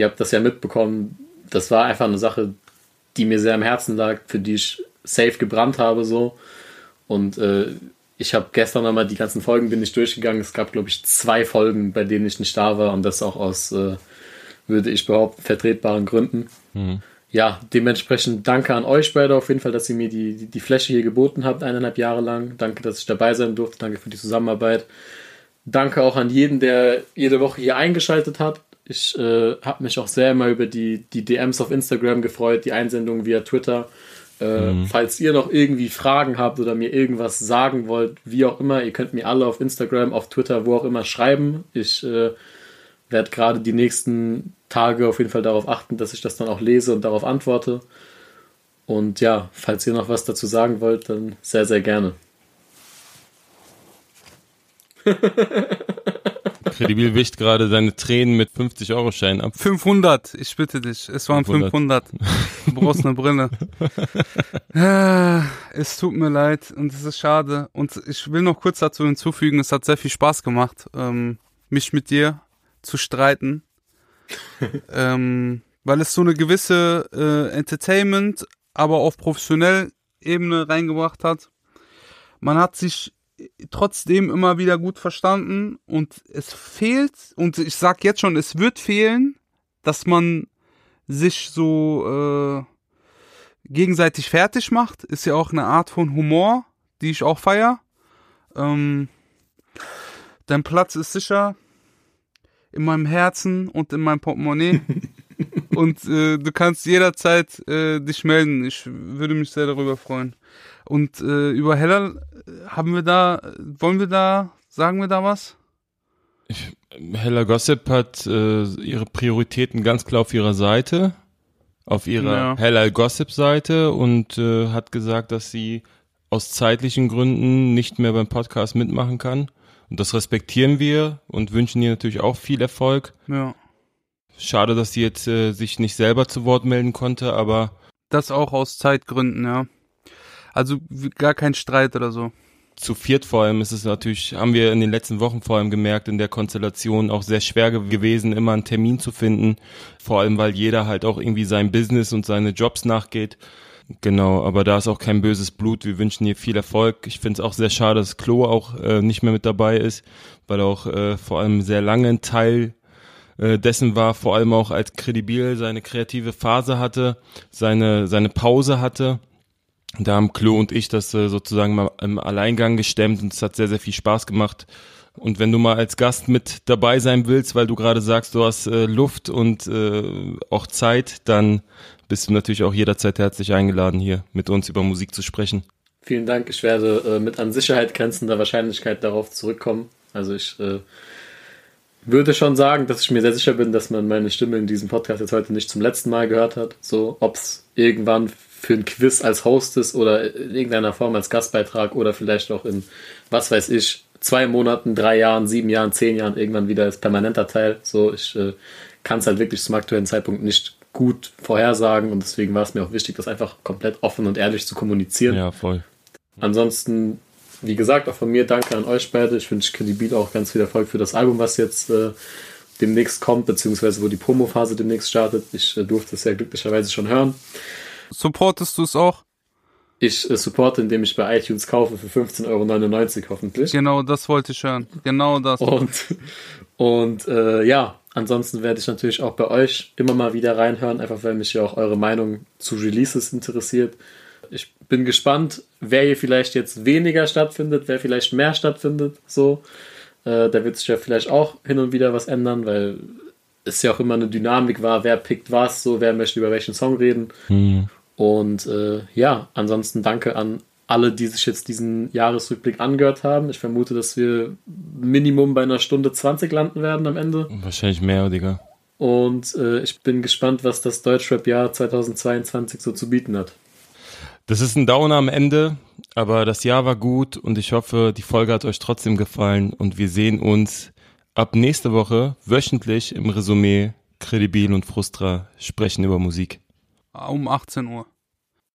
ihr habt das ja mitbekommen. Das war einfach eine Sache, die mir sehr am Herzen lag, für die ich safe gebrannt habe so. Und äh, ich habe gestern nochmal die ganzen Folgen bin ich durchgegangen. Es gab, glaube ich, zwei Folgen, bei denen ich nicht da war und das auch aus, äh, würde ich behaupten, vertretbaren Gründen. Mhm. Ja, dementsprechend danke an euch beide auf jeden Fall, dass ihr mir die, die, die Fläche hier geboten habt, eineinhalb Jahre lang. Danke, dass ich dabei sein durfte. Danke für die Zusammenarbeit. Danke auch an jeden, der jede Woche hier eingeschaltet hat. Ich äh, habe mich auch sehr immer über die, die DMs auf Instagram gefreut, die Einsendungen via Twitter. Äh, mhm. Falls ihr noch irgendwie Fragen habt oder mir irgendwas sagen wollt, wie auch immer, ihr könnt mir alle auf Instagram, auf Twitter, wo auch immer schreiben. Ich äh, werde gerade die nächsten Tage auf jeden Fall darauf achten, dass ich das dann auch lese und darauf antworte. Und ja, falls ihr noch was dazu sagen wollt, dann sehr, sehr gerne. <laughs> Kredibil wischt gerade seine Tränen mit 50-Euro-Scheinen ab. 500, ich bitte dich. Es waren 500. 500. Du brauchst eine Brille. <laughs> es tut mir leid und es ist schade. Und ich will noch kurz dazu hinzufügen, es hat sehr viel Spaß gemacht, ähm, mich mit dir zu streiten. <laughs> ähm, weil es so eine gewisse äh, Entertainment, aber auf professionell Ebene reingebracht hat. Man hat sich trotzdem immer wieder gut verstanden und es fehlt, und ich sag jetzt schon, es wird fehlen, dass man sich so äh, gegenseitig fertig macht. Ist ja auch eine Art von Humor, die ich auch feier. Ähm, dein Platz ist sicher in meinem Herzen und in meinem Portemonnaie. <laughs> und äh, du kannst jederzeit äh, dich melden. Ich würde mich sehr darüber freuen. Und äh, über Heller haben wir da, wollen wir da, sagen wir da was? Ich, Heller Gossip hat äh, ihre Prioritäten ganz klar auf ihrer Seite, auf ihrer ja. Heller Gossip Seite und äh, hat gesagt, dass sie aus zeitlichen Gründen nicht mehr beim Podcast mitmachen kann. Und das respektieren wir und wünschen ihr natürlich auch viel Erfolg. Ja. Schade, dass sie jetzt äh, sich nicht selber zu Wort melden konnte, aber. Das auch aus Zeitgründen, ja. Also gar kein Streit oder so. Zu viert vor allem ist es natürlich, haben wir in den letzten Wochen vor allem gemerkt, in der Konstellation auch sehr schwer gewesen, immer einen Termin zu finden. Vor allem, weil jeder halt auch irgendwie sein Business und seine Jobs nachgeht. Genau, aber da ist auch kein böses Blut. Wir wünschen ihr viel Erfolg. Ich finde es auch sehr schade, dass Klo auch äh, nicht mehr mit dabei ist, weil er auch äh, vor allem sehr lange ein Teil äh, dessen war, vor allem auch als Kredibil seine kreative Phase hatte, seine, seine Pause hatte da haben Klo und ich das äh, sozusagen mal im Alleingang gestemmt und es hat sehr, sehr viel Spaß gemacht. Und wenn du mal als Gast mit dabei sein willst, weil du gerade sagst, du hast äh, Luft und äh, auch Zeit, dann bist du natürlich auch jederzeit herzlich eingeladen, hier mit uns über Musik zu sprechen. Vielen Dank. Ich werde äh, mit an Sicherheit grenzender Wahrscheinlichkeit darauf zurückkommen. Also ich äh, würde schon sagen, dass ich mir sehr sicher bin, dass man meine Stimme in diesem Podcast jetzt heute nicht zum letzten Mal gehört hat. So, ob es irgendwann für ein Quiz als Hostess oder in irgendeiner Form als Gastbeitrag oder vielleicht auch in, was weiß ich, zwei Monaten, drei Jahren, sieben Jahren, zehn Jahren irgendwann wieder als permanenter Teil. So, ich äh, kann es halt wirklich zum aktuellen Zeitpunkt nicht gut vorhersagen und deswegen war es mir auch wichtig, das einfach komplett offen und ehrlich zu kommunizieren. Ja, voll. Ansonsten, wie gesagt, auch von mir danke an euch beide. Ich wünsche Kredibil auch ganz viel Erfolg für das Album, was jetzt äh, demnächst kommt, beziehungsweise wo die Promophase demnächst startet. Ich äh, durfte es ja glücklicherweise schon hören. Supportest du es auch? Ich äh, supporte, indem ich bei iTunes kaufe für 15,99 Euro hoffentlich. Genau, das wollte ich hören. Genau das. Und, und äh, ja, ansonsten werde ich natürlich auch bei euch immer mal wieder reinhören, einfach weil mich ja auch eure Meinung zu Releases interessiert. Ich bin gespannt, wer hier vielleicht jetzt weniger stattfindet, wer vielleicht mehr stattfindet. So. Äh, da wird sich ja vielleicht auch hin und wieder was ändern, weil es ja auch immer eine Dynamik war, wer pickt was, so wer möchte über welchen Song reden. Mhm. Und äh, ja, ansonsten danke an alle, die sich jetzt diesen Jahresrückblick angehört haben. Ich vermute, dass wir Minimum bei einer Stunde 20 landen werden am Ende. Wahrscheinlich mehr, Digga. Und äh, ich bin gespannt, was das Deutschrap-Jahr 2022 so zu bieten hat. Das ist ein Downer am Ende, aber das Jahr war gut und ich hoffe, die Folge hat euch trotzdem gefallen und wir sehen uns ab nächste Woche wöchentlich im Resümee Kredibil und Frustra sprechen über Musik. Um 18 Uhr.